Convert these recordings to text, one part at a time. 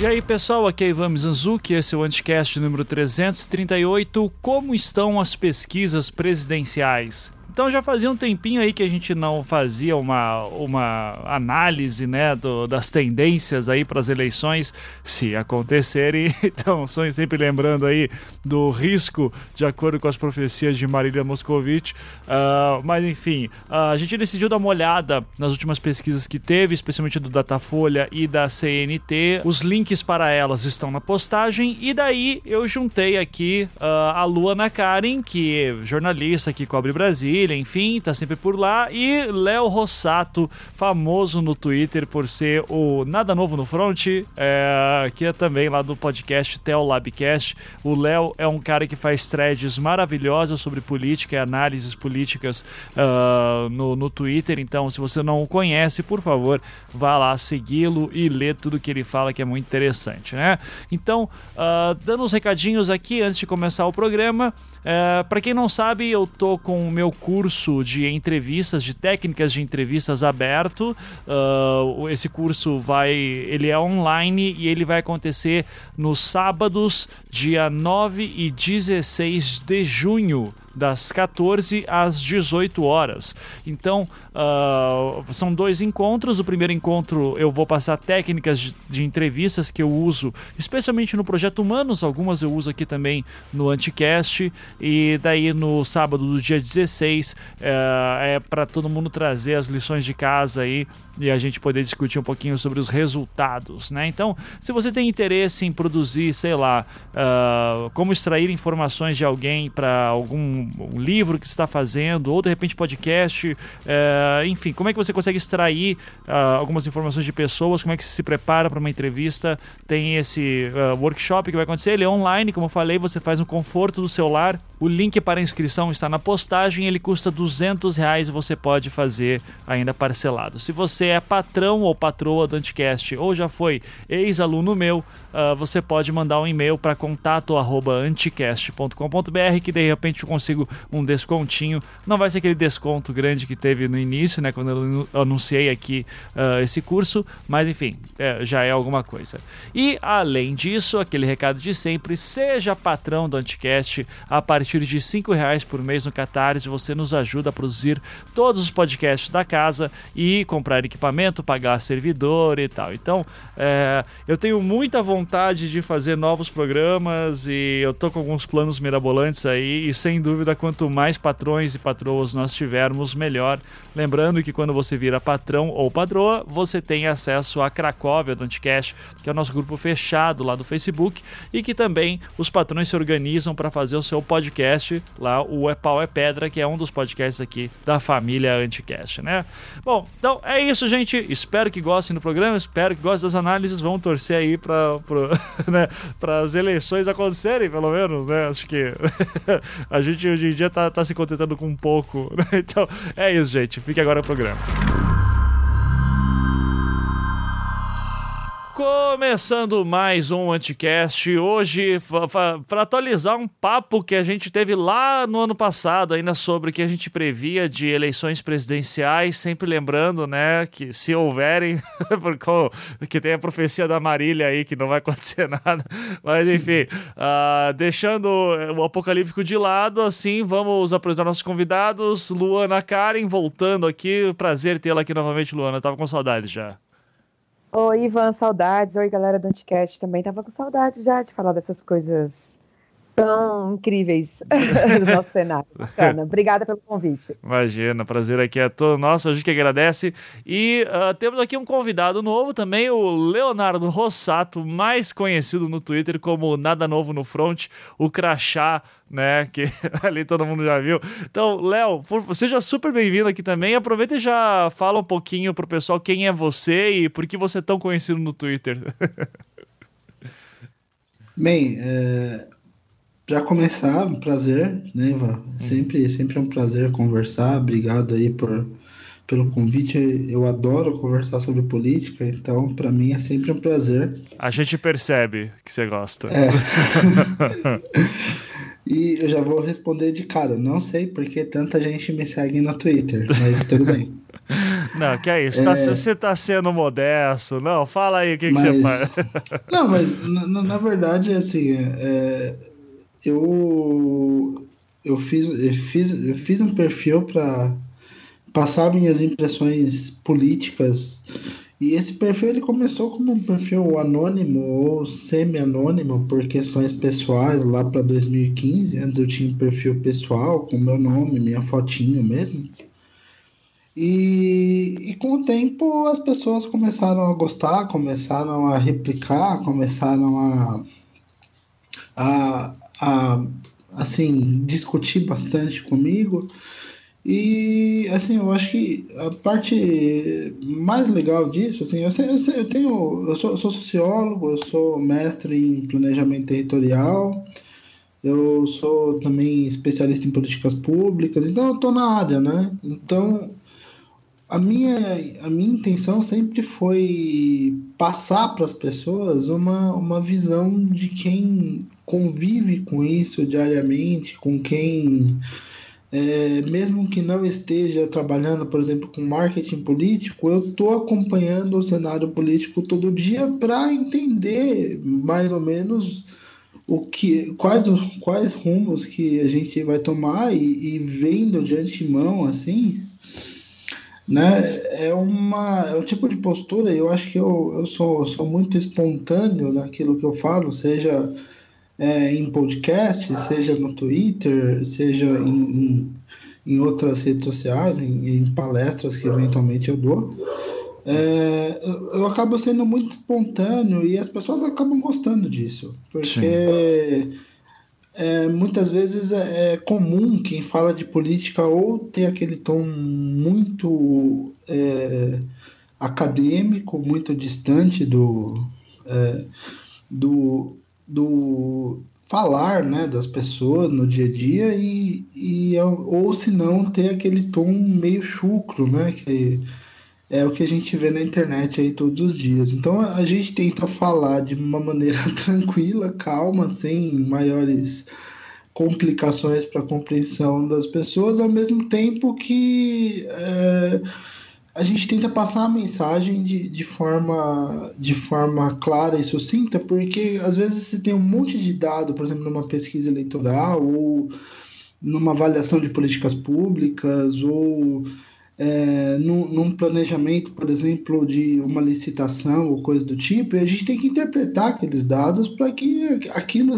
E aí pessoal, aqui é Ivan Mizanzuki, esse é o Anticast número 338. Como estão as pesquisas presidenciais? Então já fazia um tempinho aí que a gente não fazia uma, uma análise né, do, das tendências aí para as eleições, se acontecerem. Então, sempre lembrando aí do risco, de acordo com as profecias de Marília Moscovitch. Uh, mas enfim, uh, a gente decidiu dar uma olhada nas últimas pesquisas que teve, especialmente do Datafolha e da CNT. Os links para elas estão na postagem. E daí eu juntei aqui uh, a Luana Karen, que é jornalista que cobre Brasil Enfim, tá sempre por lá. E Léo Rossato, famoso no Twitter por ser o Nada Novo no Front, é, que é também lá do podcast Tel Labcast. O Léo é um cara que faz threads maravilhosas sobre política e análises políticas uh, no, no Twitter. Então, se você não o conhece, por favor, vá lá segui-lo e lê tudo que ele fala, que é muito interessante, né? Então, uh, dando uns recadinhos aqui antes de começar o programa. Uh, é, para quem não sabe, eu tô com o meu curso curso de entrevistas, de técnicas de entrevistas aberto. Uh, esse curso vai, ele é online e ele vai acontecer nos sábados, dia 9 e 16 de junho das 14 às 18 horas. Então, uh, são dois encontros. O primeiro encontro eu vou passar técnicas de, de, entrevistas que eu uso, especialmente no Projeto Humanos, algumas eu uso aqui também no Anticast. E daí no sábado do dia 16 uh, é para todo mundo trazer as lições de casa aí e a gente poder discutir um pouquinho sobre os resultados, né? Então, se você tem interesse em produzir, sei lá, uh, como extrair informações de alguém para algum um livro que está fazendo, ou de repente podcast, uh, enfim, como é que você consegue extrair uh, algumas informações de pessoas, como é que você se prepara para uma entrevista, tem esse workshop que vai acontecer, ele é online, como eu falei, você faz no conforto do celular, o link para a inscrição está na postagem, ele custa 200 reais e você pode fazer ainda parcelado. Se você é patrão ou patroa do Anticast ou já foi ex-aluno meu, uh, você pode mandar um e-mail para contato@anticast.com.br que de repente eu consigo um descontinho. Não vai ser aquele desconto grande que teve no início, né, quando eu anunciei aqui uh, esse curso, mas enfim, é, já é alguma coisa. E além disso, aquele recado de sempre, seja patrão do Anticast a partir de cinco reais por mês no Catarse, você nos ajuda a produzir todos os podcasts da casa e comprar equipamento, pagar servidor e tal. Então, é, eu tenho muita vontade de fazer novos programas e eu tô com alguns planos mirabolantes aí e sem dúvida quanto mais patrões e patroas nós tivermos, melhor. Lembrando que quando você vira patrão ou patroa, você tem acesso a Cracóvia do Anticast, que é o nosso grupo fechado lá do Facebook e que também os patrões se organizam para fazer o seu podcast lá, o É Pau é Pedra, que é um dos podcasts aqui da família Anticast, né? Bom, então é isso, gente. Espero que gostem do programa, espero que gostem das análises. Vamos torcer aí para né, as eleições acontecerem, pelo menos, né? Acho que a gente hoje em dia tá, tá se contentando com um pouco. Né? Então, é isso, gente. Fique agora no programa. Começando mais um Anticast, hoje para atualizar um papo que a gente teve lá no ano passado, ainda sobre o que a gente previa de eleições presidenciais, sempre lembrando, né, que se houverem, porque tem a profecia da Marília aí que não vai acontecer nada, mas enfim, uh, deixando o apocalíptico de lado, assim, vamos apresentar nossos convidados, Luana Karen, voltando aqui, prazer tê-la aqui novamente, Luana, tava com saudade já. Oi, Ivan, saudades. Oi, galera do Anticast. Também tava com saudades já de falar dessas coisas tão incríveis do nosso cenário. Bacana. Obrigada pelo convite. Imagina, prazer aqui é todo nosso, a gente que agradece. E uh, temos aqui um convidado novo também, o Leonardo Rossato, mais conhecido no Twitter como Nada Novo no Front, o crachá né? Que ali todo mundo já viu. Então, Léo, seja super bem-vindo aqui também. Aproveita e já fala um pouquinho pro pessoal quem é você e por que você é tão conhecido no Twitter. Bem, é... já começar, um prazer, né, Ivan? Uhum. Sempre, sempre é um prazer conversar. Obrigado aí por, pelo convite. Eu adoro conversar sobre política, então para mim é sempre um prazer. A gente percebe que você gosta. É. E eu já vou responder de cara. Não sei porque tanta gente me segue no Twitter, mas tudo bem. Não, que é isso? Tá é... Você tá sendo modesto. Não, fala aí o que, mas... que você faz. Não, mas na, na verdade, assim, é, eu, eu, fiz, eu, fiz, eu fiz um perfil para passar minhas impressões políticas. E esse perfil ele começou como um perfil anônimo ou semi-anônimo por questões pessoais lá para 2015. Antes eu tinha um perfil pessoal com meu nome, minha fotinho mesmo. E, e com o tempo as pessoas começaram a gostar, começaram a replicar, começaram a, a, a assim discutir bastante comigo. E assim, eu acho que a parte mais legal disso, assim, eu, eu, eu tenho, eu sou, eu sou, sociólogo, eu sou mestre em planejamento territorial, eu sou também especialista em políticas públicas, então eu estou na área, né? Então a minha, a minha intenção sempre foi passar para as pessoas uma, uma visão de quem convive com isso diariamente, com quem é, mesmo que não esteja trabalhando, por exemplo, com marketing político, eu estou acompanhando o cenário político todo dia para entender mais ou menos o que, quais, quais rumos que a gente vai tomar e, e vendo de antemão assim, né? É uma é um tipo de postura. Eu acho que eu, eu sou, sou muito espontâneo naquilo que eu falo, seja é, em podcast, seja no Twitter, seja em, em, em outras redes sociais, em, em, palestras que eventualmente eu dou, é, eu, eu, acabo sendo muito espontâneo e as pessoas acabam gostando disso, porque é, muitas vezes é, é, comum quem fala de política ou ter aquele tom muito é, acadêmico, muito distante do, é, do do falar né, das pessoas no dia a dia e, e ou se não ter aquele tom meio chucro, né, que é o que a gente vê na internet aí todos os dias. Então a gente tenta falar de uma maneira tranquila, calma, sem maiores complicações para a compreensão das pessoas, ao mesmo tempo que é, a gente tenta passar a mensagem de, de, forma, de forma clara e sucinta, porque às vezes você tem um monte de dado, por exemplo, numa pesquisa eleitoral ou numa avaliação de políticas públicas ou é, num, num, planejamento, por exemplo, de uma licitação ou coisa do tipo, e a gente tem que interpretar aqueles dados para que aquilo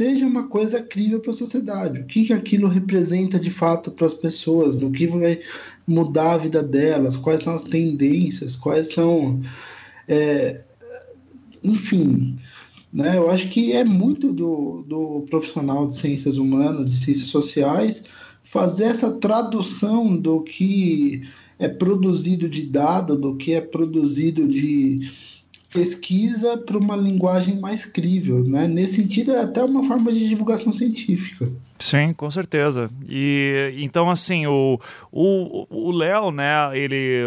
seja uma coisa crível para a sociedade. O que, que aquilo representa de fato para as pessoas, no que vai mudar a vida delas, quais são as tendências, quais são. É, enfim, né, eu acho que é muito do, do profissional de ciências humanas, de ciências sociais, fazer essa tradução do que é produzido de dado, do que é produzido de pesquisa para uma linguagem mais crível, né? Nesse sentido, é até uma forma de divulgação científica. Sim, com certeza. E então assim, o o Léo, né, ele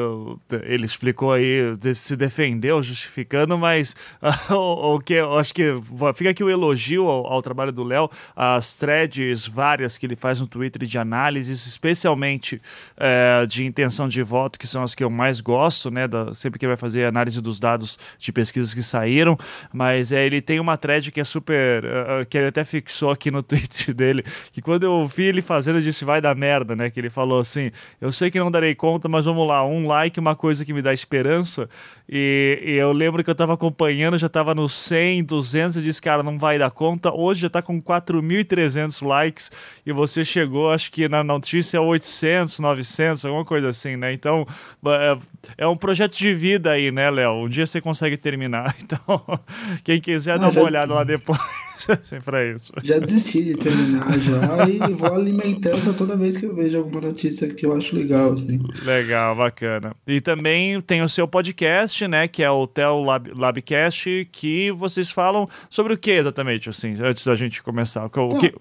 ele explicou aí, se defendeu justificando, mas o, o, que acho que fica aqui o elogio ao, ao trabalho do Léo, as threads várias que ele faz no Twitter de análises, especialmente é, de intenção de voto, que são as que eu mais gosto, né, da, sempre que ele vai fazer análise dos dados de pesquisas que saíram, mas é, ele tem uma thread que é super, uh, que ele até fixou aqui no Twitter dele, que quando eu ouvi ele fazendo, eu disse, vai dar merda, né? Que ele falou assim: eu sei que não darei conta, mas vamos lá, um like, uma coisa que me dá esperança. E, e eu lembro que eu tava acompanhando, já tava no 100, 200, e disse, cara, não vai dar conta. Hoje já tá com 4.300 likes e você chegou, acho que na notícia 800, 900, alguma coisa assim, né? Então, é, é um projeto de vida aí, né, Léo? Um dia você consegue terminar. Então, quem quiser, dá uma olhada lá depois. pra isso. Já desisti de terminar já e vou alimentando toda vez que eu vejo alguma notícia que eu acho legal, assim. Legal, bacana. E também tem o seu podcast, né, que é o Tel Lab, Labcast, que vocês falam sobre o que exatamente, assim, antes da gente começar? O que,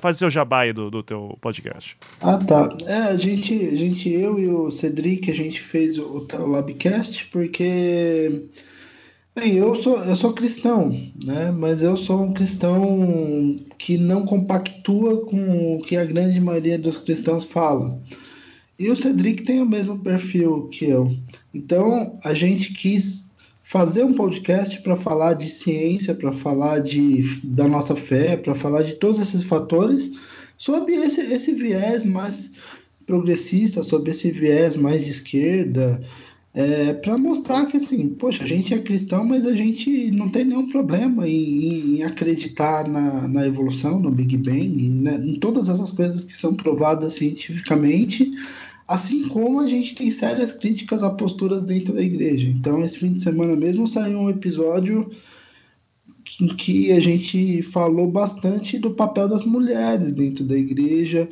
faz o seu jabá aí do, do teu podcast. Ah, tá. É, a gente, a gente, eu e o Cedric, a gente fez o, o Tel Labcast porque Bem, eu sou, eu sou cristão, né? Mas eu sou um cristão que não compactua com o que a grande maioria dos cristãos fala. E o Cedric tem o mesmo perfil que eu. Então, a gente quis fazer um podcast para falar de ciência, para falar de, da nossa fé, para falar de todos esses fatores, sob esse, esse viés mais progressista, sob esse viés mais de esquerda, é, para mostrar que assim, poxa, a gente é cristão, mas a gente não tem nenhum problema em, em acreditar na, na, evolução, no Big Bang, né, em todas essas coisas que são provadas cientificamente, assim como a gente tem sérias críticas a posturas dentro da igreja. Então, esse fim de semana mesmo saiu um episódio em que a gente falou bastante do papel das mulheres dentro da igreja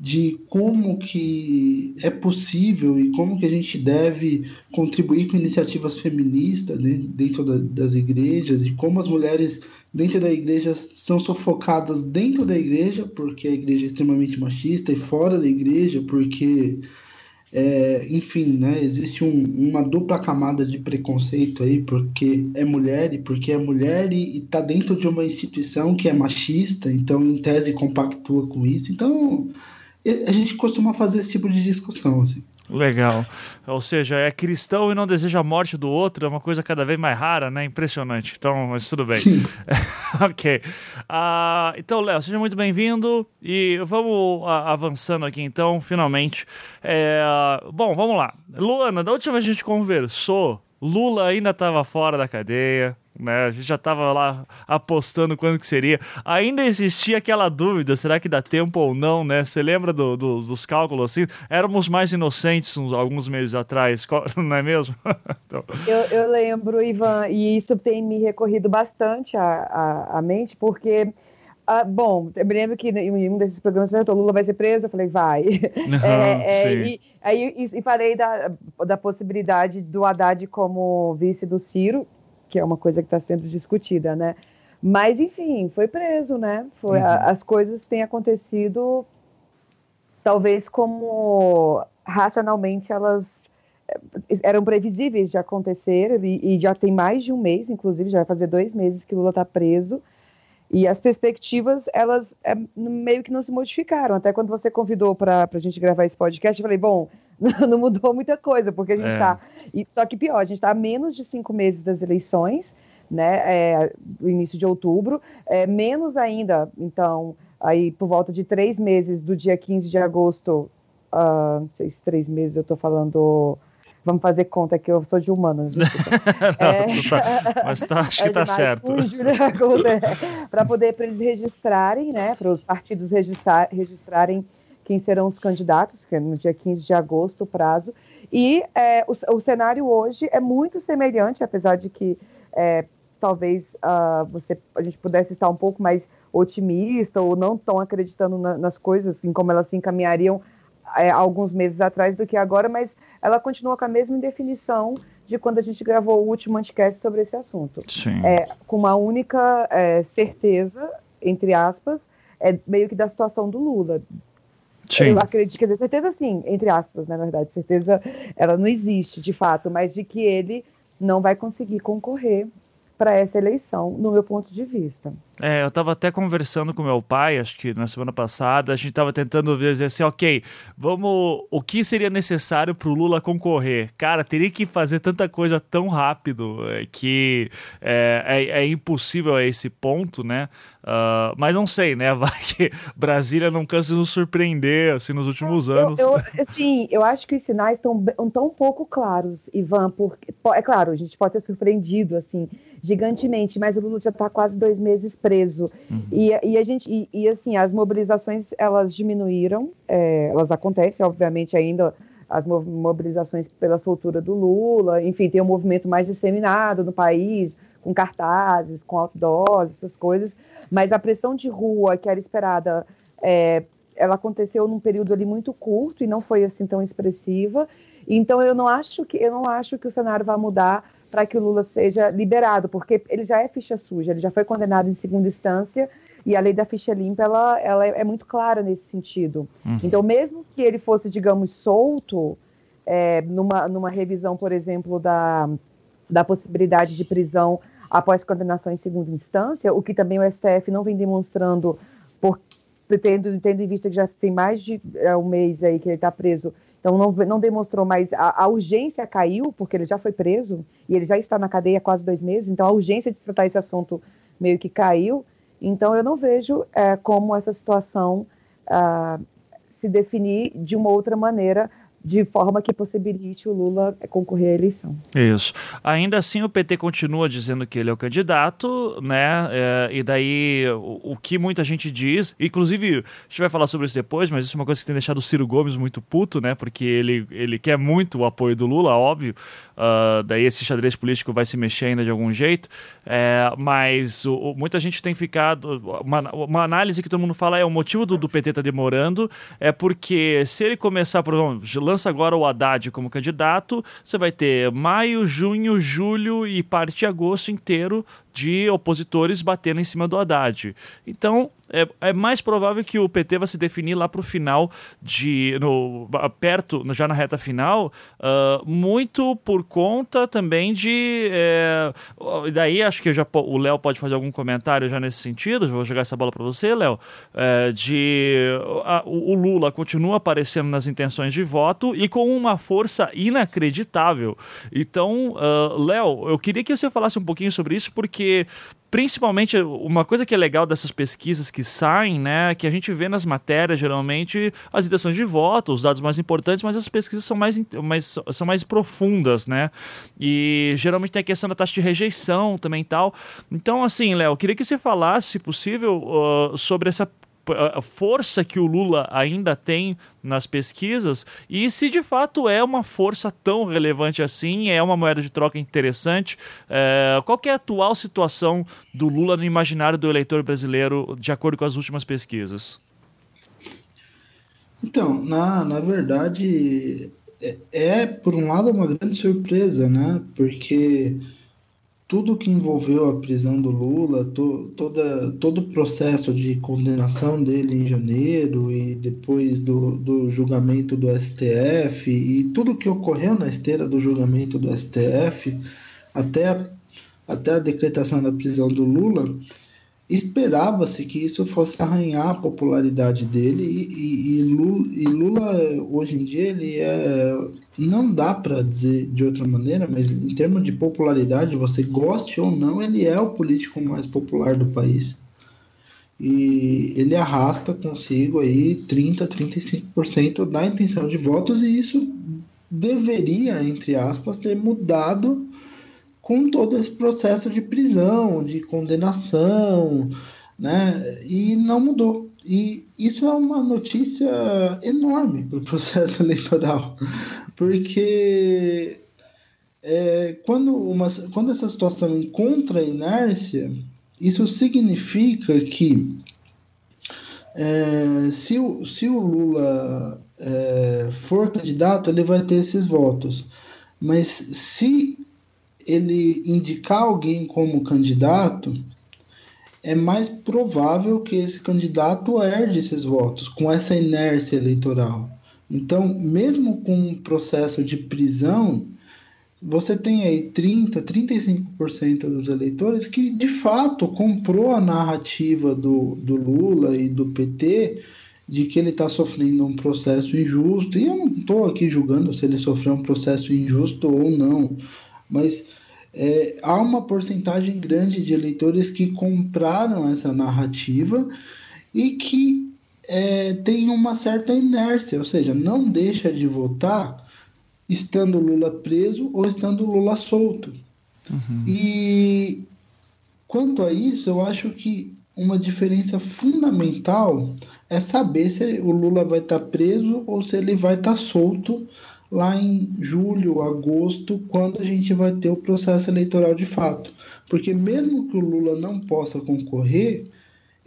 de como que é possível e como que a gente deve contribuir com iniciativas feministas dentro das igrejas e como as mulheres dentro da igreja são sufocadas dentro da igreja porque a igreja é extremamente machista e fora da igreja porque é, enfim, né, existe um, uma dupla camada de preconceito aí, porque é mulher e porque é mulher e está dentro de uma instituição que é machista, então em tese compactua com isso. Então, a gente costuma fazer esse tipo de discussão, assim. Legal. Ou seja, é cristão e não deseja a morte do outro, é uma coisa cada vez mais rara, né? Impressionante. Então, mas tudo bem. Ok. Uh, então, Léo, seja muito bem-vindo e vamos avançando aqui, então, finalmente. É, bom, vamos lá. Luana, da última vez que a gente conversou, Lula ainda estava fora da cadeia, né? A gente já estava lá apostando quando que seria. Ainda existia aquela dúvida, será que dá tempo ou não, né? Você lembra do, do, dos cálculos assim? Éramos mais inocentes uns, alguns meses atrás, não é mesmo? então... eu, eu, lembro, Ivan, e isso tem me recorrido bastante à, à, à mente, porque ah, bom, eu me lembro que em um desses programas perguntou, Lula vai ser preso? Eu falei, vai. Uhum, é, é, e, aí, e, e, falei da, da possibilidade do Haddad como vice do Ciro, que é uma coisa que está sendo discutida, né? Mas, enfim, foi preso, né? Foi, uhum. a, as coisas têm acontecido, talvez como racionalmente elas eh, eram previsíveis de acontecer, e, e já tem mais de um mês, inclusive, já vai fazer dois meses que Lula está preso, e as perspectivas, elas é, meio que não se modificaram. Até quando você convidou para a gente gravar esse podcast, eu falei, bom, não mudou muita coisa, porque a gente está. É. Só que pior, a gente está a menos de cinco meses das eleições, né? É, início de outubro, é, menos ainda, então, aí por volta de três meses do dia 15 de agosto, uh, não sei se três meses eu estou falando Vamos fazer conta que eu sou de humanas. é, tá, mas tá, acho que está é certo. Para poder para eles registrarem, né? Para os partidos registrar, registrarem quem serão os candidatos, que é no dia 15 de agosto o prazo. E é, o, o, cenário hoje é muito semelhante, apesar de que é, talvez uh, você, a gente pudesse estar um pouco mais otimista ou não tão acreditando na, nas coisas, assim como elas se encaminhariam é, alguns meses atrás do que agora, mas ela continua com a mesma indefinição de quando a gente gravou o último anticast sobre esse assunto. Sim. É, com uma única é, certeza, entre aspas, é meio que da situação do Lula. Sim. Eu acredito, quer dizer, certeza sim, entre aspas, né, na verdade, certeza ela não existe de fato, mas de que ele não vai conseguir concorrer para essa eleição, no meu ponto de vista. É, eu estava até conversando com meu pai, acho que na semana passada, a gente estava tentando ver assim, ok, vamos, o que seria necessário para o Lula concorrer? Cara, teria que fazer tanta coisa tão rápido é, que é, é, é, impossível a esse ponto, né? Uh, mas não sei, né? Vai que Brasília não cansa de nos surpreender assim nos últimos anos. Eu, eu, assim, eu acho que os sinais estão tão pouco claros, Ivan, porque é claro, a gente pode ser surpreendido assim gigantemente, mas o Lula já está quase dois meses preso. Uhum. E, e, a gente, e, e, assim, as mobilizações elas diminuíram, é, elas acontecem, obviamente, ainda as mobilizações pela soltura do Lula, enfim, tem um movimento mais disseminado no país, com cartazes, com outdoors, essas coisas, mas a pressão de rua que era esperada, é, ela aconteceu num período ali muito curto e não foi assim tão expressiva. Então eu não acho que eu não acho que o cenário vai mudar para que o Lula seja liberado, porque ele já é ficha suja, ele já foi condenado em segunda instância e a lei da ficha limpa ela, ela é, muito clara nesse sentido. Uhum. Então, mesmo que ele fosse, digamos, solto, é, numa, numa revisão, por exemplo, da, da possibilidade de prisão após condenação em segunda instância, o que também o STF não vem demonstrando, por, tendo, tendo em vista que já tem mais de é, um mês aí que ele está preso Então não, não demonstrou mais. A, a, urgência caiu, porque ele já foi preso e ele já está na cadeia há quase dois meses, então a urgência de tratar esse assunto meio que caiu. Então eu não vejo é, como essa situação ah, se definir de uma outra maneira de forma que possibilite o Lula concorrer à eleição. Isso. Ainda assim, o PT continua dizendo que ele é o candidato, né? É, e daí, o, o, que muita gente diz, inclusive, a gente vai falar sobre isso depois, mas isso é uma coisa que tem deixado o Ciro Gomes muito puto, né? Porque ele, ele quer muito o apoio do Lula, óbvio. Uh, daí esse xadrez político vai se mexer ainda de algum jeito. É, mas o, o, muita gente tem ficado. Uma, uma, análise que todo mundo fala é o motivo do, do PT tá demorando é porque se ele começar, por exemplo, lança agora o Haddad como candidato, você vai ter maio, junho, julho e parte de agosto inteiro de opositores batendo em cima do Haddad. Então, é, é, mais provável que o PT vai se definir lá para o final de no, perto já na reta final uh, muito por conta também de é, daí acho que já o Léo pode fazer algum comentário já nesse sentido vou jogar essa bola para você Léo é, de a, o Lula continua aparecendo nas intenções de voto e com uma força inacreditável então uh, Léo eu queria que você falasse um pouquinho sobre isso porque principalmente uma coisa que é legal dessas pesquisas que saem, né, que a gente vê nas matérias geralmente as intenções de voto, os dados mais importantes, mas as pesquisas são mais, mais são mais profundas, né? E geralmente tem a questão da taxa de rejeição também tal. Então, assim, Léo, queria que você falasse, se possível, uh, sobre essa a força que o Lula ainda tem nas pesquisas e se de fato é uma força tão relevante assim, é uma moeda de troca interessante. É, qual é a atual situação do Lula no imaginário do eleitor brasileiro, de acordo com as últimas pesquisas? Então, na, na verdade, é, é por um lado uma grande surpresa, né? Porque tudo que envolveu a prisão do Lula, to, toda, todo o processo de condenação dele em janeiro e depois do, do julgamento do STF e tudo que ocorreu na esteira do julgamento do STF até, até a decretação da prisão do Lula, esperava-se que isso fosse arranhar a popularidade dele e, e, e, Lula, Lula, hoje em dia ele é não dá para dizer de outra maneira, mas em termos de popularidade, você goste ou não, ele é o político mais popular do país. E ele arrasta consigo aí 30, 35% da intenção de votos e isso deveria, entre aspas, ter mudado com todo esse processo de prisão, de condenação, né? E não mudou. E isso é uma notícia enorme para o processo eleitoral, porque é, quando, uma, quando essa situação encontra inércia, isso significa que é, se, o, se o Lula é, for candidato, ele vai ter esses votos. Mas se ele indicar alguém como candidato, é mais provável que esse candidato herde esses votos, com essa inércia eleitoral. Então, mesmo com um processo de prisão, você tem aí 30, 35% dos eleitores que de fato comprou a narrativa do, do Lula e do PT de que ele está sofrendo um processo injusto. E eu não estou aqui julgando se ele sofreu um processo injusto ou não, mas é, há uma porcentagem grande de eleitores que compraram essa narrativa e que é, tem uma certa inércia, ou seja, não deixa de votar estando Lula preso ou estando Lula solto. Uhum. E quanto a isso, eu acho que uma diferença fundamental é saber se o Lula vai estar preso ou se ele vai estar solto lá em julho, agosto, quando a gente vai ter o processo eleitoral de fato. Porque mesmo que o Lula não possa concorrer,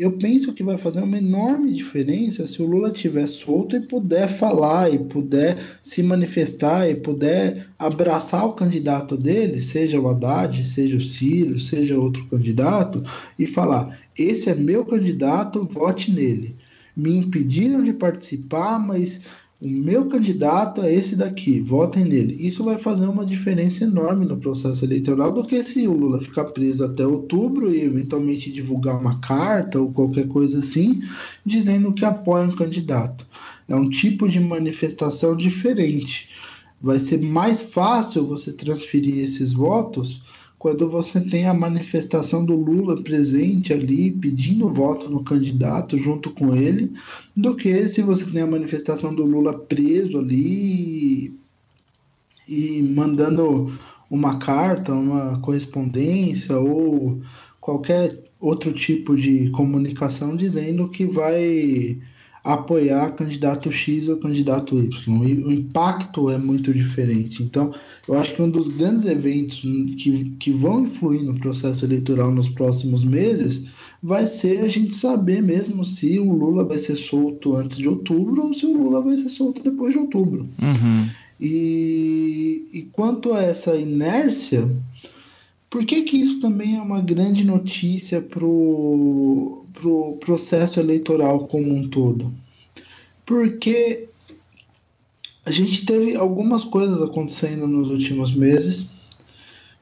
eu penso que vai fazer uma enorme diferença se o Lula estiver solto e puder falar, e puder se manifestar, e puder abraçar o candidato dele, seja o Haddad, seja o Ciro, seja outro candidato, e falar: esse é meu candidato, vote nele. Me impediram de participar, mas o meu candidato é esse daqui, votem nele. Isso vai fazer uma diferença enorme no processo eleitoral do que se o Lula ficar preso até outubro e eventualmente divulgar uma carta ou qualquer coisa assim, dizendo que apoia um candidato. É um tipo de manifestação diferente. Vai ser mais fácil você transferir esses votos quando você tem a manifestação do Lula presente ali, pedindo voto no candidato junto com ele, do que se você tem a manifestação do Lula preso ali e mandando uma carta, uma correspondência ou qualquer outro tipo de comunicação dizendo que vai apoiar candidato X ou candidato Y. O impacto é muito diferente. Então, eu acho que um dos grandes eventos que, que vão influir no processo eleitoral nos próximos meses vai ser a gente saber mesmo se o Lula vai ser solto antes de outubro ou se o Lula vai ser solto depois de outubro. Uhum. E, e quanto a essa inércia, por que, que isso também é uma grande notícia para o pro processo eleitoral como um todo? Porque a gente teve algumas coisas acontecendo nos últimos meses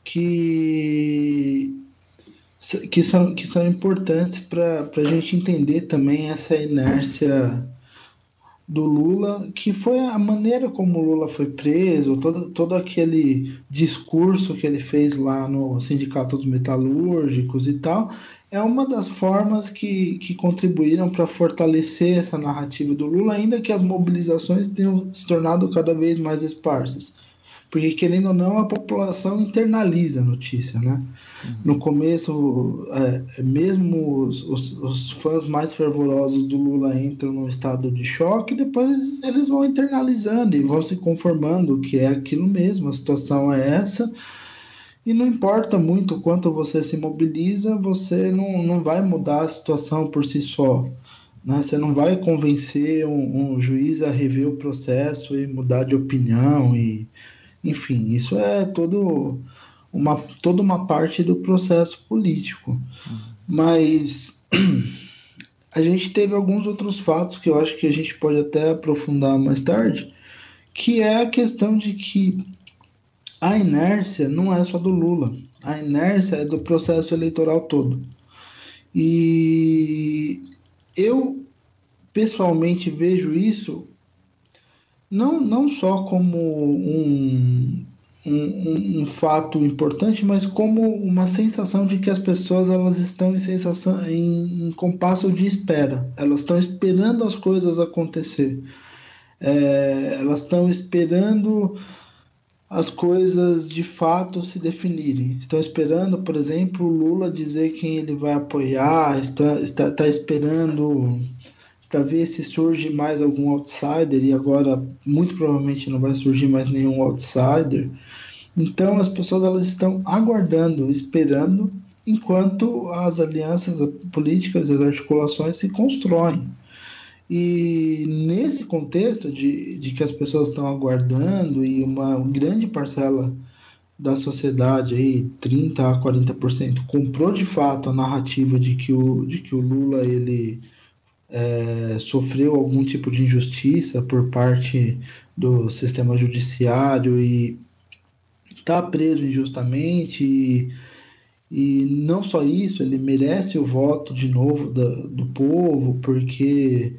que, que, são, que são importantes para a gente entender também essa inércia do Lula, que foi a maneira como o Lula foi preso, todo, todo aquele discurso que ele fez lá no Sindicato dos Metalúrgicos e tal, é uma das formas que, que contribuíram para fortalecer essa narrativa do Lula, ainda que as mobilizações tenham se tornado cada vez mais esparsas. Porque, querendo ou não, a população internaliza a notícia, né? Uhum. No começo, é, mesmo os, os, os, fãs mais fervorosos do Lula entram num estado de choque, depois eles vão internalizando e vão se conformando que é aquilo mesmo, a situação é essa. E não importa muito o quanto você se mobiliza, você não, não vai mudar a situação por si só. Né? Você não vai convencer um, um juiz a rever o processo e mudar de opinião e enfim, isso é todo uma, toda uma parte do processo político. Mas a gente teve alguns outros fatos que eu acho que a gente pode até aprofundar mais tarde, que é a questão de que a inércia não é só do Lula, a inércia é do processo eleitoral todo. E eu pessoalmente vejo isso não, não só como um, um, um, fato importante, mas como uma sensação de que as pessoas elas estão em sensação em, em compasso de espera. Elas estão esperando as coisas acontecer. É, elas estão esperando as coisas de fato se definirem. Estão esperando, por exemplo, o Lula dizer quem ele vai apoiar, está, está, está esperando para ver se surge mais algum outsider e agora muito provavelmente não vai surgir mais nenhum outsider. Então as pessoas elas estão aguardando, esperando enquanto as alianças políticas e as articulações se constroem. E nesse contexto de, de que as pessoas estão aguardando e uma grande parcela da sociedade aí, 30 a 40%, comprou de fato a narrativa de que o, de que o Lula ele é, sofreu algum tipo de injustiça por parte do sistema judiciário e está preso injustamente e, e, não só isso, ele merece o voto de novo da, do povo, porque,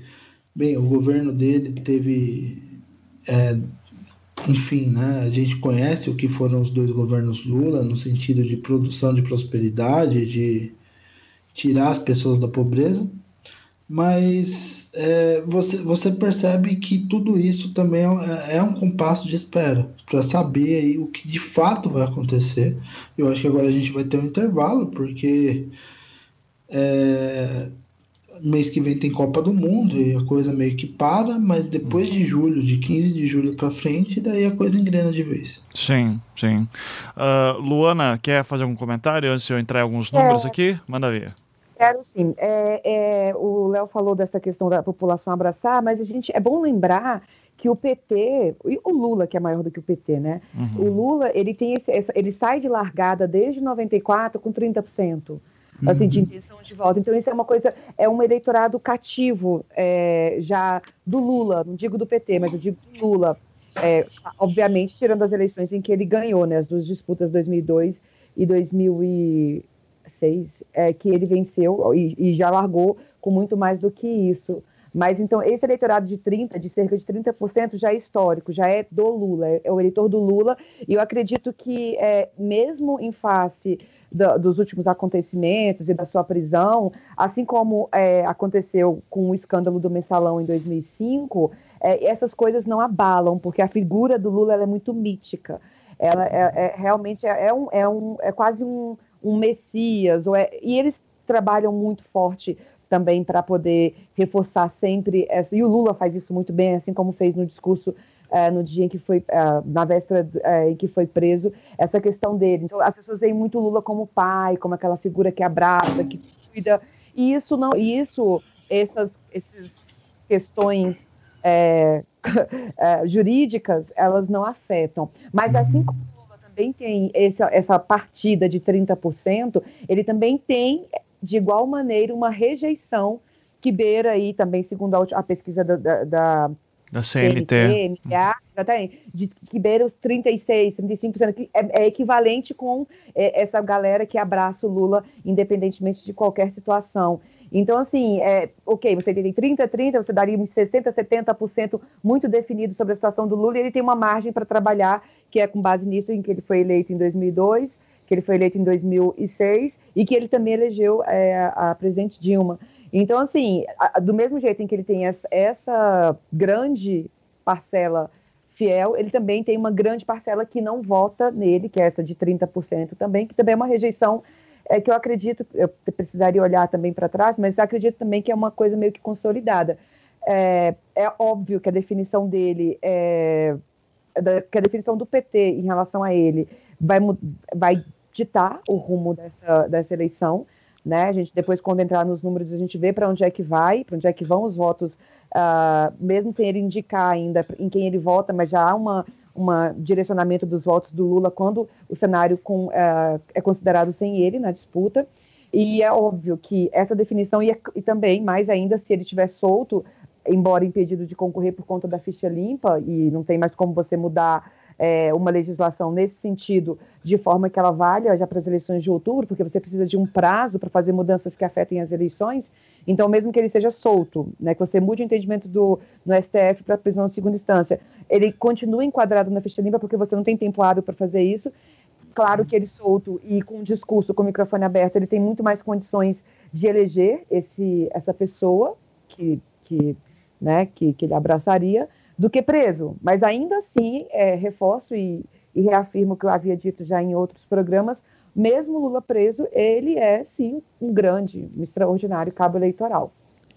bem, o governo dele teve, é, enfim, né, a gente conhece o que foram os dois governos Lula no sentido de produção de prosperidade, de tirar as pessoas da pobreza, mas é, você, você percebe que tudo isso também é, é um compasso de espera para saber aí o que de fato vai acontecer. Eu acho que agora a gente vai ter um intervalo, porque é, mês que vem tem Copa do Mundo e a coisa meio que para, mas depois de julho, de 15 de julho para frente, daí a coisa engrena de vez. Sim, sim. Uh, Luana, quer fazer algum comentário antes de eu entrar em alguns números é. aqui? Manda ver. Quero sim. É, é, o Léo falou dessa questão da população abraçar, mas a gente é bom lembrar que o PT, e o Lula, que é maior do que o PT, né? Uhum. O Lula, ele tem esse, ele sai de largada desde 94 com 30%. Assim, de intenção de voto. Então, isso é uma coisa, é um eleitorado cativo é, já do Lula, não digo do PT, mas eu digo do Lula. É, obviamente, tirando as eleições em que ele ganhou, né? As duas disputas 2002 e 2000 é, que ele venceu e, e, já largou com muito mais do que isso. Mas então, esse eleitorado de 30%, de cerca de 30%, já é histórico, já é do Lula, é, é o eleitor do Lula, e eu acredito que, é, mesmo em face do, dos últimos acontecimentos e da sua prisão, assim como é, aconteceu com o escândalo do mensalão em 2005, é, essas coisas não abalam, porque a figura do Lula é muito mítica. Ela é, é realmente é, é, um, é, um, é quase um, um messias, ou é, e eles trabalham muito forte também para poder reforçar sempre essa. E o Lula faz isso muito bem, assim como fez no discurso uh, no dia em que foi, uh, na véspera uh, em que foi preso, essa questão dele. Então, as pessoas veem muito Lula como pai, como aquela figura que abraça, que cuida. E isso não, e isso, essas, essas questões jurídicas, elas não afetam. Mas assim como Lula também tem essa, essa partida de 30%, ele também tem de igual maneira, uma rejeição que beira aí também, segundo a, a pesquisa da, da, da, da CNT, MA, de que beira os 36, 35%, que é, é equivalente com é, essa galera que abraça o Lula, independentemente de qualquer situação. Então, assim, é, ok, você tem 30, 30, você daria uns 60, 70% muito definido sobre a situação do Lula, e ele tem uma margem para trabalhar, que é com base nisso em que ele foi eleito em 2002, que ele foi eleito em 2006 e que ele também elegeu é, a presidente Dilma. Então, assim, do mesmo jeito em que ele tem essa, grande parcela fiel, ele também tem uma grande parcela que não vota nele, que é essa de 30% também, que também é uma rejeição é, que eu acredito, eu precisaria olhar também para trás, mas acredito também que é uma coisa meio que consolidada. É, é óbvio que a definição dele, é, que a definição do PT em relação a ele vai, vai ditar o rumo dessa, dessa eleição. Né? A gente depois, quando entrar nos números, a gente vê para onde é que vai, para onde é que vão os votos, uh, mesmo sem ele indicar ainda em quem ele vota, mas já há uma, uma direcionamento dos votos do Lula quando o cenário com, uh, é considerado sem ele na disputa. E é óbvio que essa definição, e, e também, mais ainda, se ele estiver solto, embora impedido de concorrer por conta da ficha limpa, e não tem mais como você mudar é, uma legislação nesse sentido, de forma que ela valha já para as eleições de outubro, porque você precisa de um prazo para fazer mudanças que afetem as eleições. Então, mesmo que ele seja solto, né, que você mude o entendimento do, no STF para prisão de segunda instância, ele continua enquadrado na ficha limpa porque você não tem tempo hábil para fazer isso. Claro que ele solto e com um discurso, com o microfone aberto, ele tem muito mais condições de eleger esse, essa pessoa que, que, né, que, que ele abraçaria do que preso. Mas ainda assim, é, reforço e, e reafirmo o que eu havia dito já em outros programas, mesmo Lula preso, ele é sim um grande, um extraordinário cabo eleitoral.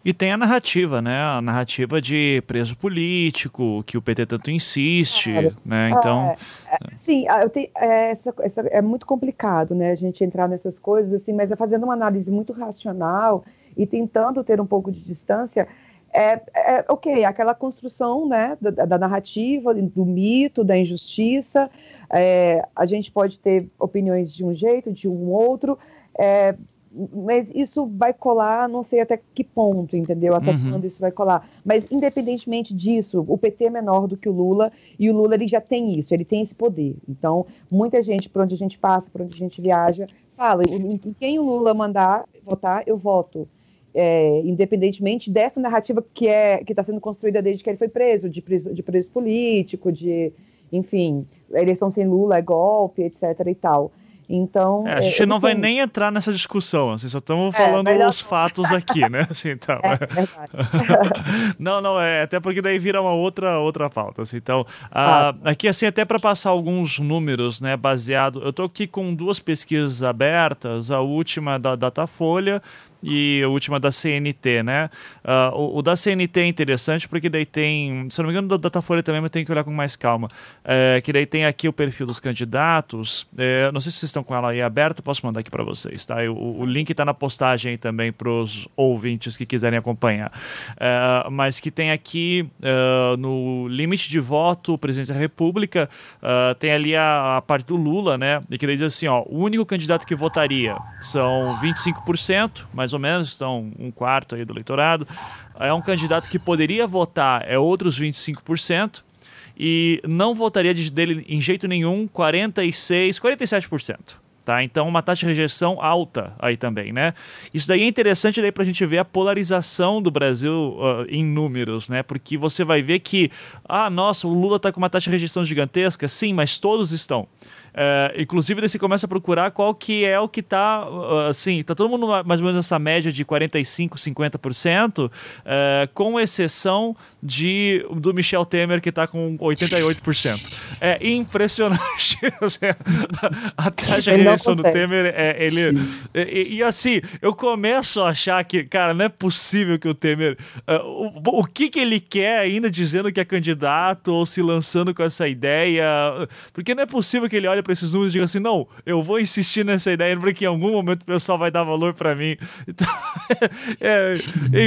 E tem a narrativa, né? A narrativa de preso político, que o PT tanto insiste, claro. né? Então. É, é, sim, eu tenho, é, essa, essa, é muito complicado, né? A gente entrar nessas coisas, assim, mas é fazendo uma análise muito racional e tentando ter um pouco de distância, é, é ok, aquela construção né, da, da, narrativa, do mito, da injustiça. É, a gente pode ter opiniões de um jeito, de um outro, é, mas isso vai colar, não sei até que ponto, entendeu? Até uhum. quando isso vai colar. Mas, independentemente disso, o PT é menor do que o Lula, e o Lula ele já tem isso, ele tem esse poder. Então, muita gente, por onde a gente passa, por onde a gente viaja, fala: em quem o Lula mandar votar, eu voto é, independentemente dessa narrativa que é que está sendo construída desde que ele foi preso, de preso, de preso político, de, enfim, a eleição sem Lula é golpe, etc. e tal. Então. É, a gente não vai nem entrar nessa discussão, assim, só estamos é, falando é, os fatos aqui, né? Assim, então, é, não, não, é até porque daí vira uma outra, outra pauta. Assim, então, ah, aqui, assim, até para passar alguns números, né, baseado. Eu estou aqui com duas pesquisas abertas, a última da Datafolha e a última da CNT, né? Uh, o, o, da CNT é interessante porque daí tem, se não me engano, da Datafolha também, mas tem que olhar com mais calma. É, que daí tem aqui o perfil dos candidatos. É, não sei se vocês estão com ela aí aberta, posso mandar aqui para vocês, tá? O, o link está na postagem também para os ouvintes que quiserem acompanhar. É, mas que tem aqui no limite de voto, presidente da República, tem ali a, a, parte do Lula, né? E que daí diz assim: ó, o único candidato que votaria são 25%, mais ou menos, estão um quarto aí do eleitorado. É um candidato que poderia votar, é outros 25%, e não votaria dele em jeito nenhum 46, 47%. Tá? Então, uma taxa de rejeição alta aí também, né? Isso daí é interessante para a gente ver a polarização do Brasil uh, em números, né? Porque você vai ver que, ah, nossa, o Lula está com uma taxa de rejeição gigantesca. Sim, mas todos estão. É, inclusive, você começa a procurar qual que é o que está, assim, tá todo mundo mais ou menos nessa média de 45%, 50%, é, com exceção de, do Michel Temer, que está com 88%. É impressionante. a taxa de rejeição do Temer, é, ele... E, e, assim, eu começo a achar que, cara, não é possível que o Temer... Uh, o, o que que ele quer ainda dizendo que é candidato ou se lançando com essa ideia? Porque não é possível que ele olhe para esses números e diga assim: não, eu vou insistir nessa ideia porque em algum momento o pessoal vai dar valor para mim. Então, é,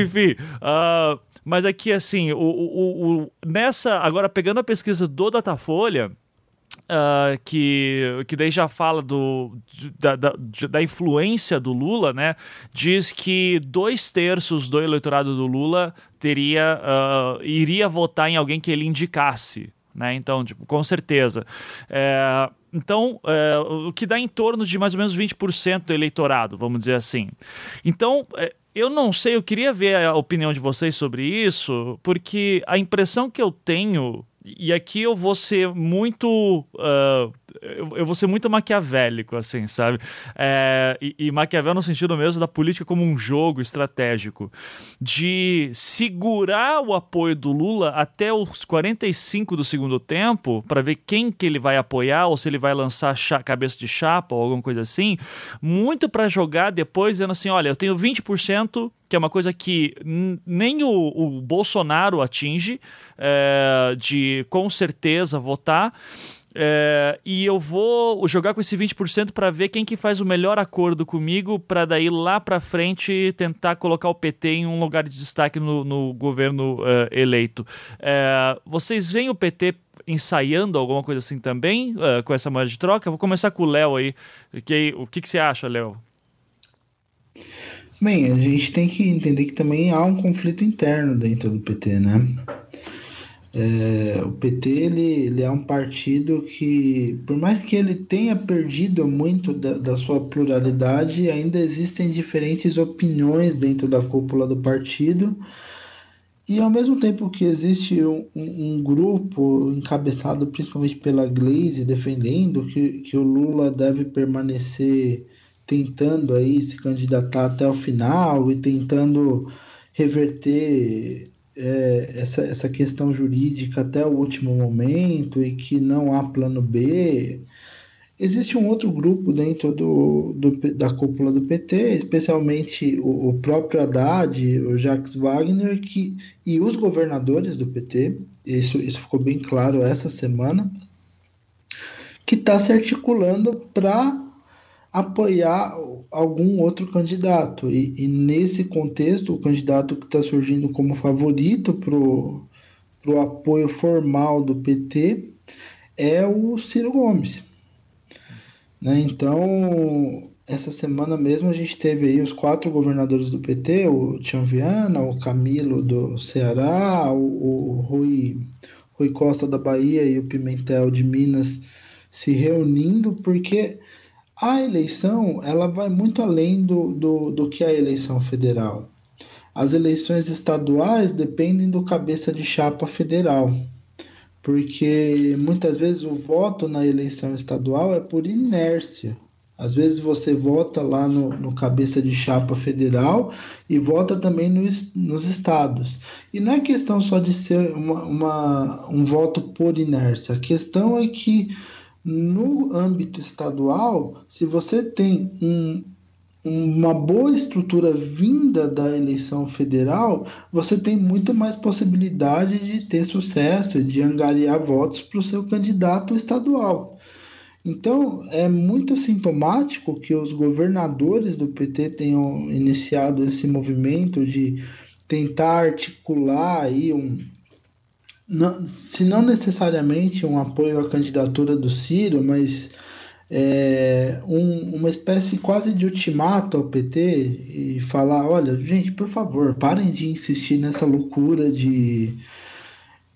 enfim. Uh, mas aqui, assim, o, o, o, nessa. Agora, pegando a pesquisa do Datafolha. Uh, que, que daí já fala do, da, da, da, influência do Lula, né? Diz que dois terços do eleitorado do Lula teria uh, iria votar em alguém que ele indicasse, né? Então, tipo, com certeza. É, então, é, o que dá em torno de mais ou menos 20% do eleitorado, vamos dizer assim. Então, é, eu não sei, eu queria ver a opinião de vocês sobre isso, porque a impressão que eu tenho, e aqui eu vou ser muito. Uh, eu, eu, vou ser muito maquiavélico, assim, sabe? É, e, e maquiavel no sentido mesmo da política como um jogo estratégico. De segurar o apoio do Lula até os 45 do segundo tempo, para ver quem que ele vai apoiar, ou se ele vai lançar cabeça de chapa ou alguma coisa assim, muito para jogar depois dizendo assim: olha, eu tenho 20% que é uma coisa que nem o, o Bolsonaro atinge, é, de com certeza votar. É, e eu vou jogar com esse 20% para ver quem que faz o melhor acordo comigo para daí lá para frente tentar colocar o PT em um lugar de destaque no, no governo uh, eleito. É, vocês veem o PT ensaiando alguma coisa assim também uh, com essa moeda de troca? vou começar com o Léo aí. Que, o que, que você acha, Léo? Bem, a gente tem que entender que também há um conflito interno dentro do PT, né? É, o PT ele, ele é um partido que, por mais que ele tenha perdido muito da, da, sua pluralidade, ainda existem diferentes opiniões dentro da cúpula do partido. E ao mesmo tempo que existe um, um, grupo encabeçado principalmente pela Glaze defendendo que, que o Lula deve permanecer tentando aí se candidatar até o final e tentando reverter é, essa, essa questão jurídica até o último momento e que não há plano B. Existe um outro grupo dentro do, do da cúpula do PT, especialmente o, o, próprio Haddad, o Jacques Wagner que, e os governadores do PT, isso, isso ficou bem claro essa semana, que está se articulando para apoiar algum outro candidato. E, e nesse contexto, o candidato que está surgindo como favorito para o apoio formal do PT é o Ciro Gomes. Né? Então, essa semana mesmo a gente teve aí os quatro governadores do PT, o Tião Viana, o Camilo do Ceará, o, o Rui, Rui Costa da Bahia e o Pimentel de Minas se reunindo, porque a eleição ela vai muito além do, do, do que a eleição federal. As eleições estaduais dependem do cabeça de chapa federal, porque muitas vezes o voto na eleição estadual é por inércia. Às vezes você vota lá no, no cabeça de chapa federal e vota também no, nos estados. E não é questão só de ser uma, uma, um voto por inércia, a questão é que no âmbito estadual, se você tem um, uma boa estrutura vinda da eleição federal, você tem muito mais possibilidade de ter sucesso, de angariar votos para o seu candidato estadual. Então, é muito sintomático que os governadores do PT tenham iniciado esse movimento de tentar articular aí um, não, se não necessariamente um apoio à candidatura do Ciro, mas é, um, uma espécie quase de ultimato ao PT e falar: olha, gente, por favor, parem de insistir nessa loucura de,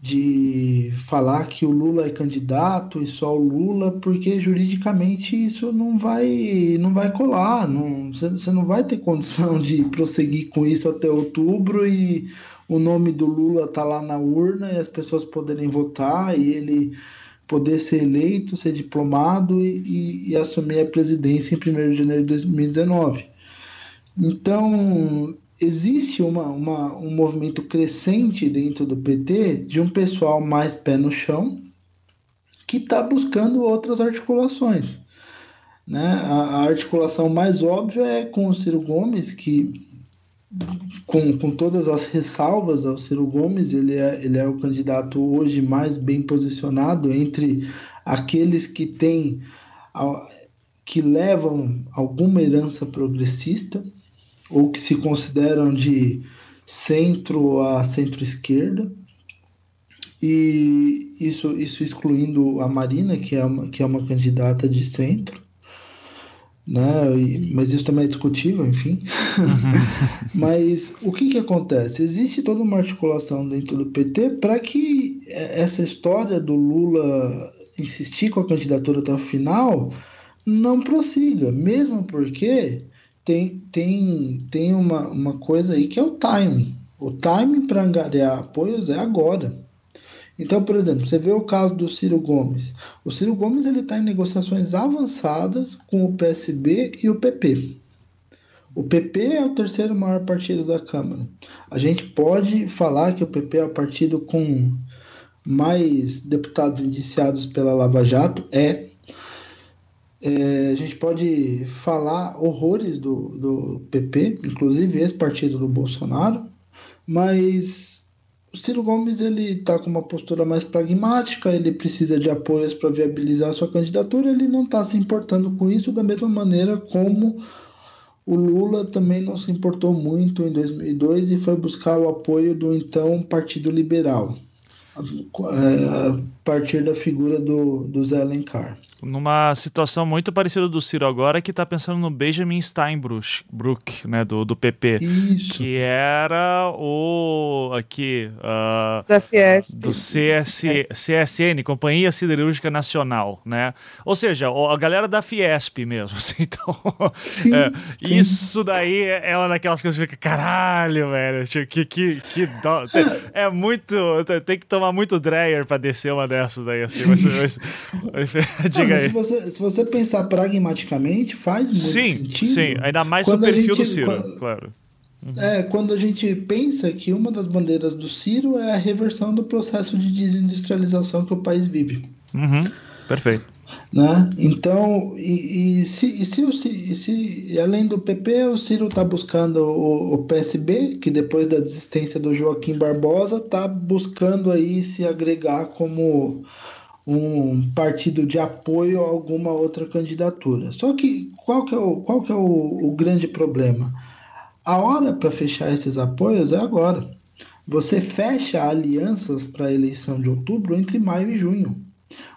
de falar que o Lula é candidato e só o Lula, porque juridicamente isso não vai não vai colar, não, você não vai ter condição de prosseguir com isso até outubro e o nome do Lula tá lá na urna e as pessoas poderem votar e ele poder ser eleito, ser diplomado e, e, e assumir a presidência em 1 de janeiro de 2019. Então, existe uma, uma, um movimento crescente dentro do PT de um pessoal mais pé no chão que está buscando outras articulações. Né? A, a, articulação mais óbvia é com o Ciro Gomes, que, com, com todas as ressalvas ao Ciro Gomes, ele é, ele é o candidato hoje mais bem posicionado entre aqueles que têm, que levam alguma herança progressista ou que se consideram de centro a centro-esquerda, e isso, isso excluindo a Marina, que é uma, que é uma candidata de centro, né? E, mas isso também é discutível, enfim. Uhum. mas o que, que acontece? Existe toda uma articulação dentro do PT para que essa história do Lula insistir com a candidatura até o final não prossiga, mesmo porque tem, tem, tem uma, uma coisa aí que é o timing. O timing para angariar apoios é agora. Então, por exemplo, você vê o caso do Ciro Gomes. O Ciro Gomes ele está em negociações avançadas com o PSB e o PP. O PP é o terceiro maior partido da Câmara. A gente pode falar que o PP é o partido com mais deputados indiciados pela Lava Jato? É. É, a gente pode falar horrores do, do PP, inclusive esse partido do Bolsonaro, mas o Ciro Gomes ele está com uma postura mais pragmática, ele precisa de apoios para viabilizar sua candidatura, ele não está se importando com isso da mesma maneira como o Lula também não se importou muito em 2002 e foi buscar o apoio do então Partido Liberal, a partir da figura do, do Zé Alencar numa situação muito parecida do Ciro agora, que está pensando no Benjamin Steinbrück, né, do, do PP. Isso. Que era o, aqui, uh, da CS. do CS, CSN, Companhia Siderúrgica Nacional, né? Ou seja, a galera da Fiesp mesmo, assim, então... Sim, é, sim. Isso daí é uma daquelas coisas que fica, caralho, velho, que, que, que dó. É muito... Tem que tomar muito Dreyer para descer uma dessas aí, assim, mas, mas, mas diga se você, se você pensar pragmaticamente, faz muito sim, sentido. Sim, ainda mais no perfil gente, do Ciro, quando, claro. Uhum. É, quando a gente pensa que uma das bandeiras do Ciro é a reversão do processo de desindustrialização que o país vive. Uhum. Perfeito. Né? Então, e, e se, e se, e se, além do PP, o Ciro está buscando o, o, PSB, que depois da desistência do Joaquim Barbosa, está buscando aí se agregar como um partido de apoio a alguma outra candidatura. Só que qual que é o, qual que é o, o grande problema? A hora para fechar esses apoios é agora. Você fecha alianças para a eleição de outubro entre maio e junho.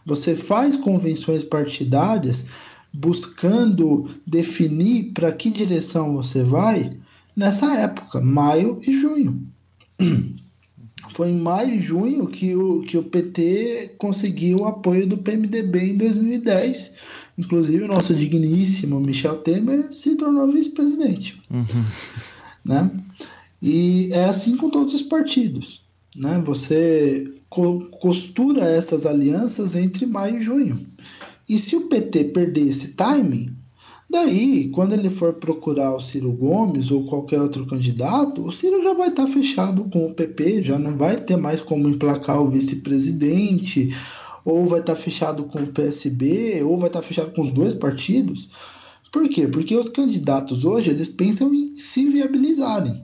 Você faz convenções partidárias buscando definir para que direção você vai nessa época, maio e junho. Foi em maio e junho que o, que o PT conseguiu o apoio do PMDB em 2010. Inclusive, o nosso digníssimo Michel Temer se tornou vice-presidente. Uhum. Né? E é assim com todos os partidos. Né? Você costura essas alianças entre maio e junho. E se o PT perder esse timing, Daí, quando ele for procurar o Ciro Gomes ou qualquer outro candidato, o Ciro já vai estar fechado com o PP, já não vai ter mais como emplacar o vice-presidente, ou vai estar fechado com o PSB, ou vai estar fechado com os dois partidos. Por quê? Porque os candidatos hoje, eles pensam em se viabilizarem.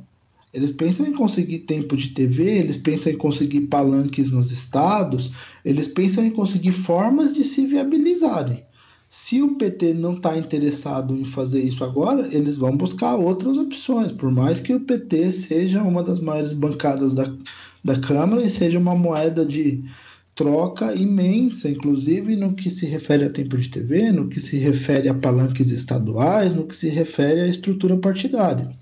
Eles pensam em conseguir tempo de TV, eles pensam em conseguir palanques nos estados, eles pensam em conseguir formas de se viabilizarem. Se o PT não está interessado em fazer isso agora, eles vão buscar outras opções, por mais que o PT seja uma das maiores bancadas da, da Câmara e seja uma moeda de troca imensa, inclusive no que se refere a tempo de TV, no que se refere a palanques estaduais, no que se refere à estrutura partidária.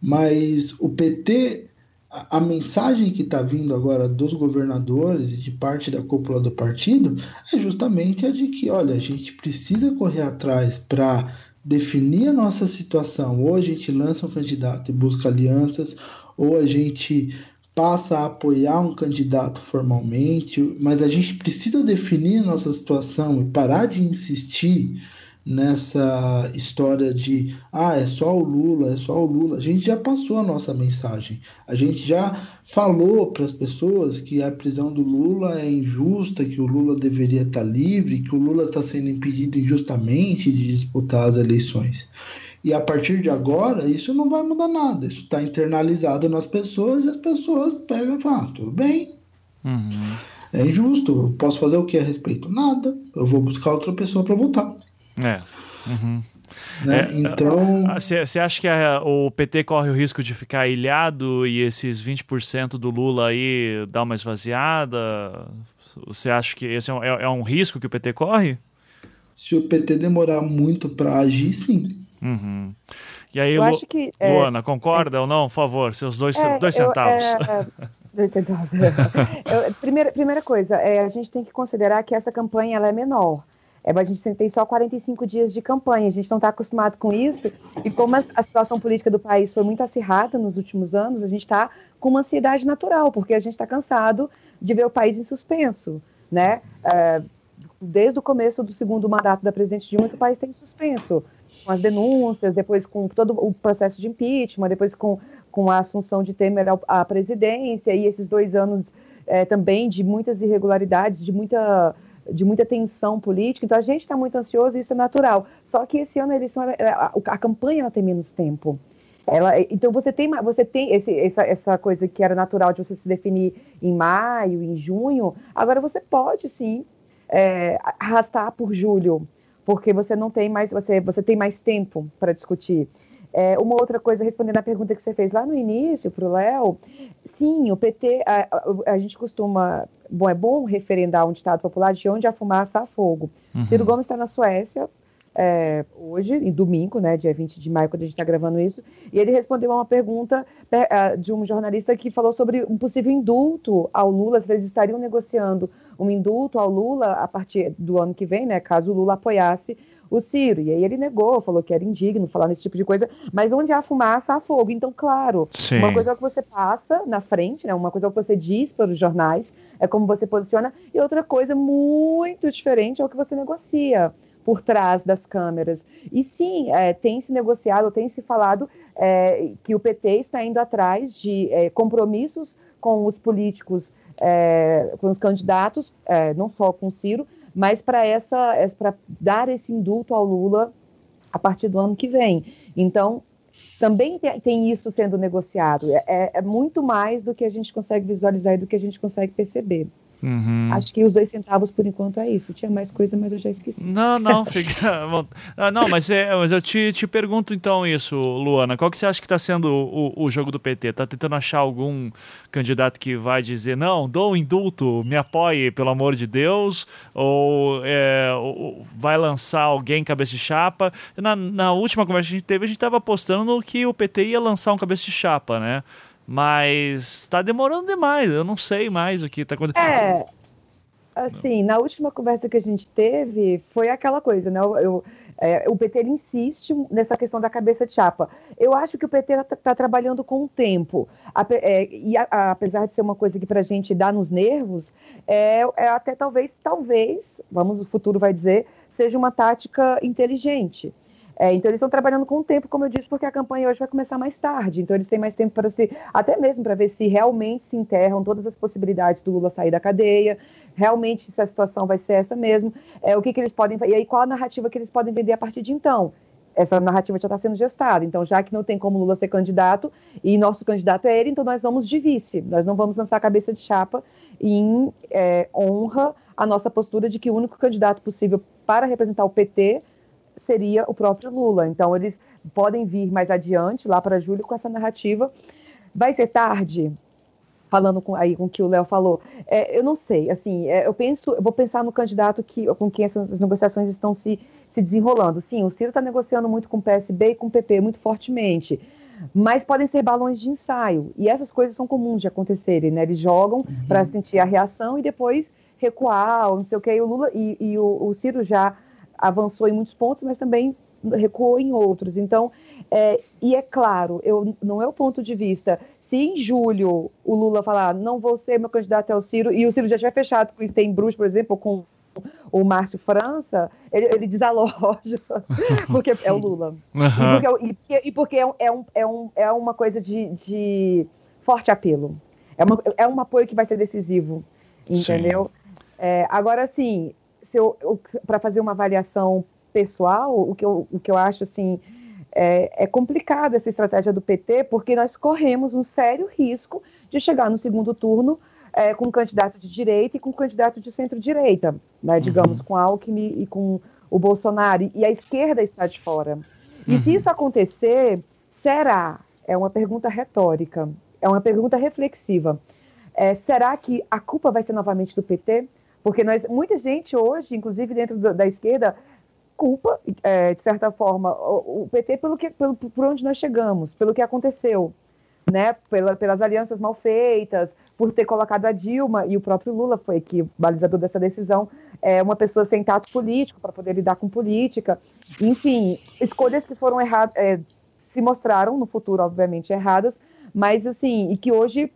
Mas o PT a, a mensagem que está vindo agora dos governadores e de parte da cúpula do partido é justamente a de que, olha, a gente precisa correr atrás para definir a nossa situação. Ou a gente lança um candidato e busca alianças, ou a gente passa a apoiar um candidato formalmente, mas a gente precisa definir a nossa situação e parar de insistir nessa história de ah, é só o Lula, é só o Lula. A gente já passou a nossa mensagem. A gente já falou para as pessoas que a prisão do Lula é injusta, que o Lula deveria estar livre, que o Lula está sendo impedido injustamente de disputar as eleições. E a partir de agora, isso não vai mudar nada. Isso está internalizado nas pessoas e as pessoas pegam e falam: ah, tudo bem. Uhum. É injusto. Posso fazer o que a respeito? Nada. Eu vou buscar outra pessoa para votar. É. Uhum. Né? É, então. Você acha que a, o PT corre o risco de ficar ilhado e esses 20% do Lula aí dar uma esvaziada? Você acha que esse é um, é, é um risco que o PT corre? Se o PT demorar muito para agir, sim. Uhum. E aí, Lu... que, é, Luana, é, concorda é, ou não? Por favor, seus dois, é, dois centavos. Eu, é, dois centavos. eu, primeira, primeira coisa, a gente tem que considerar que essa campanha ela é menor. É, a gente tem só 45 dias de campanha, a gente não está acostumado com isso. E como a, situação política do país foi muito acirrada nos últimos anos, a gente está com uma ansiedade natural, porque a gente está cansado de ver o país em suspenso. Né? É, desde o começo do segundo mandato da presidente Dilma, o país tem suspenso com as denúncias, depois com todo o processo de impeachment, depois com, com a assunção de Temer à presidência, e esses dois anos é, também de muitas irregularidades, de muita, de muita tensão política. Então a gente está muito ansioso e isso é natural. Só que esse ano a eleição, a, campanha ela tem menos tempo. Ela, então você tem, você tem esse, essa, essa coisa que era natural de você se definir em maio, em junho. Agora você pode sim é, arrastar por julho porque você não tem mais, você, você tem mais tempo para discutir. É, uma outra coisa, respondendo à pergunta que você fez lá no início para o Léo, sim, o PT, a, a, a, gente costuma, bom, é bom referendar um ditado popular de onde a fumaça há fogo. Uhum. Ciro Gomes está na Suécia, é, hoje, em domingo, né, dia 20 de maio, quando a gente está gravando isso, e ele respondeu a uma pergunta de um jornalista que falou sobre um possível indulto ao Lula, se eles estariam negociando um indulto ao Lula a partir do ano que vem, né, caso o Lula apoiasse o Ciro. E aí ele negou, falou que era indigno falar nesse tipo de coisa, mas onde há fumaça, há fogo. Então, claro, Sim. uma coisa é o que você passa na frente, né, uma coisa é o que você diz para os jornais, é como você posiciona, e outra coisa muito diferente é o que você negocia por trás das câmeras. E sim, é, tem se negociado, tem se falado é, que o PT está indo atrás de é, compromissos com os políticos é, com os candidatos, é, não só com o Ciro, mas para essa, para dar esse indulto ao Lula a partir do ano que vem. Então, também tem, tem isso sendo negociado. É, é, é muito mais do que a gente consegue visualizar e do que a gente consegue perceber. Uhum. Acho que os dois centavos por enquanto é isso. Tinha mais coisa, mas eu já esqueci. Não, não, fica. ah, não, mas, é, mas eu te, te pergunto então isso, Luana. Qual que você acha que está sendo o, o jogo do PT? Está tentando achar algum candidato que vai dizer, não, dou um indulto, me apoie, pelo amor de Deus? Ou, é, ou vai lançar alguém cabeça de chapa? Na, na última conversa que a gente teve, a gente estava apostando que o PT ia lançar um cabeça de chapa, né? Mas está demorando demais, eu não sei mais o que está acontecendo. É, assim, na última conversa que a gente teve, foi aquela coisa, né? Eu, eu é, o PT insiste nessa questão da cabeça de chapa. Eu acho que o PT está tá trabalhando com o tempo. A, é, e a, a, apesar de ser uma coisa que para a gente dá nos nervos, é, é, até talvez, talvez, vamos, o futuro vai dizer, seja uma tática inteligente. É, então eles estão trabalhando com o tempo, como eu disse, porque a campanha hoje vai começar mais tarde. Então eles têm mais tempo para se, até mesmo para ver se realmente se enterram todas as possibilidades do Lula sair da cadeia, realmente se a situação vai ser essa mesmo, é, o que, que eles podem e aí qual a narrativa que eles podem vender a partir de então. Essa narrativa já está sendo gestada. Então, já que não tem como Lula ser candidato e nosso candidato é ele, então nós vamos de vice. Nós não vamos lançar a cabeça de chapa em é, honra à nossa postura de que o único candidato possível para representar o PT seria o próprio Lula. Então, eles podem vir mais adiante, lá para julho, com essa narrativa. Vai ser tarde? Falando com, aí com o que o Léo falou, é, eu não sei, assim, é, eu penso, eu vou pensar no candidato que, com quem essas negociações estão se, se desenrolando. Sim, o Ciro está negociando muito com o PSB e com o PP, muito fortemente. mas podem ser balões de ensaio. E essas coisas são comuns de acontecerem, né? Eles jogam uhum. para sentir a reação e depois recuar, ou não sei o que. E o Lula e, e o, o, Ciro já avançou em muitos pontos, mas também recuou em outros. Então, é, e é claro, eu, não é o ponto de vista. Se em julho o Lula falar, não vou ser meu candidato ao Ciro, e o Ciro já tiver fechado com o Steinbrück, por exemplo, com o Márcio França, ele, ele desaloja, porque é o Lula. Uhum. E porque, e porque é, é, um, é, um, é uma coisa de, de forte apelo. É, uma, é um apoio que vai ser decisivo, entendeu? É, agora, assim, para fazer uma avaliação pessoal, o que eu, o que eu acho, assim, é, é complicado essa estratégia do PT, porque nós corremos um sério risco de chegar no segundo turno é, com um candidato de direita e com um candidato de centro-direita, né, uhum. digamos, com Alckmin e com o Bolsonaro, e a esquerda está de fora. E uhum. se isso acontecer, será? É uma pergunta retórica, é uma pergunta reflexiva. É, será que a culpa vai ser novamente do PT? Porque nós, muita gente hoje, inclusive dentro da esquerda, culpa, é, de certa forma, o, o PT pelo que, pelo, por onde nós chegamos, pelo que aconteceu, né? Pela, pelas alianças mal feitas, por ter colocado a Dilma, e o próprio Lula foi que balizador dessa decisão, é uma pessoa sem tato político para poder lidar com política. Enfim, escolhas que foram erradas, é, se mostraram no futuro, obviamente, erradas, mas assim, e que hoje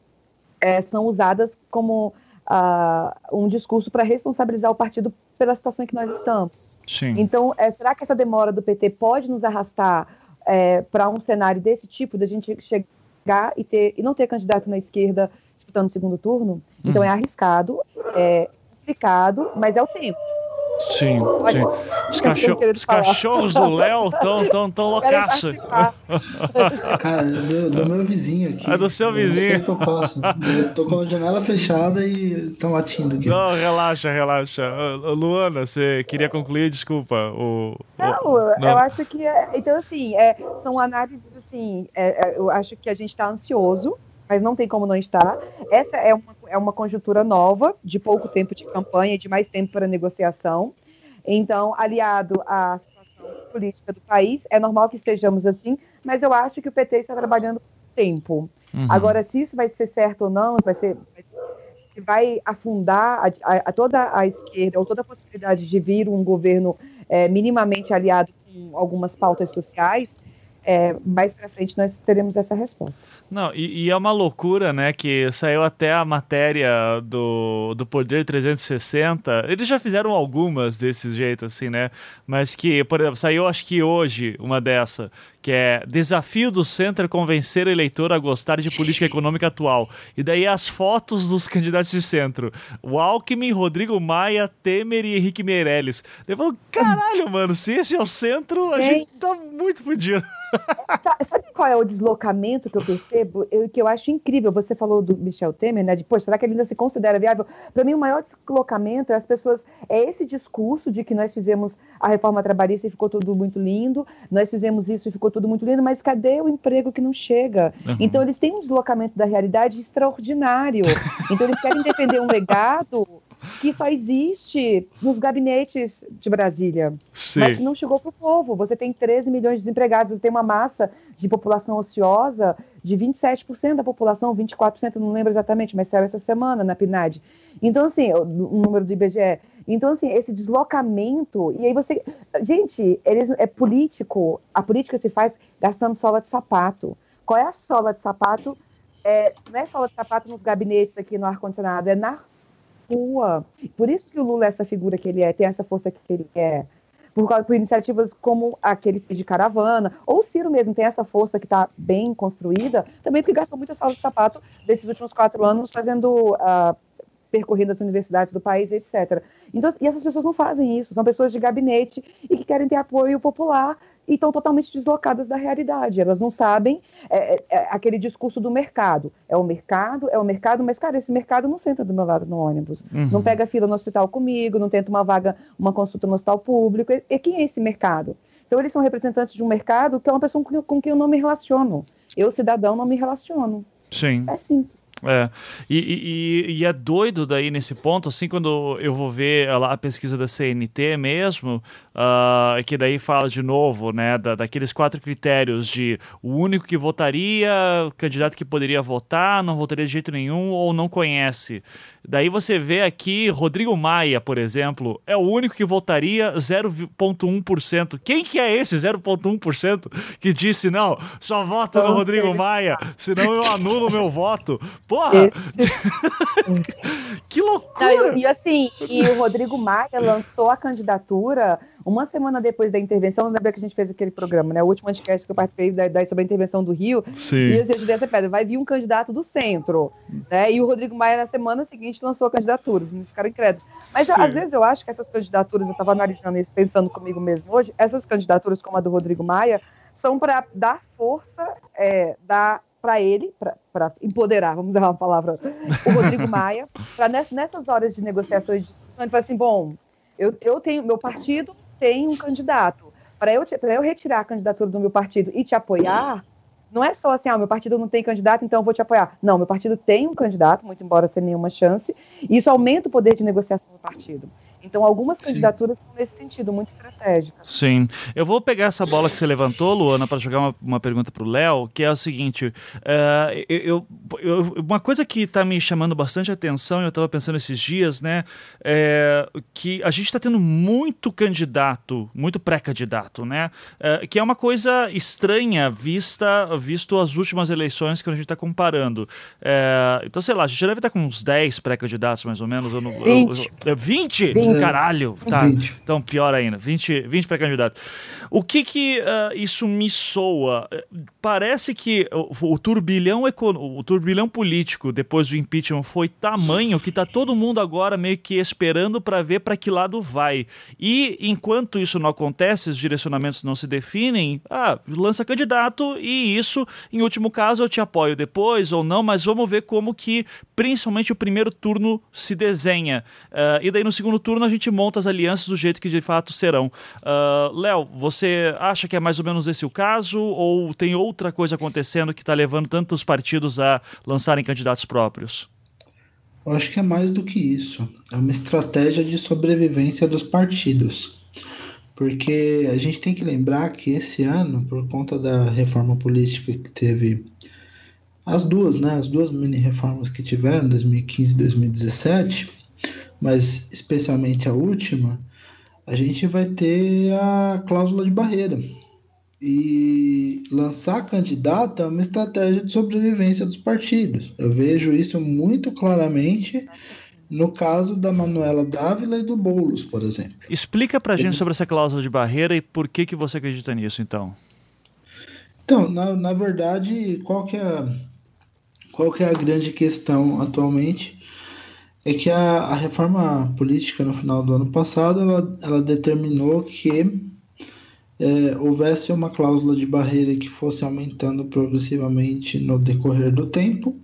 é, são usadas como uh, um discurso para responsabilizar o partido pela situação em que nós estamos. Sim. Então, é, será que essa demora do PT pode nos arrastar é, para um cenário desse tipo, da gente chegar e, ter, e não ter candidato na esquerda disputando o segundo turno. Então uhum. é arriscado, é complicado, mas é o tempo. Sim, sim. Os, cachorro, os cachorros do Léo estão tão, tão loucaça. Cara, do, do, meu vizinho aqui. É do seu vizinho. Eu que eu posso. Eu tô com a janela fechada e estão latindo aqui. Não, relaxa, relaxa. Luana, você queria concluir? Desculpa. O, não, o, não, eu acho que. É, então, assim, é, são análises assim. É, é eu acho que a gente está ansioso mas não tem como não estar. Essa é uma, é uma conjuntura nova, de pouco tempo de campanha, de mais tempo para negociação. Então, aliado à situação política do país, é normal que estejamos assim, mas eu acho que o PT está trabalhando com tempo. Uhum. Agora, se isso vai ser certo ou não, vai ser, se vai afundar a, a, a, toda a esquerda, ou toda a possibilidade de vir um governo é, minimamente aliado com algumas pautas sociais, é, mais para frente nós teremos essa resposta. Não, e, e, é uma loucura, né, que saiu até a matéria do, do Poder 360. Eles já fizeram algumas desse jeito, assim, né? Mas que, por exemplo, saiu acho que hoje uma dessa, que é Desafio do Centro é convencer o eleitor a gostar de política econômica atual. E daí as fotos dos candidatos de centro. O Alckmin, Rodrigo Maia, Temer e Henrique Meirelles. Eu falo, caralho, mano, se esse é o centro, a gente tá muito fodido. Sabe qual é o deslocamento que eu percebo? Eu, que eu acho incrível. Você falou do Michel Temer, né? De, poxa, será que ele ainda se considera viável? Para mim, o maior deslocamento é as pessoas. É esse discurso de que nós fizemos a reforma trabalhista e ficou tudo muito lindo, nós fizemos isso e ficou tudo muito lindo, mas cadê o emprego que não chega? Uhum. Então, eles têm um deslocamento da realidade extraordinário. Então, eles querem defender um legado que só existe nos gabinetes de Brasília, Sim. mas que não chegou para o povo. Você tem 13 milhões de desempregados, você tem uma massa de população ociosa de 27% da população, 24%, não lembro exatamente, mas saiu essa semana na PNAD. Então, assim, o, o número do IBGE. Então, assim, esse deslocamento, e aí você. Gente, eles, é político, a política se faz gastando sola de sapato. Qual é a sola de sapato? É, não é sola de sapato nos gabinetes aqui no ar-condicionado, é na rua. Por isso que o Lula é essa figura que ele é, tem essa força que ele é. Por, por iniciativas como aquele de caravana, ou o Ciro mesmo tem essa força que está bem construída, também porque gastou muita sala de sapato desses últimos quatro anos fazendo uh, percorrendo as universidades do país, etc. Então, e essas pessoas não fazem isso, são pessoas de gabinete e que querem ter apoio popular e estão totalmente deslocadas da realidade. Elas não sabem é, é, é, aquele discurso do mercado. É o mercado, é o mercado, mas, cara, esse mercado não senta do meu lado no ônibus. Uhum. Não pega fila no hospital comigo, não tenta uma vaga, uma consulta no hospital público. E, e quem é esse mercado? Então, eles são representantes de um mercado que é uma pessoa com, com quem eu não me relaciono. Eu, cidadão, não me relaciono. Sim. É simples. É, e, e, e, é doido daí nesse ponto, assim, quando eu vou ver lá a pesquisa da CNT mesmo, uh, que daí fala de novo, né, da, daqueles quatro critérios de o único que votaria, candidato que poderia votar, não votaria de jeito nenhum ou não conhece. Daí você vê aqui Rodrigo Maia, por exemplo, é o único que votaria 0,1%. Quem que é esse 0,1% que disse, não, só voto no Rodrigo Maia, senão eu anulo meu voto? Porra! que loucura! Não, e, e assim, e o Rodrigo Maia lançou a candidatura uma semana depois da intervenção, lembra que a gente fez aquele programa, né? O último podcast que eu participei da, da, sobre a intervenção do Rio. Sim. E eu essa pedra, vai vir um candidato do centro. Né? E o Rodrigo Maia, na semana seguinte, lançou a candidatura. Os meninos ficaram incrédulos. Mas Sim. às vezes eu acho que essas candidaturas, eu estava analisando isso, pensando comigo mesmo hoje, essas candidaturas, como a do Rodrigo Maia, são para dar força, é, dar para ele, para empoderar, vamos usar uma palavra, o Rodrigo Maia, para nessas horas de negociação e discussão, ele fala assim: bom, eu, eu tenho, meu partido tem um candidato. Para eu, eu retirar a candidatura do meu partido e te apoiar, não é só assim, ah, meu partido não tem candidato, então eu vou te apoiar. Não, meu partido tem um candidato, muito embora sem nenhuma chance, e isso aumenta o poder de negociação do partido. Então, algumas candidaturas são nesse sentido, muito estratégicas. Sim. Eu vou pegar essa bola que você levantou, Luana, para jogar uma, uma pergunta para o Léo, que é o seguinte: uh, eu, eu, uma coisa que está me chamando bastante atenção, eu estava pensando esses dias, né, é que a gente está tendo muito candidato, muito pré-candidato, né, uh, que é uma coisa estranha vista, visto as últimas eleições que a gente está comparando. Uh, então, sei lá, a gente já deve estar com uns 10 pré-candidatos, mais ou menos. Eu não, 20? Eu, 20? 20? Caralho, tá. 20. Então, pior ainda. 20, 20 para candidato. O que que uh, isso me soa? Parece que o, o turbilhão o turbilhão político depois do impeachment foi tamanho que tá todo mundo agora meio que esperando para ver para que lado vai. E enquanto isso não acontece, os direcionamentos não se definem, ah, lança candidato e isso, em último caso, eu te apoio depois ou não, mas vamos ver como que principalmente o primeiro turno se desenha. Uh, e daí no segundo turno a gente monta as alianças do jeito que de fato serão. Uh, Léo, você acha que é mais ou menos esse o caso ou tem outra coisa acontecendo que está levando tantos partidos a lançarem candidatos próprios? Eu acho que é mais do que isso. É uma estratégia de sobrevivência dos partidos. Porque a gente tem que lembrar que esse ano, por conta da reforma política que teve as duas, né, as duas mini reformas que tiveram, 2015 e 2017, mas especialmente a última, a gente vai ter a cláusula de barreira. E lançar candidato é uma estratégia de sobrevivência dos partidos. Eu vejo isso muito claramente no caso da Manuela Dávila e do Boulos, por exemplo. Explica pra Eles... gente sobre essa cláusula de barreira e por que, que você acredita nisso, então. Então, na, na verdade, qual que, é, qual que é a grande questão atualmente? É que a, a reforma política no final do ano passado ela, ela determinou que é, houvesse uma cláusula de barreira que fosse aumentando progressivamente no decorrer do tempo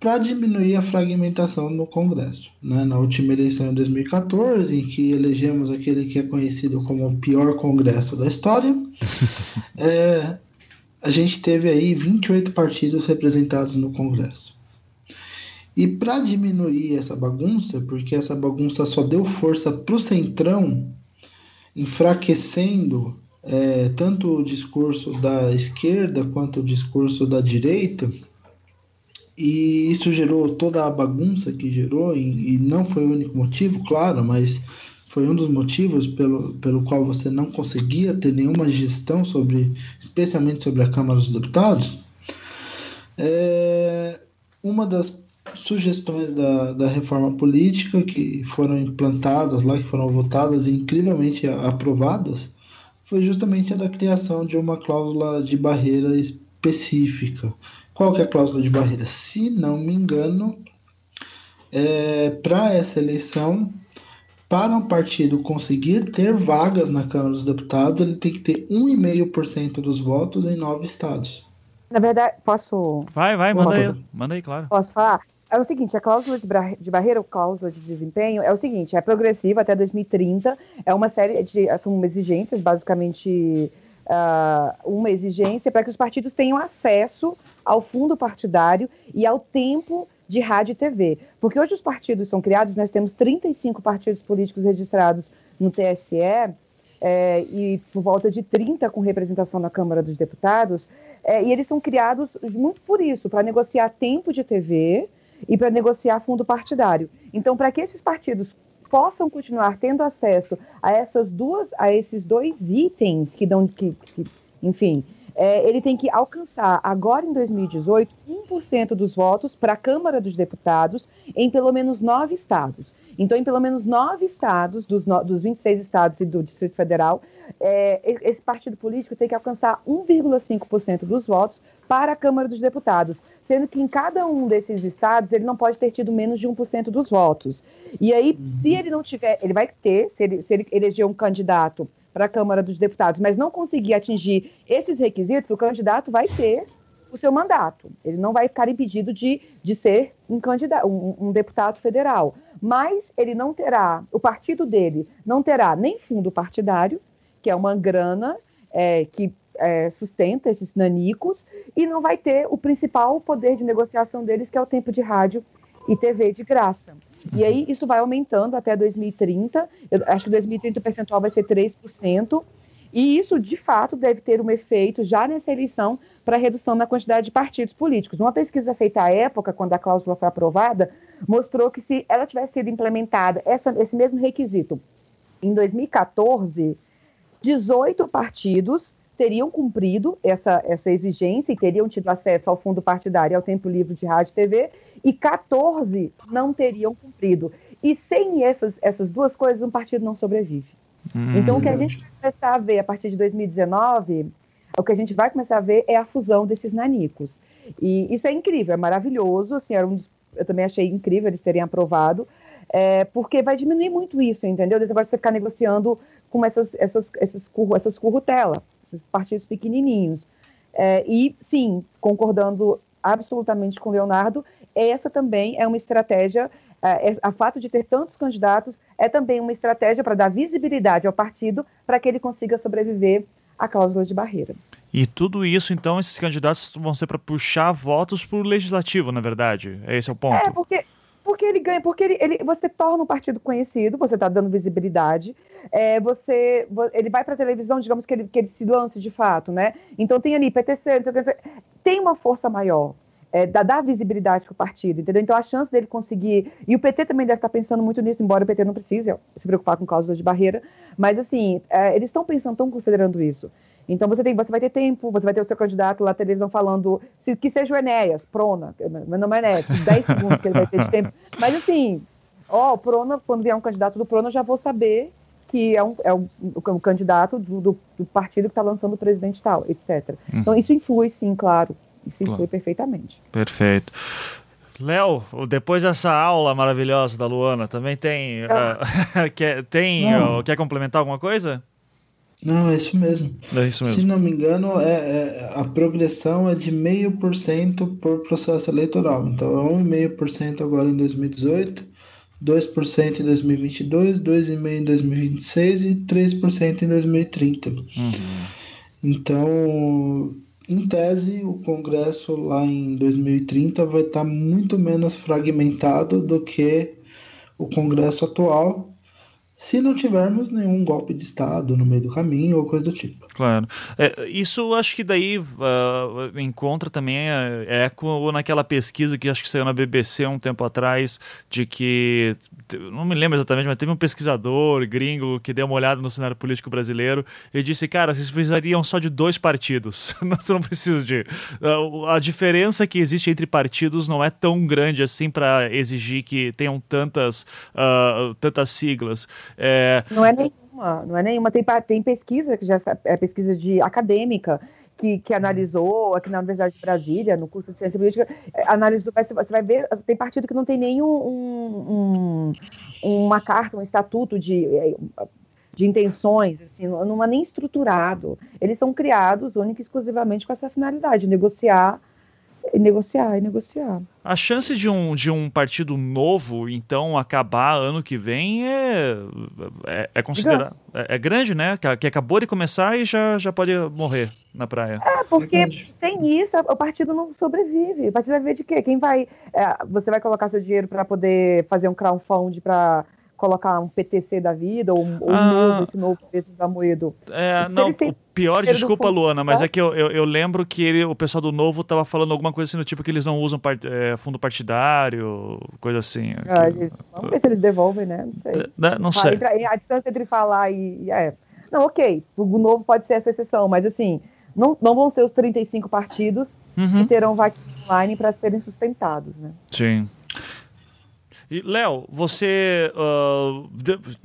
para diminuir a fragmentação no Congresso. Né? Na última eleição em 2014, em que elegemos aquele que é conhecido como o pior Congresso da história, é, a gente teve aí 28 partidos representados no Congresso. E para diminuir essa bagunça, porque essa bagunça só deu força para o centrão, enfraquecendo é, tanto o discurso da esquerda quanto o discurso da direita, e isso gerou toda a bagunça que gerou, e, e não foi o único motivo, claro, mas foi um dos motivos pelo, pelo qual você não conseguia ter nenhuma gestão sobre, especialmente sobre a Câmara dos Deputados. É, uma das sugestões da, da reforma política que foram implantadas lá, que foram votadas e incrivelmente aprovadas, foi justamente a da criação de uma cláusula de barreira específica. Qual que é a cláusula de barreira? Se não me engano, é, para essa eleição, para um partido conseguir ter vagas na Câmara dos Deputados, ele tem que ter 1,5% dos votos em nove estados. Na verdade, posso. Vai, vai, manda aí, manda aí, claro. Posso falar? É o seguinte, a cláusula de, de barreira, ou cláusula de desempenho, é o seguinte, é progressiva até 2030, é uma série de, são exigências, basicamente uh, uma exigência para que os partidos tenham acesso ao fundo partidário e ao tempo de rádio e TV. Porque hoje os partidos são criados, nós temos 35 partidos políticos registrados no TSE é, e por volta de 30 com representação na Câmara dos Deputados, é, e eles são criados muito por isso, para negociar tempo de TV e para negociar fundo partidário. Então, para que esses partidos possam continuar tendo acesso a essas duas, a esses dois itens que dão, que, que enfim, é, ele tem que alcançar agora em 2018 1% dos votos para a Câmara dos Deputados em pelo menos nove estados. Então, em pelo menos nove estados, dos, no, dos 26 estados e do Distrito Federal, é, esse partido político tem que alcançar 1,5% dos votos para a Câmara dos Deputados, sendo que em cada um desses estados ele não pode ter tido menos de 1% dos votos. E aí, uhum. se ele não tiver, ele vai ter, se ele, se ele eleger um candidato para a Câmara dos Deputados, mas não conseguir atingir esses requisitos, o candidato vai ter o seu mandato. Ele não vai ficar impedido de, de ser um, candidato, um, um deputado federal. Mas ele não terá, o partido dele não terá nem fundo partidário, que é uma grana é, que é, sustenta esses nanicos, e não vai ter o principal poder de negociação deles, que é o tempo de rádio e TV de graça. E aí isso vai aumentando até 2030. Eu acho que 2030 o percentual vai ser 3%. E isso, de fato, deve ter um efeito já nessa eleição para redução na quantidade de partidos políticos. Uma pesquisa feita à época, quando a cláusula foi aprovada, mostrou que se ela tivesse sido implementada, essa, esse mesmo requisito, em 2014, 18 partidos teriam cumprido essa, essa exigência e teriam tido acesso ao fundo partidário e ao tempo livre de rádio e TV, e 14 não teriam cumprido. E sem essas, essas duas coisas, um partido não sobrevive. Hum, então, o que a gente vai começar a ver a partir de 2019 o que a gente vai começar a ver é a fusão desses nanicos. E isso é incrível, é maravilhoso, assim, era um eu também achei incrível eles terem aprovado, é, porque vai diminuir muito isso, entendeu? Desse negócio você ficar negociando com essas, essas, essas, curro, essas currutelas, esses partidos pequenininhos. É, e, sim, concordando absolutamente com o Leonardo, essa também é uma estratégia, é, a fato de ter tantos candidatos é também uma estratégia para dar visibilidade ao partido para que ele consiga sobreviver a cláusula de barreira. E tudo isso, então, esses candidatos vão ser para puxar votos para o legislativo, na verdade. Esse é o ponto. É, porque, porque ele ganha, porque ele, ele, você torna um partido conhecido, você está dando visibilidade, é, você, ele vai para a televisão, digamos que ele, que ele se lance de fato, né? Então tem ali PTC, tem uma força maior. É, dar visibilidade para o partido, entendeu? Então a chance dele conseguir. E o PT também deve estar pensando muito nisso, embora o PT não precise se preocupar com cláusula de barreira, mas assim, é, eles estão pensando, estão considerando isso. Então você tem, você vai ter tempo, você vai ter o seu candidato lá na televisão falando se, que seja o Enéas, Prona, meu nome é Enéas, 10 segundos que ele vai ter de tempo. Mas assim, ó, o Prona, quando vier um candidato do Prona, eu já vou saber que é um, é um, um candidato do, do, do partido que está lançando o presidente tal, etc. Uhum. Então isso influi, sim, claro. Isso claro. influi perfeitamente. Perfeito. Léo, depois dessa aula maravilhosa da Luana, também tem. Uh, quer, tem uh, quer complementar alguma coisa? Não, é isso mesmo. É isso mesmo. Se não me engano, é, é a progressão é de meio por cento por processo eleitoral. Então é 1,5% agora em 2018, 2% em 2022, 2,5% em 2026 e 3% em 2030. Uhum. Então em tese, o Congresso lá em 2030 vai estar muito menos fragmentado do que o Congresso atual, se não tivermos nenhum golpe de Estado no meio do caminho ou coisa do tipo. Claro. É, isso acho que daí uh, encontra também é, eco naquela pesquisa que acho que saiu na BBC um tempo atrás, de que, não me lembro exatamente, mas teve um pesquisador gringo que deu uma olhada no cenário político brasileiro e disse, cara, vocês precisariam só de dois partidos, nós não precisamos de... Uh, a diferença que existe entre partidos não é tão grande assim para exigir que tenham tantas, uh, tantas siglas. É... Não é nenhuma, não é nenhuma. Tem, tem pesquisa, que já é pesquisa de acadêmica, que, que, analisou aqui na Universidade de Brasília, no curso de Ciência Política, é, analisou, você vai ver, tem partido que não tem nenhum um, um, uma carta, um estatuto de, de intenções, assim, não é nem estruturado. Eles são criados única e exclusivamente com essa finalidade, de negociar E negociar, e negociar. A chance de um, de um partido novo, então, acabar ano que vem é, é, é considerado. É, é, grande, né? Que, que, acabou de começar e já, já pode morrer na praia. É, porque é sem isso o partido não sobrevive. O partido vai ver de quê? Quem vai. É, você vai colocar seu dinheiro para poder fazer um crowdfund para colocar um PTC da vida, ou, ou ah, um novo, esse novo mesmo da Moedo. É, não, o pior, desculpa, Luana, mas é que eu, eu, eu, lembro que ele, o pessoal do Novo tava falando alguma coisa assim do tipo que eles não usam part, é, fundo partidário, coisa assim. Ah, eles, vamos ver se eles devolvem, né? Não sei. É, não sei. a distância entre falar e, e. é. Não, ok, o Novo pode ser essa exceção, mas assim, não, não vão ser os 35 partidos uhum. que terão vaquinha online para serem sustentados, né? Sim. E, Léo, você, uh,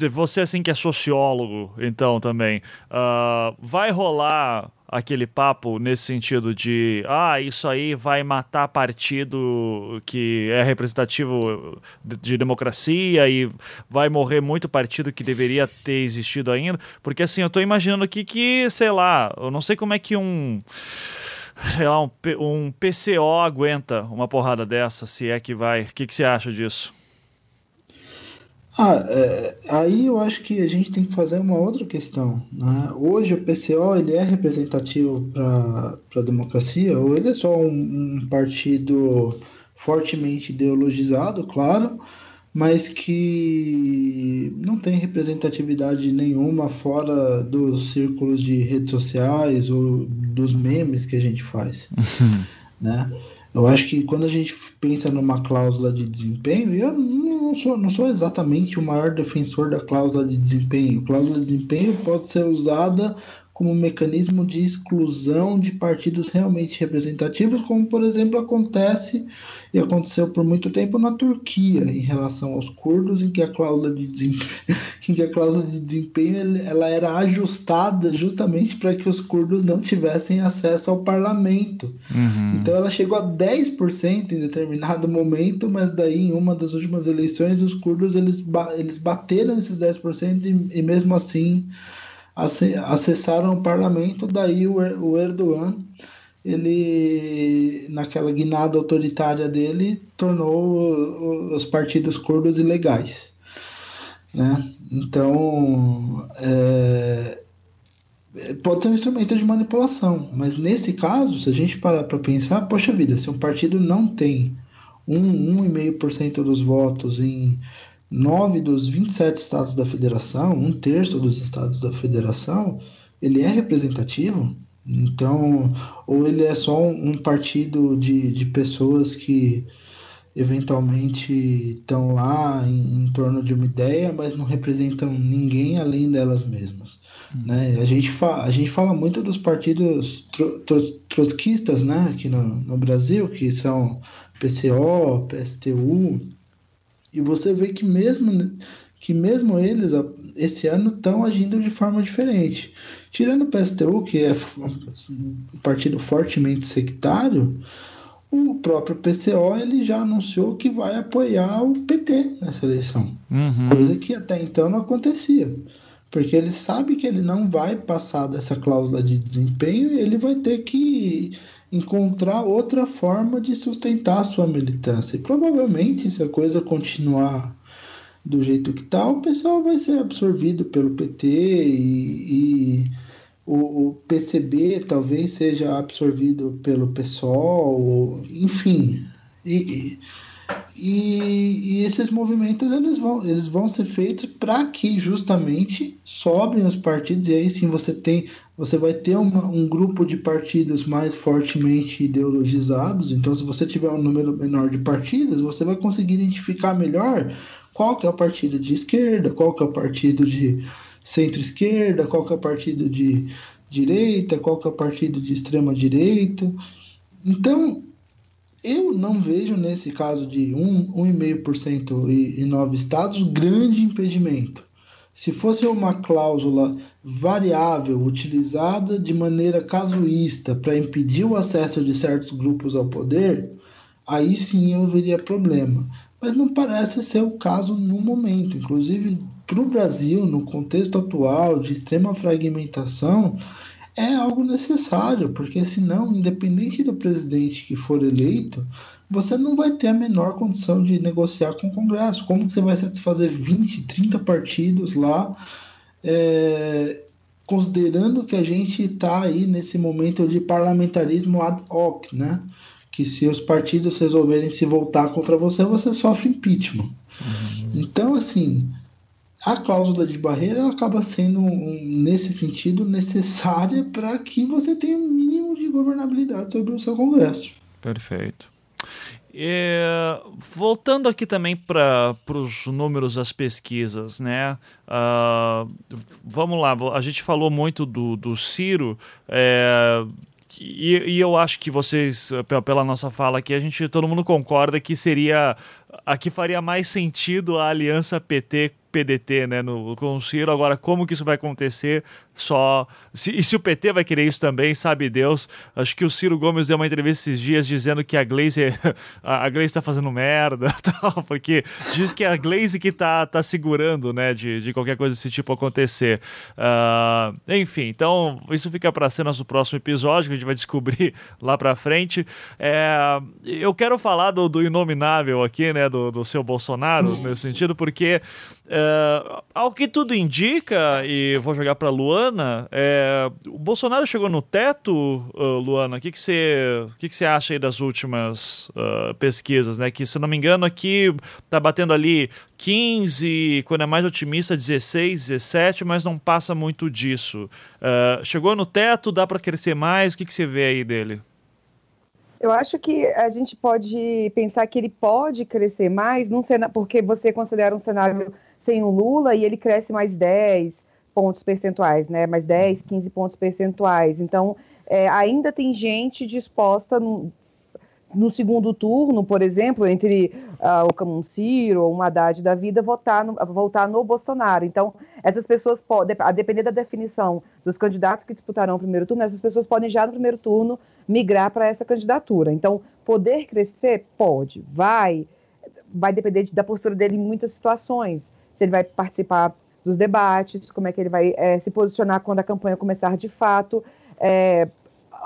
você assim que é sociólogo, então também, uh, vai rolar aquele papo nesse sentido de ah, isso aí vai matar partido que é representativo de democracia e vai morrer muito partido que deveria ter existido ainda, porque assim, eu estou imaginando aqui que, sei lá, eu não sei como é que um sei lá, um, um PCO aguenta uma porrada dessa, se é que vai. O que, que você acha disso? Ah, é, aí eu acho que a gente tem que fazer uma outra questão. Né? Hoje o PCO ele é representativo para a democracia, ou ele é só um, um, partido fortemente ideologizado, claro, mas que não tem representatividade nenhuma fora dos círculos de redes sociais ou dos memes que a gente faz. né? Eu acho que quando a gente pensa numa cláusula de desempenho, eu não sou, não sou exatamente o maior defensor da cláusula de desempenho. Cláusula de desempenho pode ser usada como mecanismo de exclusão de partidos realmente representativos, como por exemplo acontece e aconteceu por muito tempo na Turquia em relação aos curdos, em que a cláusula de desempenho, em que a cláusula de desempenho ela era ajustada justamente para que os curdos não tivessem acesso ao parlamento. Uhum. Então ela chegou a 10% em determinado momento, mas daí em uma das últimas eleições os curdos eles, eles bateram esses 10% e, e mesmo assim acessaram o parlamento, daí o Erdogan, ele, naquela guinada autoritária dele, tornou os partidos curdos ilegais. Né? Então, é, pode ser um instrumento de manipulação, mas nesse caso, se a gente parar para pensar, poxa vida, se um partido não tem um, 1,5% dos votos em nove dos 27 estados da federação, um terço dos estados da federação, ele é representativo. Então, ou ele é só um, partido de, de pessoas que eventualmente estão lá em, em, torno de uma ideia, mas não representam ninguém além delas mesmas. Hum. Né? A, gente a gente fala muito dos partidos tro, tro, trotskistas né? aqui no, no Brasil, que são PCO, PSTU, e você vê que mesmo que mesmo eles esse ano estão agindo de forma diferente. Tirando o PSTU, que é um partido fortemente sectário, o próprio PCO ele já anunciou que vai apoiar o PT nessa eleição. Uhum. Coisa que até então não acontecia. Porque ele sabe que ele não vai passar dessa cláusula de desempenho e ele vai ter que encontrar outra forma de sustentar a sua militância. E provavelmente, se a coisa continuar do jeito que está, o pessoal vai ser absorvido pelo PT e, e o, o, PCB talvez seja absorvido pelo PSOL, enfim. E, e, e, esses movimentos eles vão, eles vão ser feitos para que justamente sobrem os partidos e aí sim você tem você vai ter uma, um grupo de partidos mais fortemente ideologizados. Então, se você tiver um número menor de partidos, você vai conseguir identificar melhor qual que é o partido de esquerda, qual que é o partido de centro-esquerda, qual que é o partido de direita, qual que é o partido de extrema-direita. Então, eu não vejo nesse caso de 1,5% e, e nove estados grande impedimento. Se fosse uma cláusula variável utilizada de maneira casuísta para impedir o acesso de certos grupos ao poder, aí sim eu veria problema. Mas não parece ser o caso no momento. Inclusive, para o Brasil, no contexto atual de extrema fragmentação, é algo necessário, porque senão, independente do presidente que for eleito, você não vai ter a menor condição de negociar com o Congresso. Como você vai satisfazer 20, 30 partidos lá, é, considerando que a gente está aí nesse momento de parlamentarismo ad hoc, né? Que se os partidos resolverem se voltar contra você, você sofre impeachment. Uhum. Então, assim, a cláusula de barreira acaba sendo, nesse sentido, necessária para que você tenha um mínimo de governabilidade sobre o seu Congresso. Perfeito. É, voltando aqui também para os números das pesquisas, né? Uh, vamos lá, a gente falou muito do, do Ciro. É, e, e, eu acho que vocês, pela nossa fala aqui, a gente todo mundo concorda que seria. Aqui faria mais sentido a aliança PT PDT, né, no, com o Ciro. Agora, como que isso vai acontecer? Só. Se, e se o PT vai querer isso também, sabe Deus. Acho que o Ciro Gomes deu uma entrevista esses dias dizendo que a Glaze a, a Glaze tá fazendo merda, tal, porque diz que é a Glaze que tá, tá segurando, né, de, de qualquer coisa desse tipo acontecer. Uh, enfim, então isso fica para cenas do próximo episódio, que a gente vai descobrir lá para frente. É, eu quero falar do, do inominável aqui, né, do, do seu Bolsonaro, nesse sentido, porque é, ao que tudo indica, e vou jogar para Luana, é, o Bolsonaro chegou no teto, uh, Luana. O que você que que que acha aí das últimas uh, pesquisas, né? Que se não me engano aqui tá batendo ali 15, quando é mais otimista 16, 17, mas não passa muito disso. Uh, chegou no teto, dá para crescer mais? O que você vê aí dele? Eu acho que a gente pode pensar que ele pode crescer mais, num cenário, porque você considera um cenário sem o Lula e ele cresce mais 10 pontos percentuais, né? Mais 10, 15 pontos percentuais. Então, é, ainda tem gente disposta no, no, segundo turno, por exemplo, entre uh, o Camon Ciro ou uma Haddad da vida, votar no, votar no Bolsonaro. Então, essas pessoas podem, a depender da definição dos candidatos que disputarão o primeiro turno, essas pessoas podem já no primeiro turno migrar para essa candidatura. Então, poder crescer? Pode. Vai. Vai depender de, da postura dele em muitas situações se ele vai participar dos debates, como é que ele vai é, se posicionar quando a campanha começar de fato. É,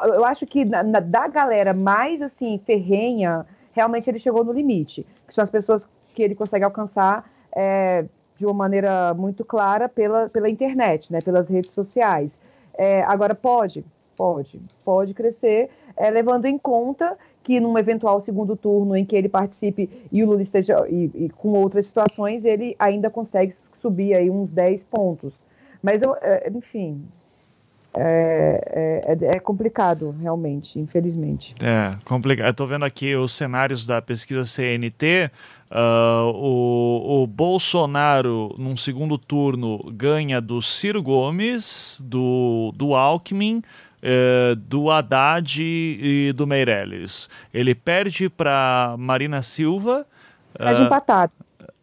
eu acho que na, na, da galera mais assim ferrenha, realmente ele chegou no limite, que são as pessoas que ele consegue alcançar é, de uma maneira muito clara pela, pela internet, né, pelas redes sociais. É, agora pode, pode, pode crescer, é, levando em conta que num eventual segundo turno em que ele participe e o Lula esteja e, e com outras situações, ele ainda consegue subir aí uns 10 pontos. Mas, eu, é, enfim, é, é, é, complicado, realmente, infelizmente. É, complicado. Estou vendo aqui os cenários da pesquisa CNT. Uh, ah, o, o, Bolsonaro, num segundo turno, ganha do Ciro Gomes, do, do Alckmin, é, do Haddad e do Meirelles. Ele perde para Marina Silva. Perde uh, empatado.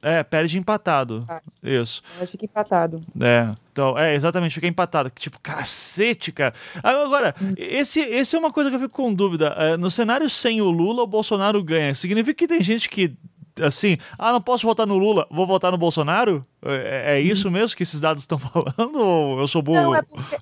É, perde empatado. Ah, Isso. Fica empatado. É. Então, é, exatamente, fica empatado. Tipo, cacete, cara. Agora, hum. esse, esse é uma coisa que eu fico com dúvida. É, no cenário sem o Lula, o Bolsonaro ganha. Significa que tem gente que assim, ah, não posso votar no Lula, vou votar no Bolsonaro? É, é isso mesmo que esses dados estão falando ou eu sou burro? Não, é porque,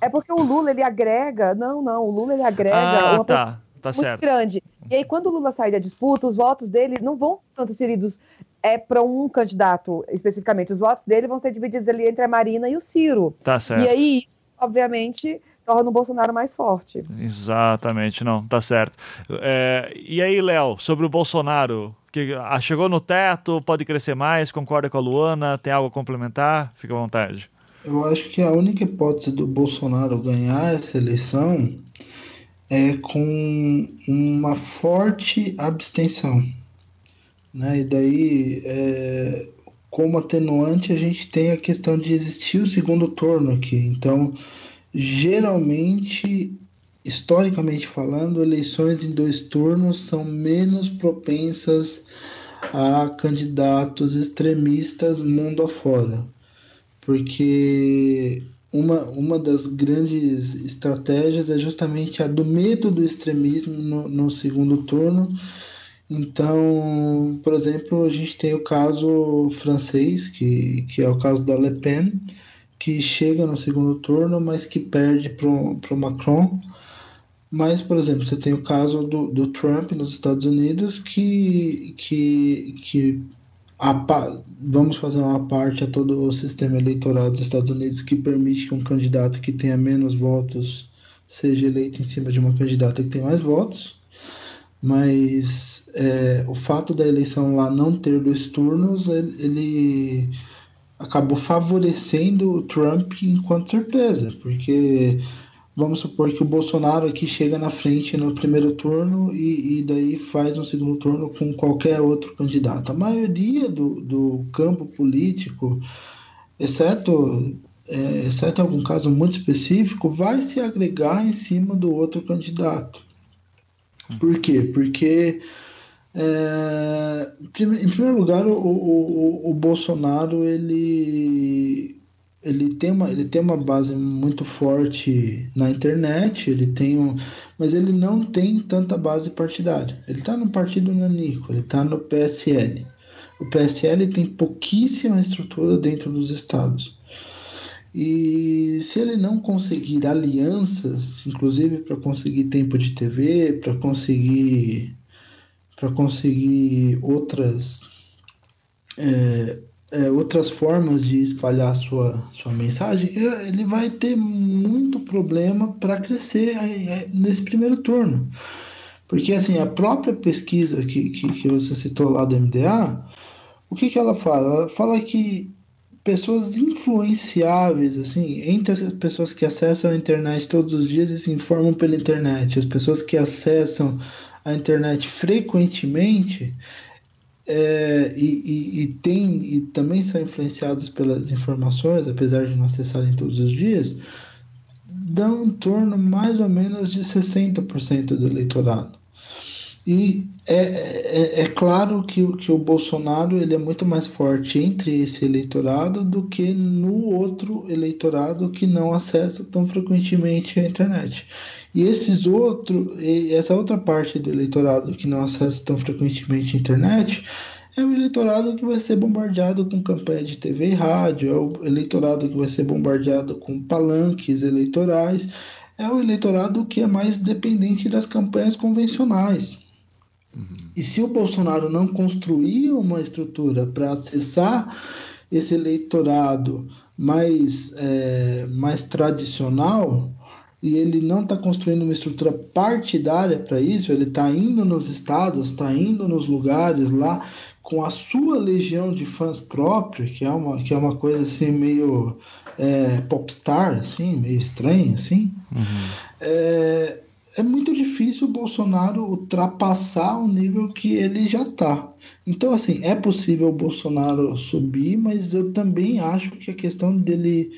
é porque o Lula ele agrega, não, não, o Lula ele agrega ah, tá, tá muito certo. grande. E aí quando o Lula sai da disputa, os votos dele não vão tanto transferidos é para um candidato especificamente. Os votos dele vão ser divididos ali entre a Marina e o Ciro. Tá certo. E aí, obviamente, torna o Bolsonaro mais forte. Exatamente, não, tá certo. É, e aí, Léo, sobre o Bolsonaro, que ah, chegou no teto, pode crescer mais, concorda com a Luana, tem algo a complementar? Fica à vontade. Eu acho que a única hipótese do Bolsonaro ganhar essa eleição é com uma forte abstenção. Né? E daí, é, como atenuante, a gente tem a questão de existir o segundo turno aqui. Então, geralmente historicamente falando, eleições em dois turnos são menos propensas a candidatos extremistas mundo afora. Porque uma, uma das grandes estratégias é justamente a do medo do extremismo no, no segundo turno. Então, por exemplo, a gente tem o caso francês, que, que é o caso da Le Pen, que chega no segundo turno, mas que perde para o Macron. Mas, por exemplo, você tem o caso do, do Trump nos Estados Unidos, que, que, que a, vamos fazer uma parte a todo o sistema eleitoral dos Estados Unidos que permite que um candidato que tenha menos votos seja eleito em cima de uma candidata que tem mais votos. Mas é, o fato da eleição lá não ter dois turnos, ele, ele acabou favorecendo o Trump enquanto surpresa, porque vamos supor que o Bolsonaro aqui chega na frente no primeiro turno e, e daí faz um segundo turno com qualquer outro candidato. A maioria do, do campo político, exceto, é, exceto algum caso muito específico, vai se agregar em cima do outro candidato. Por quê? Porque é, em primeiro lugar, o, o, o Bolsonaro ele ele tem uma, ele tem uma base muito forte na internet, ele tem um, mas ele não tem tanta base partidária. Ele está no partido Nanico, ele está no PSL. O PSL tem pouquíssima estrutura dentro dos estados. E se ele não conseguir alianças, inclusive para conseguir tempo de TV, para conseguir para conseguir outras é, é, outras formas de espalhar sua, sua mensagem, ele vai ter muito problema para crescer nesse primeiro turno. Porque assim, a própria pesquisa que, que, que, você citou lá do MDA, o que, que ela fala? Ela fala que pessoas influenciáveis, assim, entre as pessoas que acessam a internet todos os dias e se informam pela internet, as pessoas que acessam a internet frequentemente, é, e, e, e, tem, e também são influenciados pelas informações, apesar de não acessarem todos os dias, dão em torno mais ou menos de 60% do eleitorado. E é, é, é, claro que, que o Bolsonaro ele é muito mais forte entre esse eleitorado do que no outro eleitorado que não acessa tão frequentemente a internet. E esses outro, essa outra parte do eleitorado que não acessa tão frequentemente a internet é o eleitorado que vai ser bombardeado com campanha de TV e rádio, é o eleitorado que vai ser bombardeado com palanques eleitorais, é o eleitorado que é mais dependente das campanhas convencionais. Uhum. E se o Bolsonaro não construir uma estrutura para acessar esse eleitorado mais, é, mais tradicional, e ele não está construindo uma estrutura partidária para isso, ele está indo nos estados, está indo nos lugares lá com a sua legião de fãs próprios, que é uma, que é uma coisa assim meio é, popstar, assim, meio estranha, assim, uhum. é, é muito difícil o Bolsonaro ultrapassar o nível que ele já está. Então, assim, é possível o Bolsonaro subir, mas eu também acho que a questão dele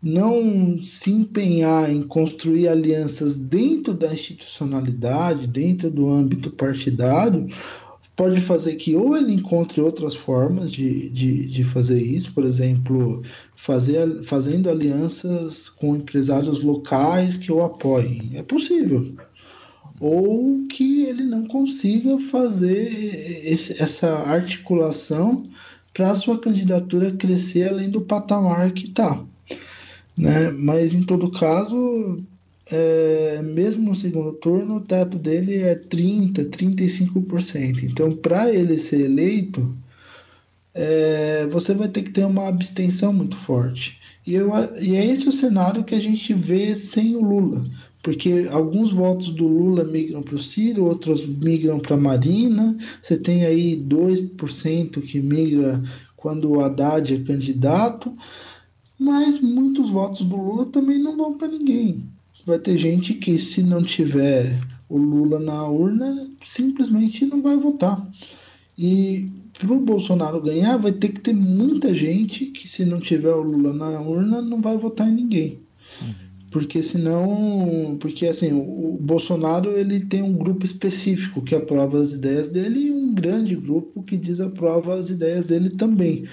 não se empenhar em construir alianças dentro da institucionalidade, dentro do âmbito partidário, pode fazer que ou ele encontre outras formas de, de, de fazer isso, por exemplo, fazer, fazendo alianças com empresários locais que o apoiem. É possível. Ou que ele não consiga fazer esse, essa articulação para a sua candidatura crescer além do patamar que está. Né? Mas em todo caso, é, mesmo no segundo turno, o teto dele é 30%, 35%. Então, para ele ser eleito, é, você vai ter que ter uma abstenção muito forte. E, eu, e é esse o cenário que a gente vê sem o Lula. Porque alguns votos do Lula migram para o Ciro, outros migram para a Marina. Você tem aí 2% que migra quando o Haddad é candidato. Mas muitos votos do Lula também não vão para ninguém. Vai ter gente que, se não tiver o Lula na urna, simplesmente não vai votar. E para o Bolsonaro ganhar, vai ter que ter muita gente que, se não tiver o Lula na urna, não vai votar em ninguém. Uhum. Porque senão. Porque assim, o Bolsonaro ele tem um grupo específico que aprova as ideias dele e um grande grupo que desaprova as ideias dele também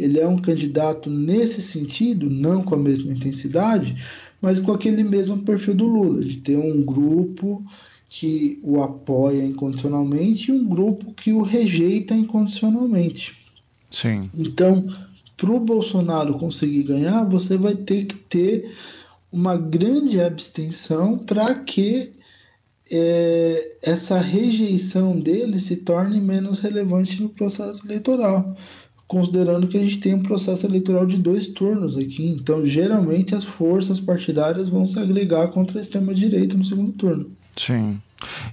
ele é um candidato nesse sentido, não com a mesma intensidade, mas com aquele mesmo perfil do Lula, de ter um grupo que o apoia incondicionalmente e um grupo que o rejeita incondicionalmente. Sim. Então, para o Bolsonaro conseguir ganhar, você vai ter que ter uma grande abstenção para que é, essa rejeição dele se torne menos relevante no processo eleitoral, considerando que a gente tem um processo eleitoral de dois turnos aqui. Então, geralmente, as forças partidárias vão se agregar contra a extrema-direita no segundo turno. Sim.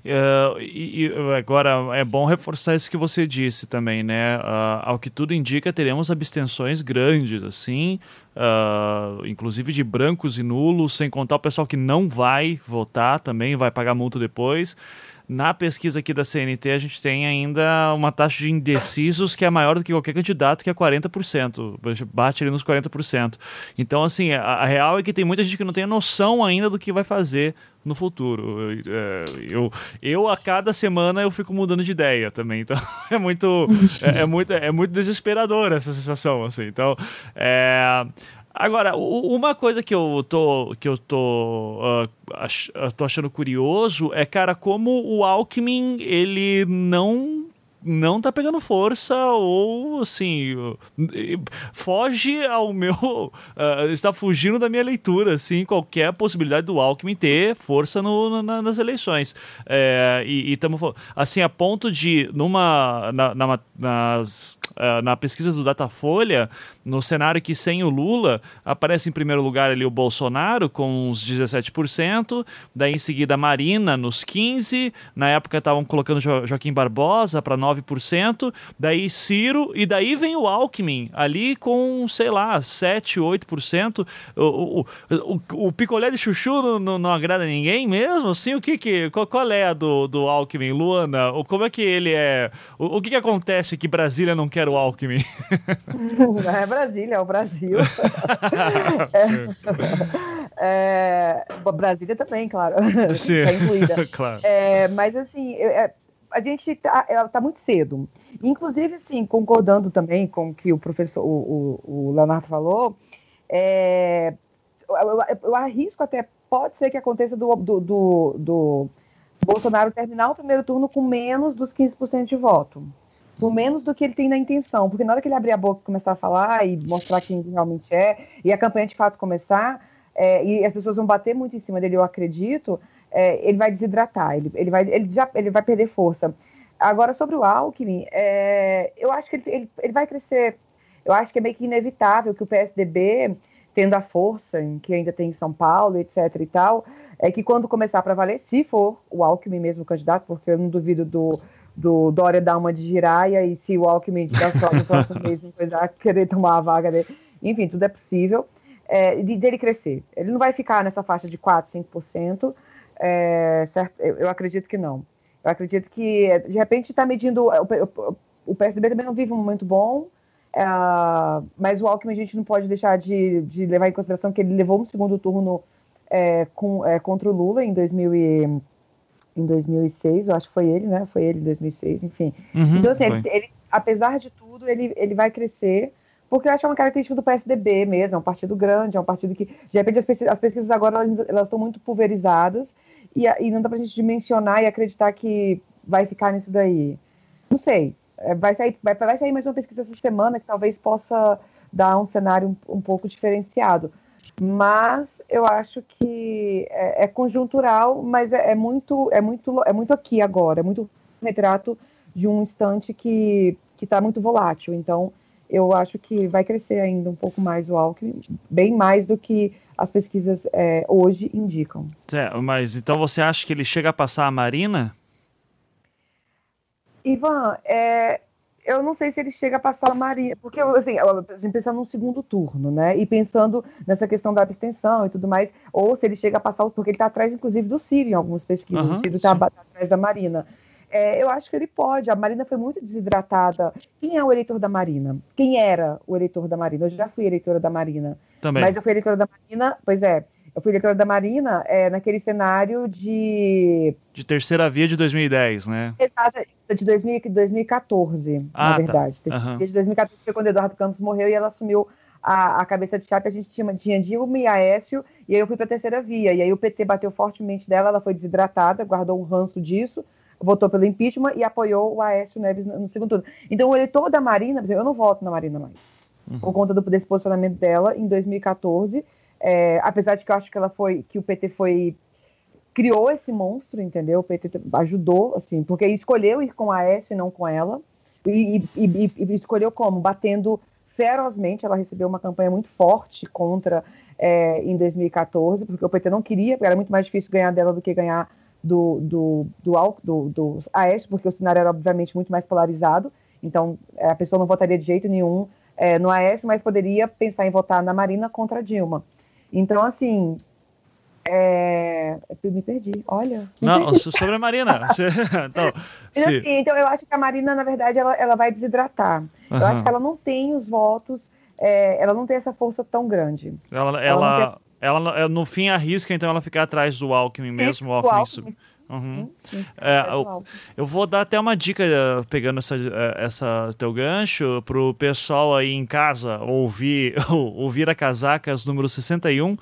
Uh, e, e, agora é bom reforçar isso que você disse também, né? Uh, ao que tudo indica, teremos abstenções grandes, assim, uh, inclusive de brancos e nulos, sem contar o pessoal que não vai votar também, vai pagar multa depois. Na pesquisa aqui da CNT, a gente tem ainda uma taxa de indecisos que é maior do que qualquer candidato, que é 40%. Bate ali nos 40%. Então, assim, a, a real é que tem muita gente que não tem noção ainda do que vai fazer no futuro. É, eu, eu, a cada semana eu fico mudando de ideia também, então é muito é, é muito é muito desesperador essa sensação assim. Então, é, Agora, uma coisa que eu tô, que eu tô, uh, ach, tô achando curioso é, cara, como o Alckmin, ele não não tá pegando força ou assim foge ao meu uh, está fugindo da minha leitura assim qualquer possibilidade do Alckmin ter força no, na, nas eleições. É, e estamos assim a ponto de numa na, na, nas, uh, na pesquisa do Datafolha no cenário que sem o Lula aparece em primeiro lugar ali o Bolsonaro com uns 17%, daí em seguida a Marina nos 15%, na época estavam colocando jo Joaquim Barbosa para 9%, daí Ciro e daí vem o Alckmin ali com, sei lá, 7, 8%. O, o, o, o picolé de chuchu não, não, não, agrada ninguém mesmo? Assim, o que que, qual, qual é a do, do Alckmin, Luana? Como é que ele é? O, o que que acontece que Brasília não quer o Alckmin? É Brasília, é o Brasil. é, é, Brasília também, claro. Sim, tá incluída. claro. É, mas assim, é, a gente está tá muito cedo. Inclusive, sim, concordando também com o que o professor, o, o, o Leonardo falou, é, eu, eu, eu, arrisco até, pode ser que aconteça do, do, do, do Bolsonaro terminar o primeiro turno com menos dos 15% de voto por menos do que ele tem na intenção, porque na hora que ele abrir a boca e começar a falar e mostrar quem realmente é, e a campanha de fato começar, é, e as pessoas vão bater muito em cima dele, eu acredito, é, ele vai desidratar, ele, ele, vai, ele, já, ele vai perder força. Agora, sobre o Alckmin, é, eu acho que ele, ele, ele, vai crescer. Eu acho que é meio que inevitável que o PSDB, tendo a força que ainda tem em São Paulo, etc. e tal, é que quando começar para valer, se for o Alckmin mesmo candidato, porque eu não duvido do, do Dória dar uma de giraia e se o Alckmin da no próximo mês coisa, querer tomar a vaga dele. Enfim, tudo é possível. É, de, dele crescer. Ele não vai ficar nessa faixa de 4%, 5%. É, certo? Eu, acredito que não. Eu acredito que, de repente, está medindo. O, PSDB também não vive um momento bom, é, mas o Alckmin a gente não pode deixar de, de, levar em consideração que ele levou um segundo turno é, com, é, contra o Lula em 2000 e, em 2006, eu acho que foi ele, né? Foi ele em 2006, enfim. Uhum, então, assim, ele, ele, apesar de tudo, ele, ele vai crescer, porque eu acho que é uma característica do PSDB mesmo, é um partido grande, é um partido que, de repente, as pesquisas, as pesquisas agora, elas, estão muito pulverizadas, e, e não dá pra gente dimensionar e acreditar que vai ficar nisso daí. Não sei, é, vai sair, vai, vai sair mais uma pesquisa essa semana que talvez possa dar um cenário um, um pouco diferenciado, mas eu acho que é, é conjuntural, mas é, é, muito, é, muito, é muito aqui agora, é muito retrato de um instante que está muito volátil. Então, eu acho que vai crescer ainda um pouco mais o Alckmin, bem mais do que as pesquisas é, hoje indicam. É, mas então você acha que ele chega a passar a Marina? Ivan, é, eu não sei se ele chega a passar a Maria, porque assim, a gente pensando num segundo turno, né? E pensando nessa questão da abstenção e tudo mais, ou se ele chega a passar, porque ele está atrás, inclusive, do Ciro em algumas pesquisas, uhum, o Ciro está atrás da Marina. É, eu acho que ele pode. A Marina foi muito desidratada. Quem é o eleitor da Marina? Quem era o eleitor da Marina? Eu já fui eleitora da Marina. Também. Mas eu fui eleitora da Marina, pois é. Eu fui eleitora da Marina é, naquele cenário de. De terceira via de 2010, né? Exato, de 2000, 2014, ah, na tá. verdade. Tá. Uhum. De 2014 foi quando Eduardo Campos morreu e ela assumiu a, a cabeça de chapa. A gente tinha, tinha Dilma e Aécio, e aí eu fui para a terceira via. E aí o PT bateu fortemente dela, ela foi desidratada, guardou um ranço disso, votou pelo impeachment e apoiou o Aécio Neves no, segundo turno. Então o eleitor da Marina, eu não voto na Marina mais. uhum. por conta do, desse posicionamento dela em 2014. É, apesar de que eu acho que ela foi, que o PT foi criou esse monstro, entendeu? O PT ajudou, assim, porque escolheu ir com a Aécio e não com ela. E, e, e, e, escolheu como? Batendo ferozmente. Ela recebeu uma campanha muito forte contra é, em 2014, porque o PT não queria, era muito mais difícil ganhar dela do que ganhar do, do, do, do, do Aécio, porque o cenário era obviamente muito mais polarizado. Então, a pessoa não votaria de jeito nenhum é, no Aécio, mas poderia pensar em votar na Marina contra a Dilma. Então, assim, é... Me perdi, olha. Me não, perdi. sobre a Marina. então, então, assim, então, eu acho que a Marina, na verdade, ela, ela vai desidratar. Uhum. Eu acho que ela não tem os votos, é, ela não tem essa força tão grande. Ela, ela, ela, ela, no fim arrisca, então, ela ficar atrás do Alckmin mesmo. O Alckmin, Alckmin Uhum. É, eu, eu, vou dar até uma dica, pegando essa, eh, essa teu gancho, pro pessoal aí em casa ouvir, ouvir a Casacas número 61, uh,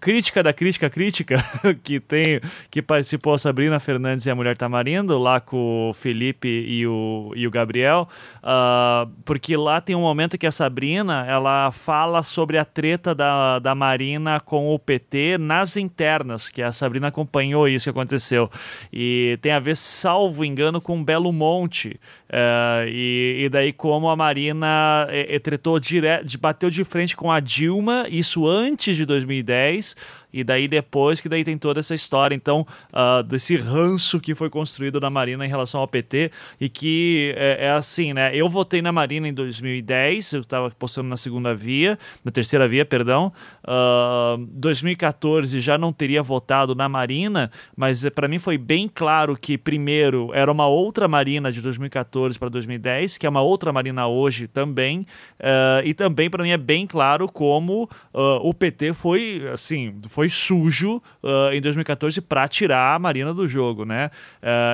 crítica da crítica crítica, que tem que participou a Sabrina Fernandes e a Mulher Tamarindo, lá com o Felipe e o, e o Gabriel, uh, porque lá tem um momento que a Sabrina ela fala sobre a treta da, da Marina com o PT nas internas, que a Sabrina acompanhou isso que aconteceu aconteceu. E tem a ver, salvo engano, com Belo Monte. Uh, e, e, daí como a Marina é, é, tretou direto, bateu de frente com a Dilma, isso antes de 2010, e daí depois que daí tem toda essa história, então, uh, desse ranço que foi construído na Marina em relação ao PT, e que é, é assim, né? Eu votei na Marina em 2010, eu estava postando na segunda via, na terceira via, perdão. Uh, 2014 já não teria votado na Marina, mas para mim foi bem claro que, primeiro, era uma outra Marina de 2014 2014 para 2010, que é uma outra Marina hoje também. Uh, e também para mim é bem claro como uh, o PT foi assim, sujo uh, em 2014 para tirar a Marina do jogo, né?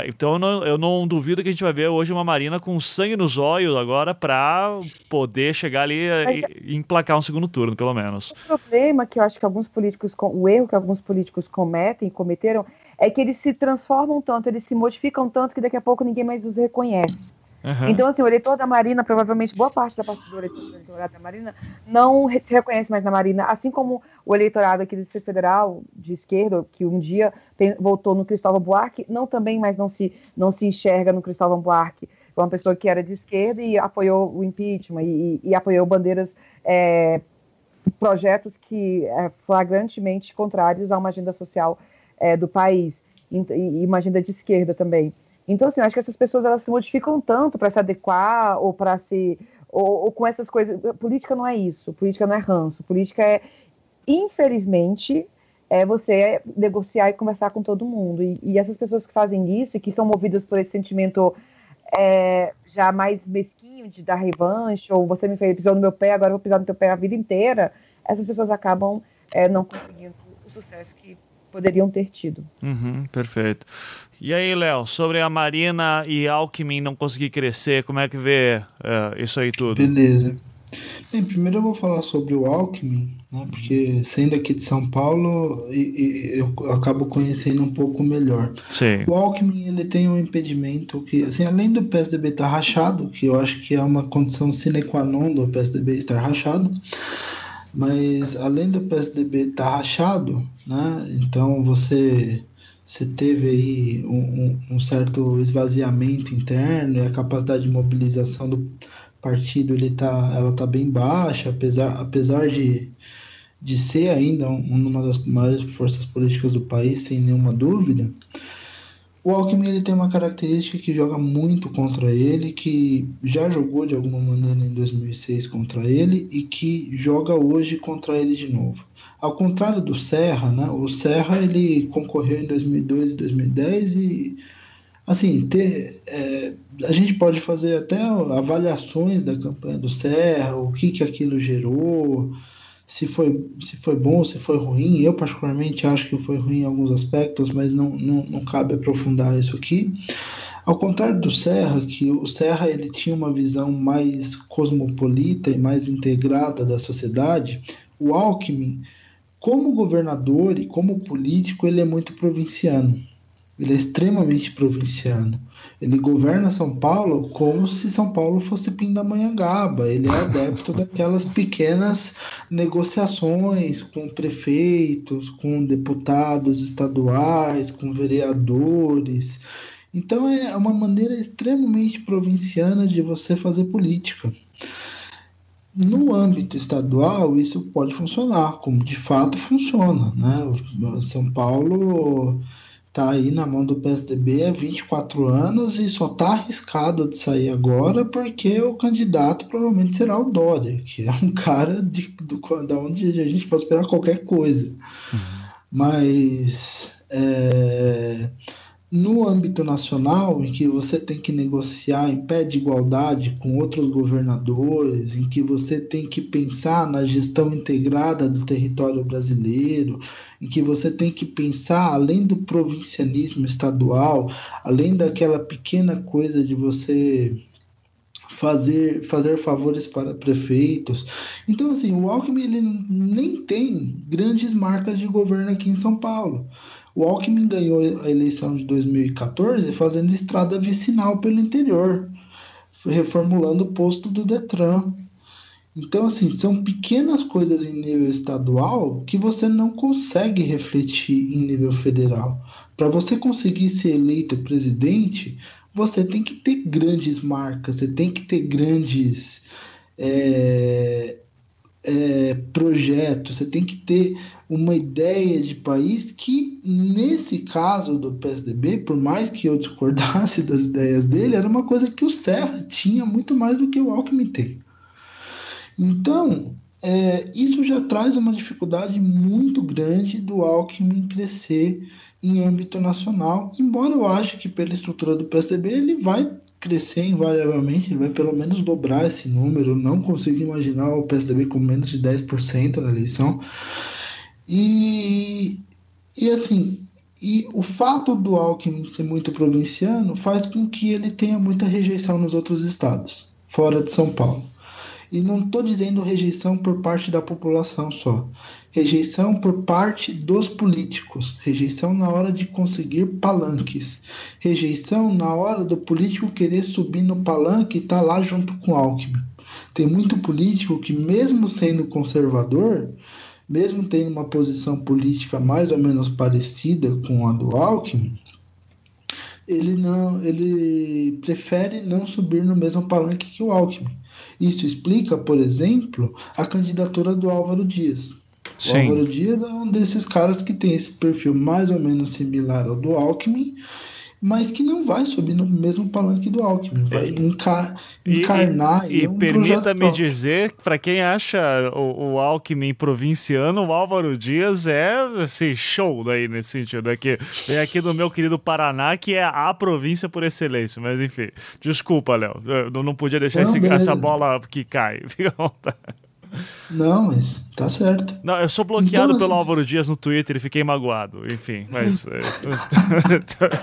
então eu não, eu não, duvido que a gente vai ver hoje uma Marina com sangue nos olhos agora para poder chegar ali e, e emplacar um segundo turno, pelo menos. O problema que eu acho que alguns políticos, o erro que alguns políticos cometem, cometeram, é que eles se transformam tanto, eles se modificam tanto que daqui a pouco ninguém mais os reconhece. Uhum. Então, assim, o eleitor da Marina, provavelmente boa parte da parte do eleitorado da Marina, não se reconhece mais na Marina, assim como o eleitorado aqui do Distrito Federal, de esquerda, que um dia tem, votou no Cristóvão Buarque, não também mais não se, não se enxerga no Cristóvão Buarque, uma pessoa que era de esquerda e apoiou o impeachment e, e apoiou bandeiras, é, projetos que é, flagrantemente contrários a uma agenda social é, do país e, e uma agenda de esquerda também. Então, assim, eu acho que essas pessoas elas se modificam tanto para se adequar ou para se. Ou, ou, com essas coisas. Política não é isso, política não é ranço. Política é, infelizmente, é você negociar e conversar com todo mundo. E, e essas pessoas que fazem isso e que são movidas por esse sentimento é, já mais mesquinho de dar revanche, ou você me fez, pisou no meu pé, agora eu vou pisar no teu pé a vida inteira, essas pessoas acabam é, não conseguindo o sucesso que poderiam ter tido. Uhum, perfeito. E aí, Léo, sobre a Marina e Alckmin não conseguir crescer, como é que vê é, isso aí tudo? Beleza. Bem, primeiro eu vou falar sobre o Alckmin, né, porque sendo aqui de São Paulo, eu acabo conhecendo um pouco melhor. Sim. O Alckmin ele tem um impedimento que, assim, além do PSDB estar rachado, que eu acho que é uma condição sine qua non do PSDB estar rachado, mas além do PSDB estar rachado, né, então você, você teve aí um, um, certo esvaziamento interno e a capacidade de mobilização do partido ele tá, ela está bem baixa, apesar, apesar de, de ser ainda uma das maiores forças políticas do país, sem nenhuma dúvida. O Alckmin ele tem uma característica que joga muito contra ele, que já jogou de alguma maneira em 2006 contra ele e que joga hoje contra ele de novo. Ao contrário do Serra, né? O Serra ele concorreu em 2002 e 2010 e assim ter, é, a gente pode fazer até avaliações da campanha do Serra, o que que aquilo gerou se foi, se foi bom, se foi ruim. Eu, particularmente, acho que foi ruim em alguns aspectos, mas não, não, não cabe aprofundar isso aqui. Ao contrário do Serra, que o Serra ele tinha uma visão mais cosmopolita e mais integrada da sociedade, o Alckmin, como governador e como político, ele é muito provinciano. Ele é extremamente provinciano. Ele governa São Paulo como se São Paulo fosse Pindamonhangaba. Ele é adepto daquelas pequenas negociações com prefeitos, com deputados estaduais, com vereadores. Então é uma maneira extremamente provinciana de você fazer política. No âmbito estadual, isso pode funcionar, como de fato funciona. Né? São Paulo está aí na mão do PSDB há 24 anos e só está arriscado de sair agora porque o candidato provavelmente será o Dória, que é um cara de, do, da onde a gente pode esperar qualquer coisa. Uhum. Mas é, no âmbito nacional, em que você tem que negociar em pé de igualdade com outros governadores, em que você tem que pensar na gestão integrada do território brasileiro, em que você tem que pensar além do provincianismo estadual, além daquela pequena coisa de você fazer, fazer favores para prefeitos. Então, assim, o Alckmin ele nem tem grandes marcas de governo aqui em São Paulo. O Alckmin ganhou a eleição de 2014 fazendo estrada vicinal pelo interior, reformulando o posto do Detran. Então, assim, são pequenas coisas em nível estadual que você não consegue refletir em nível federal. Para você conseguir ser eleito presidente, você tem que ter grandes marcas, você tem que ter grandes é, é, projetos, você tem que ter uma ideia de país que, nesse caso do PSDB, por mais que eu discordasse das ideias dele, era uma coisa que o Serra tinha muito mais do que o Alckmin tem. Então, é, isso já traz uma dificuldade muito grande do Alckmin crescer em âmbito nacional, embora eu ache que pela estrutura do PSDB ele vai crescer invariavelmente, ele vai pelo menos dobrar esse número, eu não consigo imaginar o PSDB com menos de 10% na eleição, e, e assim, e o fato do Alckmin ser muito provinciano faz com que ele tenha muita rejeição nos outros estados, fora de São Paulo. E não estou dizendo rejeição por parte da população só. Rejeição por parte dos políticos. Rejeição na hora de conseguir palanques. Rejeição na hora do político querer subir no palanque e estar tá lá junto com Alckmin. Tem muito político que, mesmo sendo conservador, mesmo tendo uma posição política mais ou menos parecida com a do Alckmin, ele não, ele prefere não subir no mesmo palanque que o Alckmin. Isso explica, por exemplo, a candidatura do Álvaro Dias. Sim. O Álvaro Dias é um desses caras que tem esse perfil mais ou menos similar ao do Alckmin mas que não vai subir no mesmo palanque do Alckmin, vai encar encarnar. E, e, e um permita-me dizer, para quem acha o, o, Alckmin provinciano, o Álvaro Dias é assim, show daí nesse sentido. Aqui, vem aqui do meu querido Paraná, que é a província por excelência. Mas enfim, desculpa, Léo, não podia deixar não, esse, essa bola que cai. Fica à vontade. Não, mas tá certo. Não, eu sou bloqueado então, pelo assim... Álvaro Dias no Twitter e fiquei magoado. Enfim, mas.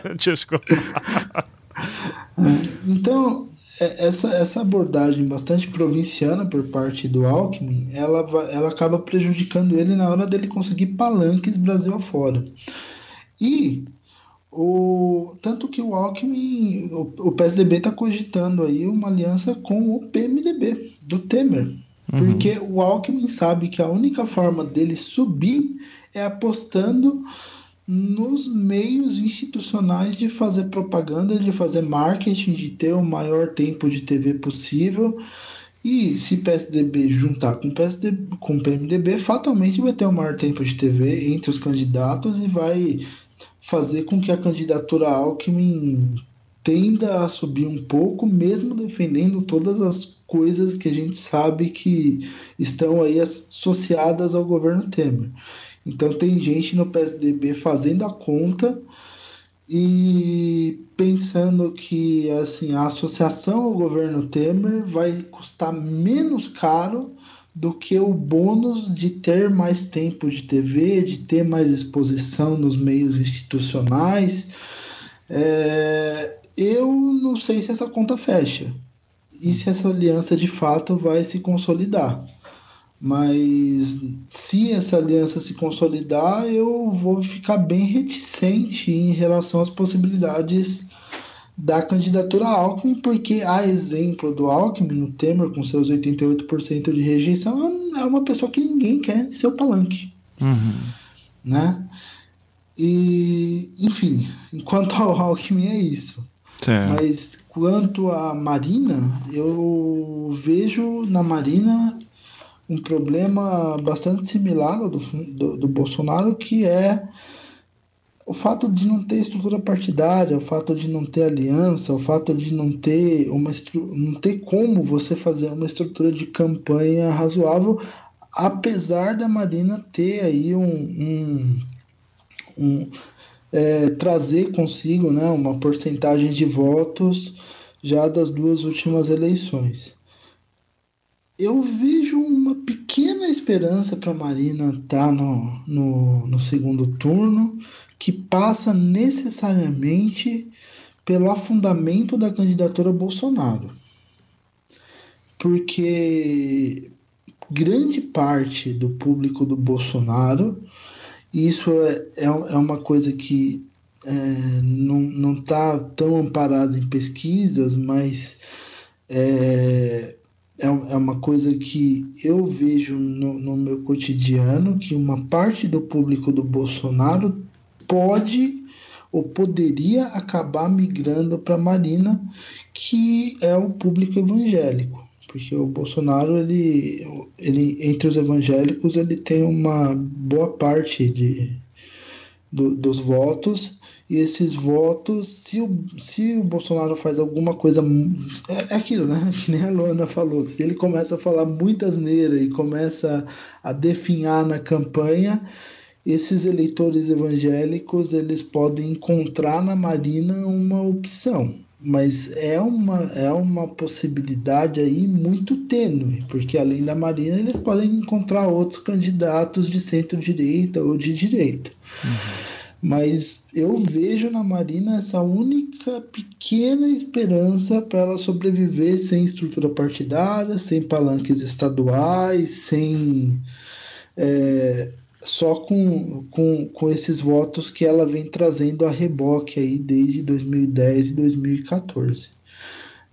É, desculpa. Então, é, essa, essa abordagem bastante provinciana por parte do Alckmin, ela, ela acaba prejudicando ele na hora dele conseguir palanques Brasil afora. E o, tanto que o Alckmin, o, o PSDB está cogitando aí uma aliança com o PMDB, do Temer. Uhum. Porque o Alckmin sabe que a única forma dele subir é apostando nos meios institucionais de fazer propaganda, de fazer marketing, de ter o maior tempo de TV possível. E se PSDB juntar com PSDB, com PMDB, fatalmente vai ter o maior tempo de TV entre os candidatos e vai fazer com que a candidatura Alckmin tenda a subir um pouco, mesmo defendendo todas as coisas que a gente sabe que estão aí associadas ao governo Temer. Então tem gente no PSDB fazendo a conta e pensando que assim a associação ao governo Temer vai custar menos caro do que o bônus de ter mais tempo de TV, de ter mais exposição nos meios institucionais. É, eu não sei se essa conta fecha e se essa aliança de fato vai se consolidar. Mas se essa aliança se consolidar, eu vou ficar bem reticente em relação às possibilidades da candidatura Alckmin, porque a exemplo do Alckmin, o Temer com seus 88% de rejeição é uma pessoa que ninguém quer em seu palanque. Uhum. Né? E, enfim, enquanto ao Alckmin é isso. Certo. Mas quanto à Marina, eu vejo na Marina um problema bastante similar ao do, do, do, Bolsonaro, que é o fato de não ter estrutura partidária, o fato de não ter aliança, o fato de não ter uma não ter como você fazer uma estrutura de campanha razoável, apesar da Marina ter aí um, um, um é, trazer consigo né, uma porcentagem de votos já das duas últimas eleições eu vejo uma pequena esperança para Marina estar tá no, no, no segundo turno, que passa necessariamente pelo afundamento da candidatura Bolsonaro. Porque grande parte do público do Bolsonaro, e isso é, é, é uma coisa que é, não está tão amparada em pesquisas, mas é, é, é uma coisa que eu vejo no, no meu cotidiano, que uma parte do público do Bolsonaro pode ou poderia acabar migrando para Marina, que é o público evangélico, porque o Bolsonaro ele, ele entre os evangélicos ele tem uma boa parte de, do, dos votos e esses votos, se o, se o Bolsonaro faz alguma coisa. É, é aquilo, né? Que nem a Luana falou. Se ele começa a falar muita asneira e começa a definhar na campanha, esses eleitores evangélicos eles podem encontrar na Marina uma opção. Mas é uma, é uma possibilidade aí muito tênue, porque além da Marina, eles podem encontrar outros candidatos de centro-direita ou de direita. Uhum. Mas eu vejo na Marina essa única pequena esperança para ela sobreviver sem estrutura partidária, sem palanques estaduais, sem. É, só com, com, com esses votos que ela vem trazendo a reboque aí desde 2010 e 2014.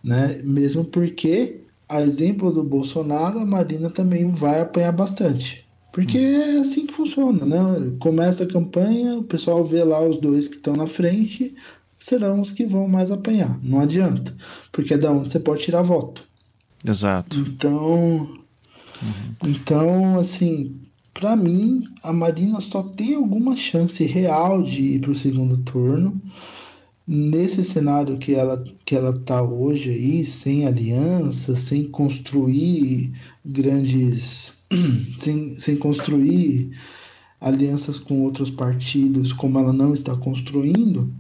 Né? Mesmo porque, a exemplo do Bolsonaro, a Marina também vai apanhar bastante. Porque é assim que funciona, né? Começa a campanha, o pessoal vê lá os dois que estão na frente, serão os que vão mais apanhar. Não adianta. Porque é da onde você pode tirar voto. Exato. Então. Uhum. Então, assim, para mim, a Marina só tem alguma chance real de ir para o segundo turno. Nesse cenário que ela, que ela tá hoje aí, sem aliança, sem construir grandes sem, sem construir alianças com outros partidos, como ela não está construindo,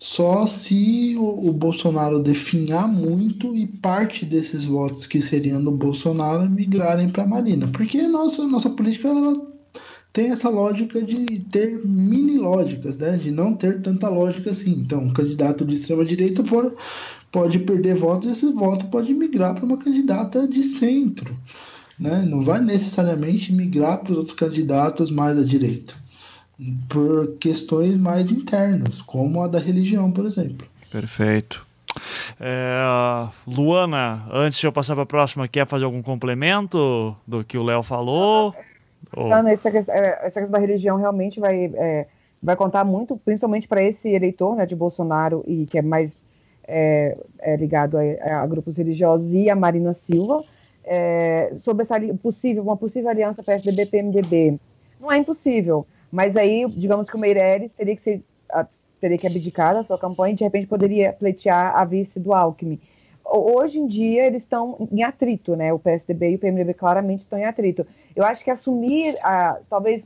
só se o, o, Bolsonaro definhar muito e parte desses votos que seriam do Bolsonaro migrarem para a Marina. Porque nossa, nossa política ela tem essa lógica de ter mini lógicas, né? de não ter tanta lógica assim. Então, um candidato de extrema-direita pode, pode perder votos e esse voto pode migrar para uma candidata de centro né, não vai necessariamente migrar para os outros candidatos mais à direita, por questões mais internas, como a da religião, por exemplo. Perfeito. É, Luana, antes de eu passar para a próxima, quer fazer algum complemento do que o Léo falou? Não, essa, questão, é, essa questão da religião realmente vai, é, vai contar muito, principalmente para esse eleitor né, de Bolsonaro e que é mais é, é ligado a, a, grupos religiosos e a Marina Silva é, sobre essa possível, uma possível aliança PSDB-PMDB. Não é impossível, mas aí, digamos que o Meirelles teria que, ser, teria que abdicar da sua campanha e, de repente, poderia pleitear a vice do Alckmin. Hoje em dia, eles estão em atrito, né? O PSDB e o PMDB claramente estão em atrito. Eu acho que assumir, a, talvez,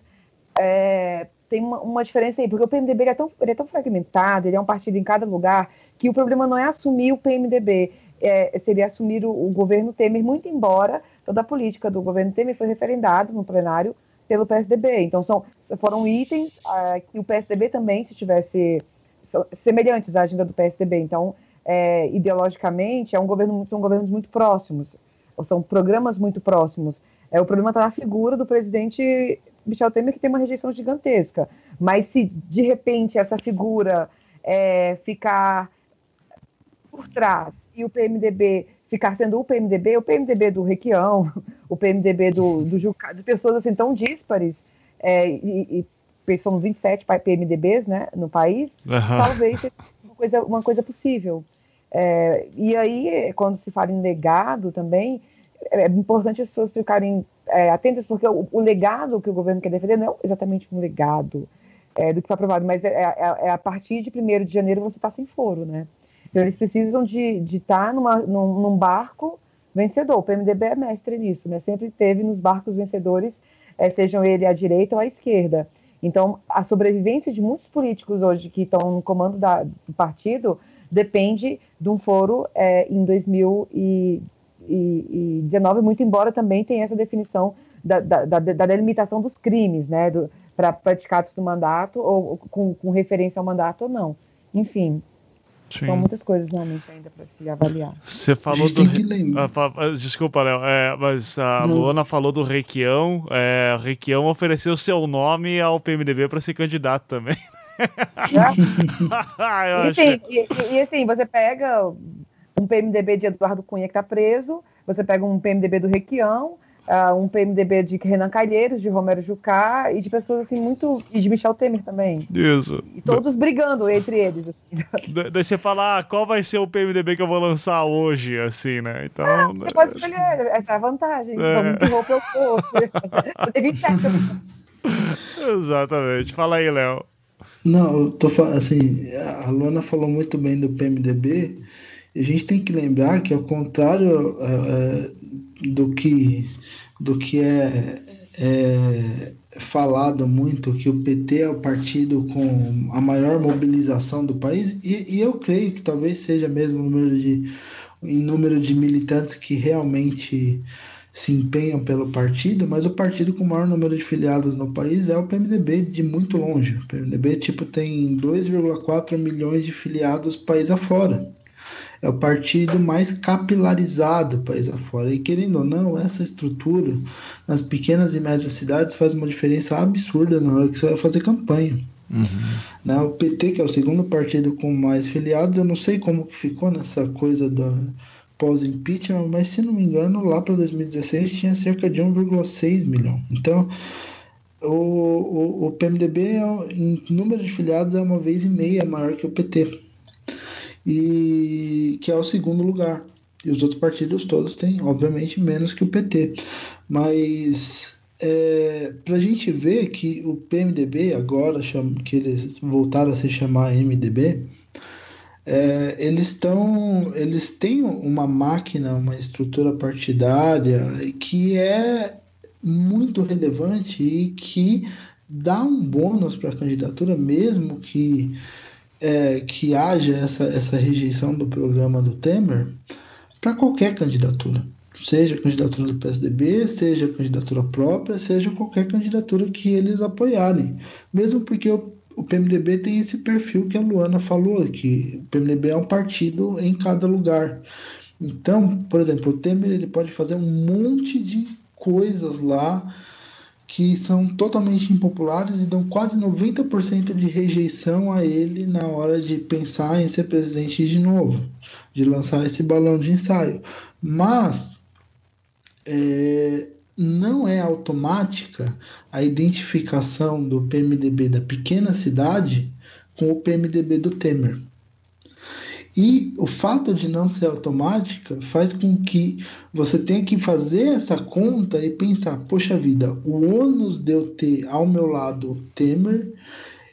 é, tem uma, uma, diferença aí, porque o PMDB é, tão, é tão fragmentado, ele é um partido em cada lugar, que o problema não é assumir o PMDB, é, seria assumir o, o, governo Temer, muito embora toda a política do governo Temer foi referendada no plenário pelo PSDB. Então, são, foram itens ah, que o PSDB também, se tivesse semelhantes à agenda do PSDB. Então, é, ideologicamente, é um governo, são governos muito próximos, ou são programas muito próximos. É, o problema está na figura do presidente Michel Temer, que tem uma rejeição gigantesca. Mas se de repente essa figura é, ficar por trás e o PMDB ficar sendo o PMDB, o PMDB do Requião, o PMDB do, do Jucá, de pessoas assim tão díspares, é, e, e são 27 PMDBs né, no país, uhum. talvez seja uma coisa, uma coisa possível. É, e aí, quando se fala em legado também, é importante as pessoas ficarem é, atentas, porque o, o, legado que o governo quer defender não é exatamente um legado é, do que foi aprovado, mas é, é, é a partir de 1 de janeiro você está sem foro, né? Então eles precisam de estar tá num, num barco vencedor. O PMDB é mestre nisso, né? Sempre teve nos barcos vencedores, é, sejam ele à direita ou à esquerda. Então, a sobrevivência de muitos políticos hoje que estão no comando da, do partido depende de um foro é, em 2019, muito embora também tenha essa definição da, da, da, da delimitação dos crimes, né? Para praticados do mandato, ou com, com referência ao mandato ou não. Enfim, Sim. São muitas coisas realmente ainda para se avaliar. Você falou do. Ah, ah, desculpa, Léo, é, mas a Não. Luana falou do Requião. É, Requião ofereceu seu nome ao PMDB para ser candidato também. e, assim, e, e, assim, você pega um PMDB de Eduardo Cunha que está preso, você pega um PMDB do Requião, uh, um PMDB de Renan Calheiros, de Romero Jucá e de pessoas assim muito. e de Michel Temer também. Isso. E todos brigando entre eles. Assim. Daí você fala, ah, qual vai ser o PMDB que eu vou lançar hoje, assim, né? Então. Ah, você pode escolher, essa é a vantagem. É. Você 27 Exatamente. Fala aí, Léo. Não, eu tô falando assim, a Luana falou muito bem do PMDB, a gente tem que lembrar que ao contrário é, do que do que é, é falado muito que o PT é o partido com a maior mobilização do país e, e eu creio que talvez seja mesmo o número de em número de militantes que realmente se empenham pelo partido, mas o partido com o maior número de filiados no país é o PMDB de muito longe. O PMDB tipo tem 2,4 milhões de filiados país afora é o partido mais capilarizado país afora. E querendo ou não, essa estrutura nas pequenas e médias cidades faz uma diferença absurda na hora que você vai fazer campanha. Uhum. Né? O PT, que é o segundo partido com mais filiados, eu não sei como que ficou nessa coisa da pós-impeachment, mas se não me engano, lá para 2016 tinha cerca de 1,6 milhão. Então, o, o, o PMDB, é, em número de filiados, é uma vez e meia maior que o PT e que é o segundo lugar. E os outros partidos todos têm, obviamente, menos que o PT. Mas é, para a gente ver que o PMDB, agora chama, que eles voltaram a se chamar MDB, é, eles estão eles têm uma máquina, uma estrutura partidária que é muito relevante e que dá um bônus para a candidatura, mesmo que é, que haja essa, essa rejeição do programa do Temer para qualquer candidatura. Seja candidatura do PSDB, seja candidatura própria, seja qualquer candidatura que eles apoiarem. Mesmo porque o, o PMDB tem esse perfil que a Luana falou, que o PMDB é um partido em cada lugar. Então, por exemplo, o Temer ele pode fazer um monte de coisas lá que são totalmente impopulares e dão quase 90% de rejeição a ele na hora de pensar em ser presidente de novo, de lançar esse balão de ensaio. Mas é, não é automática a identificação do PMDB da pequena cidade com o PMDB do Temer. E o fato de não ser automática faz com que você tenha que fazer essa conta e pensar: poxa vida, o ônus de eu ter ao meu lado Temer,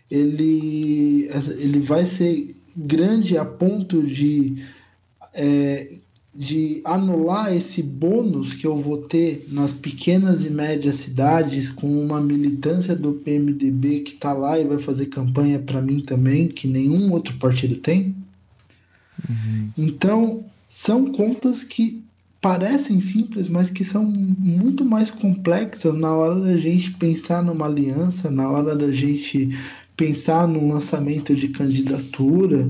ele, ele vai ser grande a ponto de, é, de anular esse bônus que eu vou ter nas pequenas e médias cidades com uma militância do PMDB que está lá e vai fazer campanha para mim também, que nenhum outro partido tem? Uhum. Então, são contas que parecem simples, mas que são muito mais complexas na hora da gente pensar numa aliança, na hora da gente pensar num lançamento de candidatura,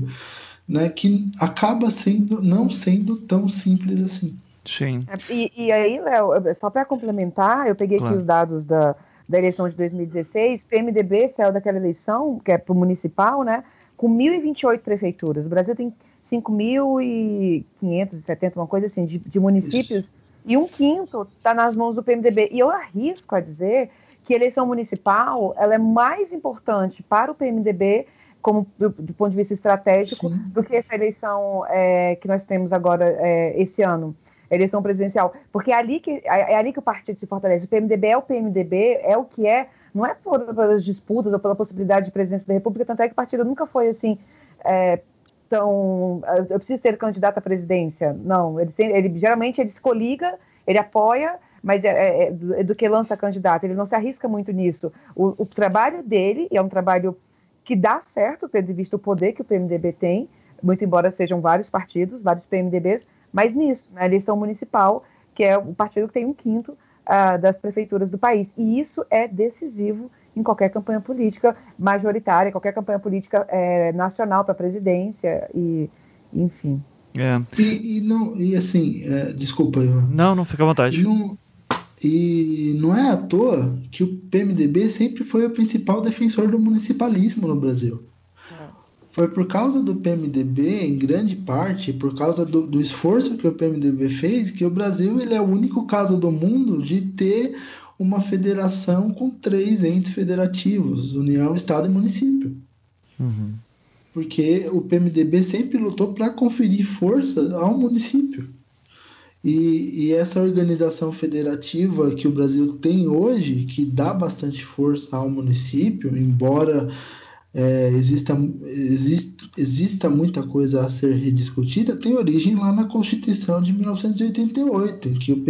né, que acaba sendo não sendo tão simples assim. Sim. É, e, e aí, Léo, só para complementar, eu peguei claro. aqui os dados da, da eleição de 2016. PMDB saiu daquela eleição, que é para o municipal, né? Com 1.028 prefeituras. O Brasil tem 5.570, uma coisa assim, de, de municípios, Isso. e um quinto está nas mãos do PMDB. E eu arrisco a dizer que a eleição municipal ela é mais importante para o PMDB como do, do ponto de vista estratégico Sim. do que essa eleição é, que nós temos agora é, esse ano eleição presidencial, porque é ali que é, é ali que o partido se fortalece. O PMDB é o PMDB, é o que é, não é por, pelas disputas ou pela possibilidade de presidência da República, tanto é que o partido nunca foi assim é, tão. Eu preciso ter candidato à presidência. Não, ele, ele geralmente ele se coliga, ele apoia mas é, é, é, do, é, do, que lança candidato. Ele não se arrisca muito nisso. O, o, trabalho dele é um trabalho que dá certo, tendo visto o poder que o PMDB tem, muito embora sejam vários partidos, vários PMDBs, mas nisso, na eleição municipal, que é o partido que tem um quinto uh, das prefeituras do país. E isso é decisivo em qualquer campanha política majoritária, qualquer campanha política é, nacional para a presidência e enfim. É. E, e, não, e assim, é, desculpa, Ivan. Não, não fica à vontade. Não, e não é à toa que o PMDB sempre foi o principal defensor do municipalismo no Brasil. Foi por causa do PMDB, em grande parte, por causa do, do, esforço que o PMDB fez, que o Brasil ele é o único caso do mundo de ter uma federação com três entes federativos: União, Estado e município. Uhum. Porque o PMDB sempre lutou para conferir força ao município. E, e, essa organização federativa que o Brasil tem hoje, que dá bastante força ao município, embora é, exista, exista, exista muita coisa a ser rediscutida, tem origem lá na Constituição de 1988, em que o,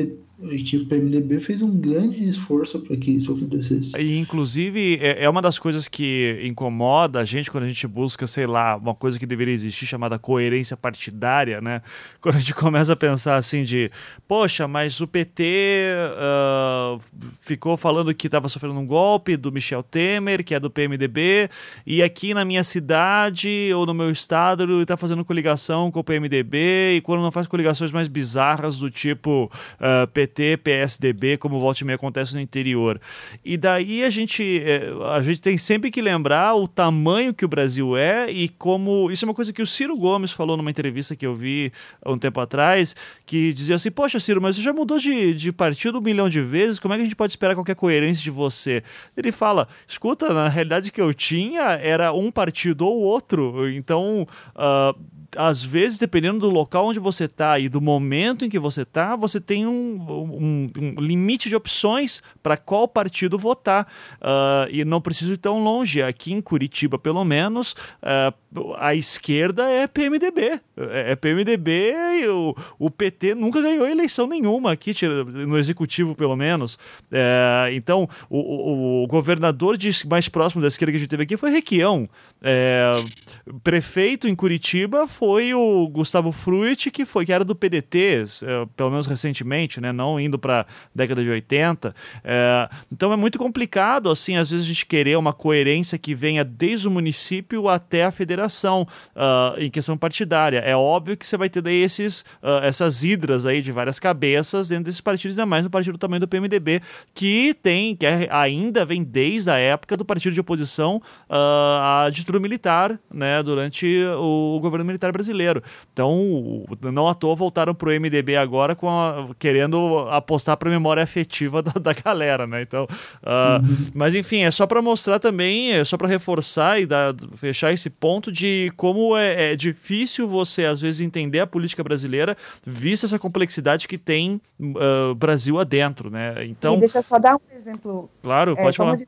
que o PMDB fez um grande esforço para que isso acontecesse. E, inclusive, é, é uma das coisas que incomoda a gente quando a gente busca, sei lá, uma coisa que deveria existir chamada coerência partidária, né? Quando a gente começa a pensar assim de, poxa, mas o PT uh, ficou falando que estava sofrendo um golpe do Michel Temer, que é do PMDB, e aqui na minha cidade ou no meu estado ele está fazendo coligação com o PMDB, e quando não faz coligações mais bizarras do tipo uh, PT PT, PSDB, como volta e meia acontece no interior. E daí a gente, é, a gente tem sempre que lembrar o tamanho que o Brasil é e como. Isso é uma coisa que o Ciro Gomes falou numa entrevista que eu vi há um tempo atrás, que dizia assim: Poxa, Ciro, mas você já mudou de, de partido um milhão de vezes, como é que a gente pode esperar qualquer coerência de você? Ele fala: Escuta, na realidade que eu tinha era um partido ou outro, então. Uh, às vezes, dependendo do local onde você está e do momento em que você está, você tem um, um, um, limite de opções para qual partido votar. Uh, e não preciso ir tão longe. Aqui em Curitiba, pelo menos, uh, a esquerda é PMDB. É, é PMDB e o, o PT nunca ganhou eleição nenhuma aqui, no executivo, pelo menos. É, então, o, o, governador de, mais próximo da esquerda que a gente teve aqui foi Requião. É, prefeito em Curitiba foi o Gustavo Fruit, que foi que era do PDT, é, pelo menos recentemente, né? Não indo para década de 80. É, então é muito complicado, assim, às vezes a gente querer uma coerência que venha desde o município até a federação uh, em questão partidária. É óbvio que você vai ter daí esses, uh, essas hidras aí de várias cabeças dentro desses partidos, ainda mais no partido do tamanho do PMDB, que tem, que é, ainda vem desde a época do partido de oposição uh, à ditadura militar, né, durante o governo militar brasileiro. Então, não à toa voltaram pro MDB agora com a, querendo apostar para a memória afetiva da, da, galera, né? Então, uh, uhum. mas enfim, é só para mostrar também, é só para reforçar e dar, fechar esse ponto de como é, é, difícil você às vezes entender a política brasileira, vista essa complexidade que tem uh, Brasil adentro, né? Então, e deixa eu só dar um exemplo. Claro, pode é, falar.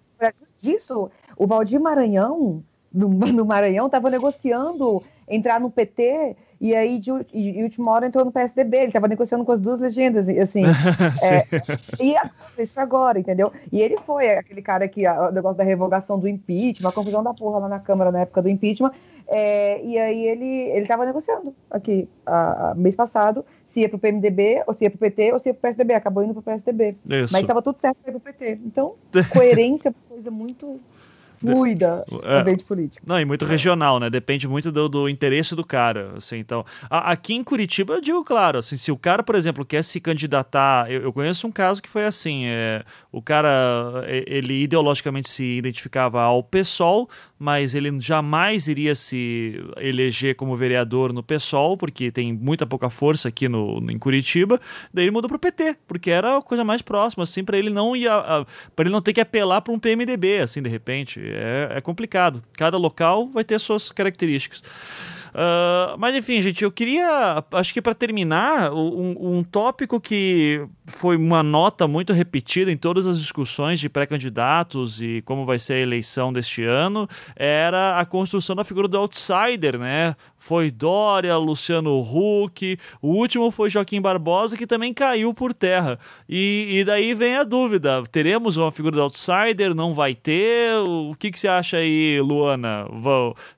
Disso, o Valdir Maranhão no, no Maranhão estava negociando entrar no PT e aí de, de, última hora entrou no PSDB, ele estava negociando com as duas legendas, assim. é, e isso foi agora, entendeu? E ele foi aquele cara que, o negócio da revogação do impeachment, a confusão da porra lá na Câmara na época do impeachment, é, e aí ele ele estava negociando aqui, a, a, mês passado, se ia pro PMDB, ou se ia pro PT, ou se ia pro PSDB, acabou indo pro PSDB. Isso. Mas estava tudo certo para ir pro PT. Então, coerência é uma coisa muito fluida é. ambiente político. Não, e muito regional, né? Depende muito do, do interesse do cara, assim, então... A, aqui em Curitiba, eu digo claro, assim, se o cara, por exemplo, quer se candidatar... Eu, eu conheço um caso que foi assim, é, o cara, ele ideologicamente se identificava ao PSOL, mas ele jamais iria se eleger como vereador no PSOL, porque tem muita pouca força aqui no, em Curitiba, daí ele mudou pro PT, porque era a coisa mais próxima, assim, para ele não ia... para ele não ter que apelar para um PMDB, assim, de repente. É, é complicado. Cada local vai ter suas características. Uh, mas enfim, gente, eu queria, acho que para terminar, um, um, tópico que foi uma nota muito repetida em todas as discussões de pré-candidatos e como vai ser a eleição deste ano era a construção da figura do outsider, né? Foi Dória, Luciano Huck, o último foi Joaquim Barbosa, que também caiu por terra. E, e daí vem a dúvida: teremos uma figura do outsider? Não vai ter? O que, que você acha aí, Luana?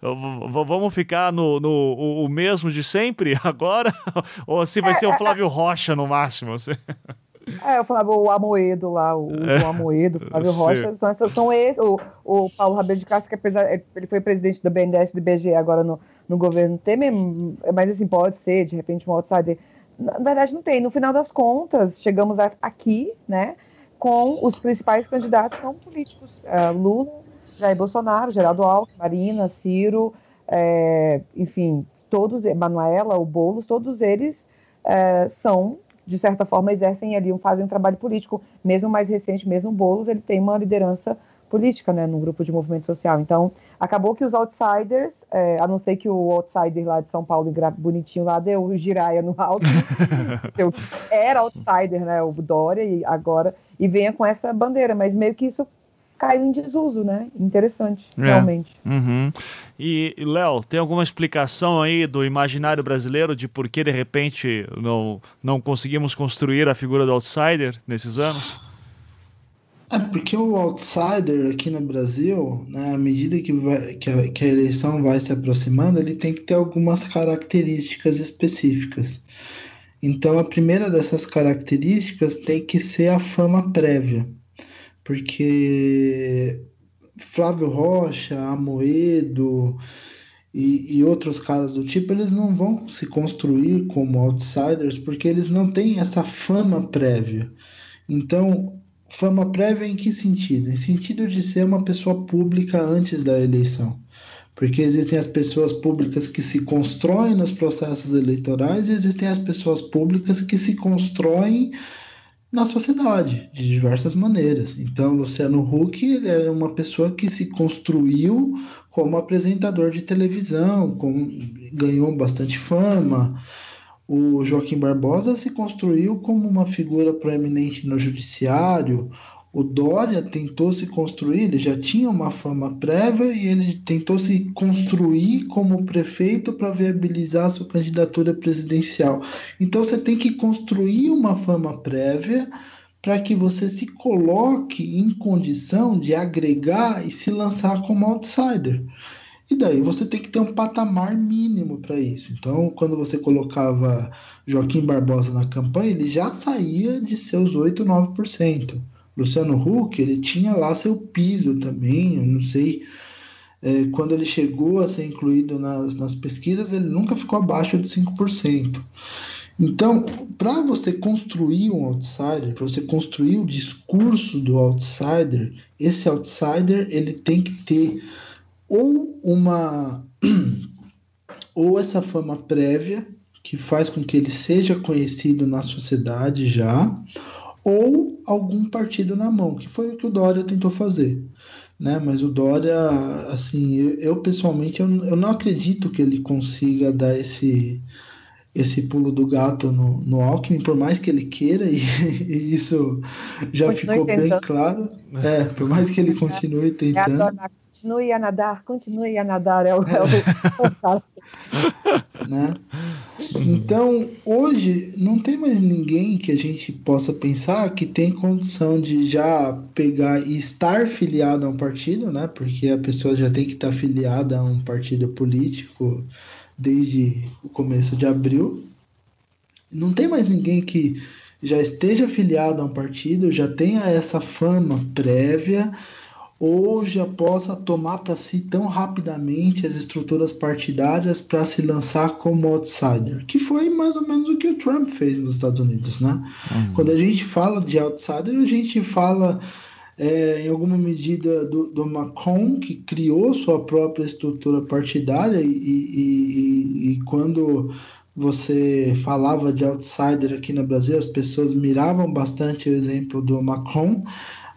vamos ficar no, no o mesmo de sempre agora? Ou se vai ser o Flávio Rocha no máximo? É, eu falava o Amoedo lá, o, é. o Amoedo, o Flávio Rocha, são, são esses, o, o Paulo Rabelo de Castro, que apesar, ele foi presidente do BNDES e do BGE agora no, no governo Temer, mas assim, pode ser, de repente, um outsider. Na verdade, não tem. No final das contas, chegamos aqui, né, com os principais candidatos são políticos. É, Lula, Jair Bolsonaro, Geraldo Alckmin, Marina, Ciro, é, enfim, todos, Manuela, o Boulos, todos eles é, são de certa forma, exercem ali, fazem um trabalho político. Mesmo mais recente, mesmo Boulos, ele tem uma liderança política, né, no grupo de movimento social. Então, acabou que os outsiders, é, a não ser que o outsider lá de São Paulo, bonitinho lá, deu o giraia no alto, era outsider, né, o Dória, e agora, e venha com essa bandeira, mas meio que isso caiu em desuso, né? Interessante, é. realmente. Uhum. E, Léo, tem alguma explicação aí do imaginário brasileiro de por que, de repente, não, não conseguimos construir a figura do outsider nesses anos? É porque o outsider aqui no Brasil, né, à medida que, vai, que, a, que a eleição vai se aproximando, ele tem que ter algumas características específicas. Então, a primeira dessas características tem que ser a fama prévia, porque Flávio Rocha, Amoedo e, e outros caras do tipo, eles não vão se construir como outsiders porque eles não têm essa fama prévia. Então, Fama prévia em que sentido? Em sentido de ser uma pessoa pública antes da eleição. Porque existem as pessoas públicas que se constroem nos processos eleitorais e existem as pessoas públicas que se constroem na sociedade, de diversas maneiras. Então, Luciano Huck ele era uma pessoa que se construiu como apresentador de televisão, com, ganhou bastante fama, o Joaquim Barbosa se construiu como uma figura proeminente no judiciário. O Dória tentou se construir, ele já tinha uma fama prévia e ele tentou se construir como prefeito para viabilizar sua candidatura presidencial. Então você tem que construir uma fama prévia para que você se coloque em condição de agregar e se lançar como outsider. E daí você tem que ter um patamar mínimo para isso. Então, quando você colocava Joaquim Barbosa na campanha, ele já saía de seus 8, 9%. Luciano Huck, ele tinha lá seu piso também, eu não sei. É, quando ele chegou a ser incluído nas, nas pesquisas, ele nunca ficou abaixo de 5%. Então, para você construir um outsider, para você construir o discurso do outsider, esse outsider ele tem que ter ou uma ou essa fama prévia que faz com que ele seja conhecido na sociedade já, ou algum partido na mão, que foi o que o Dória tentou fazer. Né? Mas o Dória, assim, eu, eu pessoalmente eu, eu não acredito que ele consiga dar esse esse pulo do gato no, no Alckmin, por mais que ele queira, e, e isso já continue ficou tentando. bem claro. É, por mais que ele continue tentando continue a nadar, continue a nadar, é o, é o... né? Então, hoje, não tem mais ninguém que a gente possa pensar que tem condição de já pegar e estar filiado a um partido, né? Porque a pessoa já tem que estar filiada a um partido político desde o começo de abril. Não tem mais ninguém que já esteja filiado a um partido, já tenha essa fama prévia, hoje possa tomar para si tão rapidamente as estruturas partidárias para se lançar como outsider, que foi mais ou menos o que o Trump fez nos Estados Unidos, né? Uhum. Quando a gente fala de outsider, a gente fala é, em alguma medida do, do, Macron, que criou sua própria estrutura partidária, e, e, e, e quando você falava de outsider aqui no Brasil, as pessoas miravam bastante o exemplo do Macron,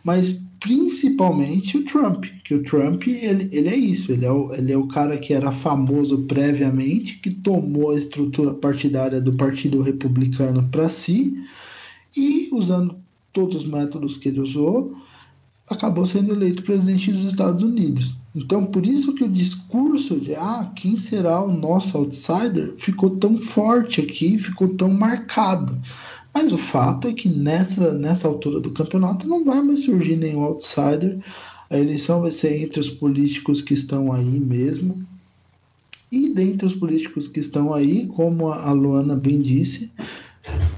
mas principalmente o Trump, que o Trump ele, ele é isso, ele é, o, ele é o cara que era famoso previamente, que tomou a estrutura partidária do Partido Republicano para si e usando todos os métodos que ele usou, acabou sendo eleito presidente dos Estados Unidos. Então, por isso que o discurso de ah, quem será o nosso outsider ficou tão forte aqui, ficou tão marcado. Mas o fato é que nessa, nessa altura do campeonato não vai mais surgir nenhum outsider. A eleição vai ser entre os políticos que estão aí mesmo. E dentre os políticos que estão aí, como a Luana bem disse,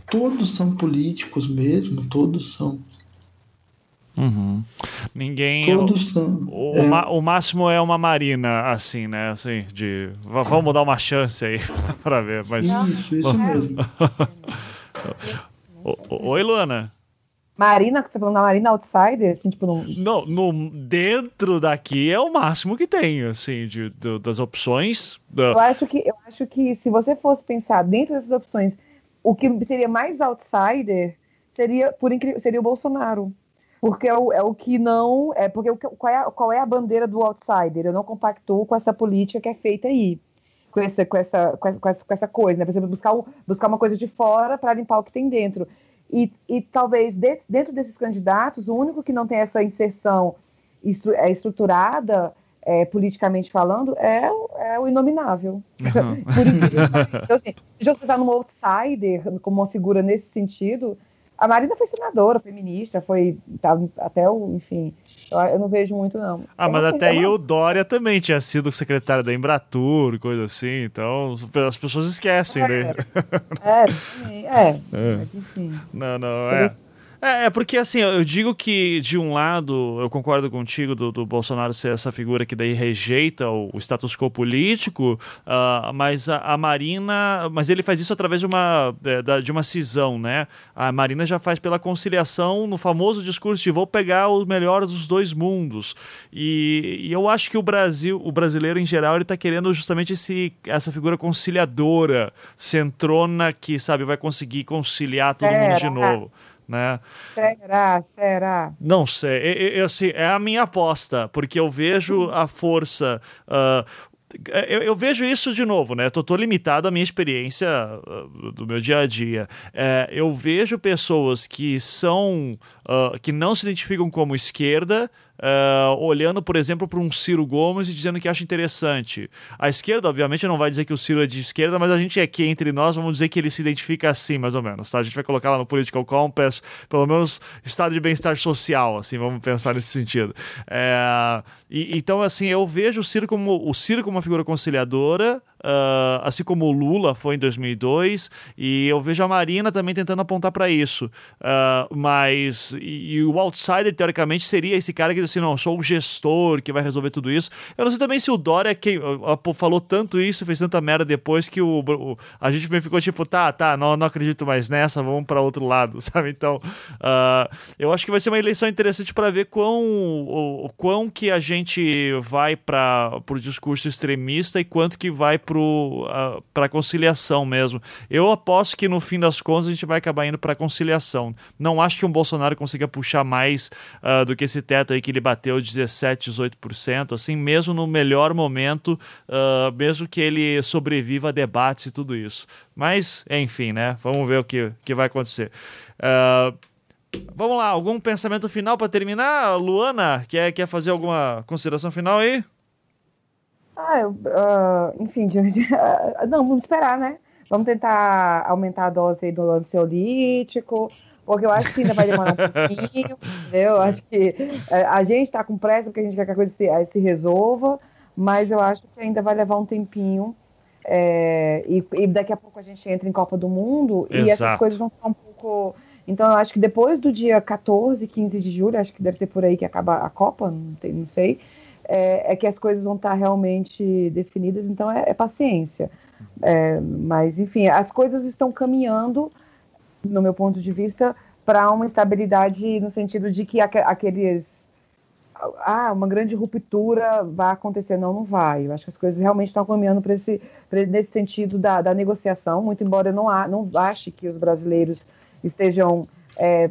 todos são políticos mesmo, todos são. Uhum. Ninguém. Todos são. O, é. o, máximo é uma marina, assim, né? Assim, de. Vamos dar uma chance aí para ver. Mas... Isso, isso mesmo. Oi, Luana. Marina, que você falou na Marina Outsider, assim, tipo, no... Não, no, dentro daqui é o máximo que tem, assim, de, de das opções. Da... Eu, acho que, eu acho que se você fosse pensar dentro dessas opções, o que seria mais outsider seria, por incrível, seria o Bolsonaro. Porque é o, é o que não. É porque o, qual, é a, qual é a bandeira do outsider? Eu não compactou com essa política que é feita aí com essa, com essa, com essa, com essa coisa, né? Por exemplo, buscar, buscar uma coisa de fora para limpar o que tem dentro. E, e talvez de, dentro desses candidatos, o único que não tem essa inserção estru, é, estruturada, é, politicamente falando, é, é o inominável. Uhum. então, assim, se gente pensar num outsider, como uma figura nesse sentido, a Marina foi senadora, feminista, foi tá, até o, enfim, eu, eu, não vejo muito não. Ah, mas até aí o Dória também tinha sido secretário da Embratur, coisa assim, então as pessoas esquecem, né? é? É, é, é. Enfim. Não, não, é. É, é, porque assim, eu digo que de um lado, eu concordo contigo do, do Bolsonaro ser essa figura que daí rejeita o, o status quo político, uh, mas a, a, Marina, mas ele faz isso através de uma, de, de uma cisão, né? A Marina já faz pela conciliação no famoso discurso de vou pegar o melhor dos dois mundos. E, e eu acho que o Brasil, o brasileiro em geral, ele está querendo justamente esse, essa figura conciliadora, centrona que, sabe, vai conseguir conciliar todo é, mundo de novo né? Será? Será? Não sei. Eu, eu, assim, é a minha aposta, porque eu vejo a força. Uh, eu, eu, vejo isso de novo, né? Tô, tô limitado à minha experiência uh, do meu dia a dia. É, eu vejo pessoas que são. Uh, que não se identificam como esquerda, uh, olhando, por exemplo, para um Ciro Gomes e dizendo que acha interessante. A esquerda, obviamente, não vai dizer que o Ciro é de esquerda, mas a gente aqui entre nós vamos dizer que ele se identifica assim, mais ou menos. Tá? A gente vai colocar lá no Political Compass, pelo menos estado de bem-estar social, assim, vamos pensar nesse sentido. É, e, então, assim, eu vejo o Ciro como, o Ciro como uma figura conciliadora, Uh, assim como o Lula foi em 2002, e eu vejo a Marina também tentando apontar para isso. Uh, mas, e, e, o outsider, teoricamente, seria esse cara que diz assim: não, sou o gestor que vai resolver tudo isso. Eu não sei também se o Dória quem, uh, falou tanto isso, fez tanta merda depois que o, o a gente ficou tipo, tá, tá, não, não acredito mais nessa, vamos para outro lado, sabe? Então, eu acho que vai ser uma eleição interessante para ver quão, o, quão que a gente vai para o discurso extremista e quanto que vai para a conciliação mesmo. Eu aposto que no fim das contas a gente vai acabar indo para conciliação. Não acho que um Bolsonaro consiga puxar mais uh, do que esse teto aí que ele bateu 17, 18%, assim, mesmo no melhor momento, uh, mesmo que ele sobreviva a debates e tudo isso. Mas, enfim, né? Vamos ver o que, que vai acontecer. Uh, Vamos lá, algum pensamento final para terminar? Luana, quer, quer fazer alguma consideração final aí? Ah, eu, uh, enfim, não, vamos esperar, né? Vamos tentar aumentar a dose do ansiolítico, porque eu acho que ainda vai demorar um pouquinho, entendeu? Eu acho que uh, a gente está com pressa porque a gente quer que a coisa se, se resolva, mas eu acho que ainda vai levar um tempinho. É, e, e, daqui a pouco a gente entra em Copa do Mundo Exato. e essas coisas vão ficar um pouco Então eu acho que depois do dia 14, 15 de julho, acho que deve ser por aí que acaba a Copa, não, tem, não sei, é, é que as coisas vão estar realmente definidas, então é, é paciência. É, mas, enfim, as coisas estão caminhando, no meu ponto de vista, para uma estabilidade no sentido de que aqueles. Ah, uma grande ruptura vai acontecer. Não, não vai. Eu acho que as coisas realmente estão caminhando para esse, nesse sentido da, da negociação, muito embora eu não, não ache que os brasileiros estejam é,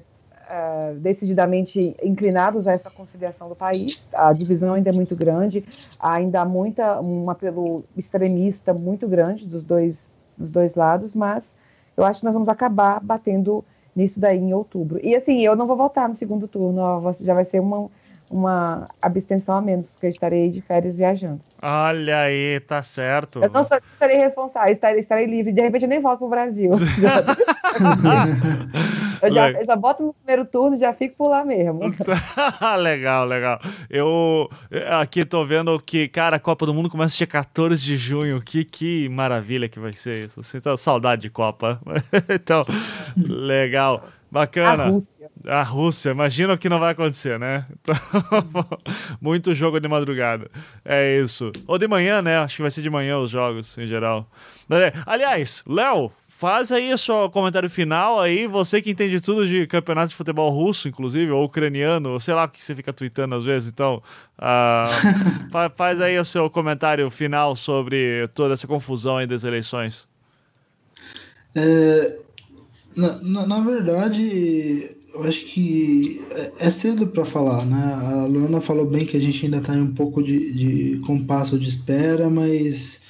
é, decididamente inclinados a essa conciliação do país. A divisão ainda é muito grande, ainda há muita, um apelo extremista muito grande dos dois, dos dois lados, mas eu acho que nós vamos acabar batendo nisso daí em outubro. E assim, eu não vou votar no segundo turno, já vai ser uma, uma abstenção a menos, porque eu estarei de férias viajando. Olha aí, tá certo. Eu não serei responsável, estarei, estarei livre. De repente eu nem volto pro Brasil. eu, já, eu já boto no primeiro turno e já fico por lá mesmo. legal, legal. Eu aqui tô vendo que, cara, a Copa do Mundo começa dia 14 de junho. Que, que maravilha que vai ser isso. Sinto saudade de Copa. então, legal. Bacana. A Rússia. A Rússia, imagina o que não vai acontecer, né? Muito jogo de madrugada. É isso. Ou de manhã, né? Acho que vai ser de manhã os jogos, em geral. É, aliás, Léo, faz aí o seu comentário final aí. Você que entende tudo de campeonato de futebol russo, inclusive, ou ucraniano, ou sei lá o que você fica tweetando às vezes. Então, uh, faz aí o seu comentário final sobre toda essa confusão aí das eleições. É, na, na, na, verdade, eu acho que é, é cedo para falar, né? A Luana falou bem que a gente ainda está em um pouco de, de compasso de espera, mas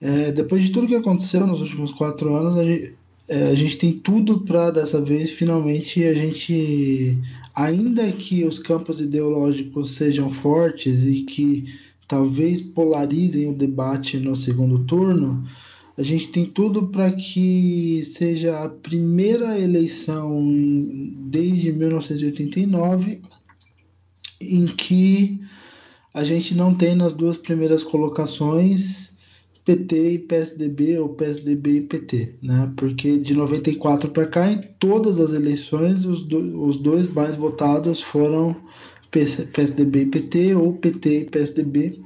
é, depois de tudo que aconteceu nos últimos quatro anos, a gente, é, a gente tem tudo para dessa vez finalmente a gente, ainda que os campos ideológicos sejam fortes e que talvez polarizem o debate no segundo turno a gente tem tudo para que seja a primeira eleição desde 1989 em que a gente não tem nas duas primeiras colocações PT e PSDB ou PSDB e PT, né? Porque de 94 para cá, em todas as eleições, os, do, os dois mais votados foram PSDB e PT ou PT e PSDB.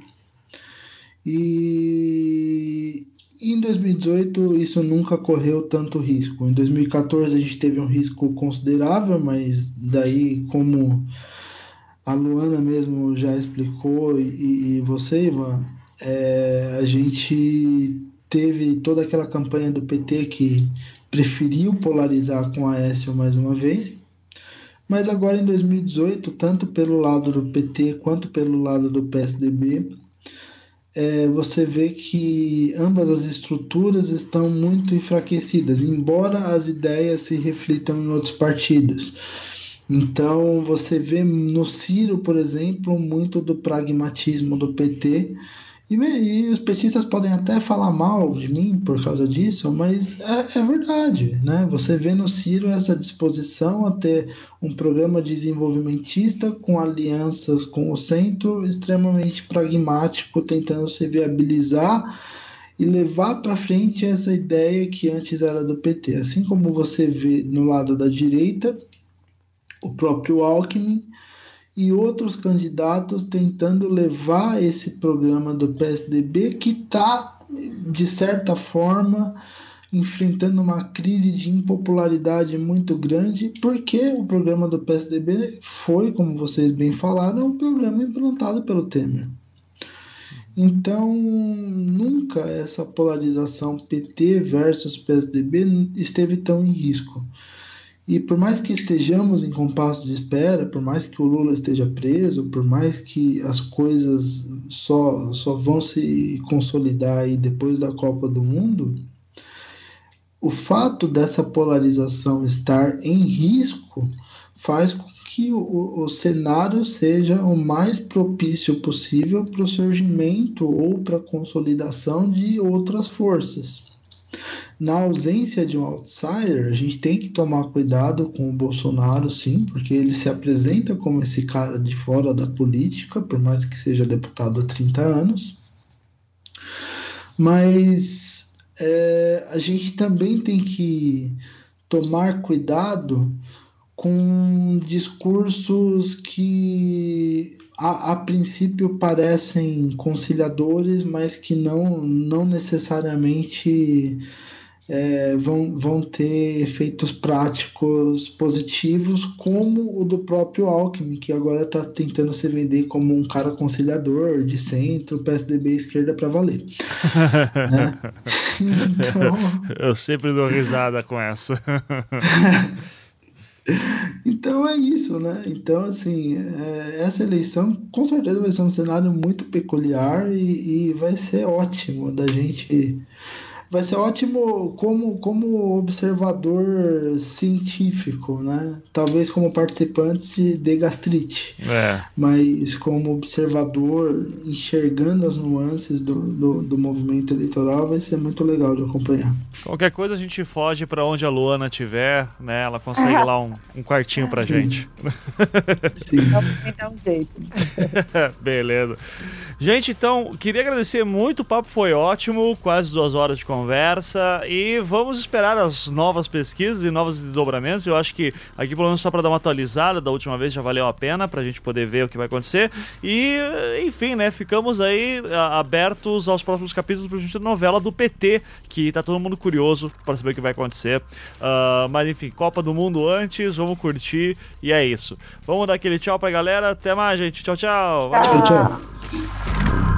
E e em 2018 isso nunca correu tanto risco. Em 2014 a gente teve um risco considerável, mas daí como a Luana mesmo já explicou e, e você, Ivan, é, a gente teve toda aquela campanha do PT que preferiu polarizar com a Aécio mais uma vez. Mas agora em 2018, tanto pelo lado do PT quanto pelo lado do PSDB, é, você vê que ambas as estruturas estão muito enfraquecidas, embora as ideias se reflitam em outros partidos. Então, você vê no Ciro, por exemplo, muito do pragmatismo do PT e, e, os petistas podem até falar mal de mim por causa disso, mas é, é, verdade, né? Você vê no Ciro essa disposição a ter um programa desenvolvimentista com alianças com o centro extremamente pragmático, tentando se viabilizar e levar para frente essa ideia que antes era do PT. Assim como você vê no lado da direita, o próprio Alckmin e outros candidatos tentando levar esse programa do PSDB que está, de certa forma, enfrentando uma crise de impopularidade muito grande, porque o programa do PSDB foi, como vocês bem falaram, um programa implantado pelo Temer. Então, nunca essa polarização PT versus PSDB esteve tão em risco. E por mais que estejamos em compasso de espera, por mais que o Lula esteja preso, por mais que as coisas só, só vão se consolidar aí depois da Copa do Mundo, o fato dessa polarização estar em risco faz com que o, o cenário seja o mais propício possível para o surgimento ou para a consolidação de outras forças na ausência de um outsider, a gente tem que tomar cuidado com o Bolsonaro, sim, porque ele se apresenta como esse cara de fora da política, por mais que seja deputado há 30 anos. Mas é, a gente também tem que tomar cuidado com discursos que a, a, princípio parecem conciliadores, mas que não, não necessariamente é, vão, vão ter efeitos práticos positivos, como o do próprio Alckmin, que agora está tentando se vender como um cara conciliador de centro, PSDB esquerda para valer. né? então... Eu sempre dou risada com essa. Então é isso, né? Então, assim, é, essa eleição com certeza vai ser um cenário muito peculiar e, e vai ser ótimo da gente vai ser ótimo como, como observador científico, né? Talvez como participante de gastrite. É. Mas como observador, enxergando as nuances do, do, do, movimento eleitoral, vai ser muito legal de acompanhar. Qualquer coisa a gente foge para onde a Luana estiver, né? Ela consegue lá um, um quartinho pra Sim. gente. Sim. Um jeito. Beleza. Gente, então, queria agradecer muito, o papo foi ótimo, quase duas horas de conversa conversa e vamos esperar as novas pesquisas e novos desdobramentos. Eu acho que aqui, pelo menos, só para dar uma atualizada da última vez já valeu a pena para a gente poder ver o que vai acontecer. E, enfim, né, ficamos aí abertos aos próximos capítulos para a gente novela do PT, que tá todo mundo curioso para saber o que vai acontecer. Uh, mas, enfim, Copa do Mundo antes, vamos curtir e é isso. Vamos dar aquele tchau pra galera. Até mais, gente. Tchau, tchau. Tchau, tchau.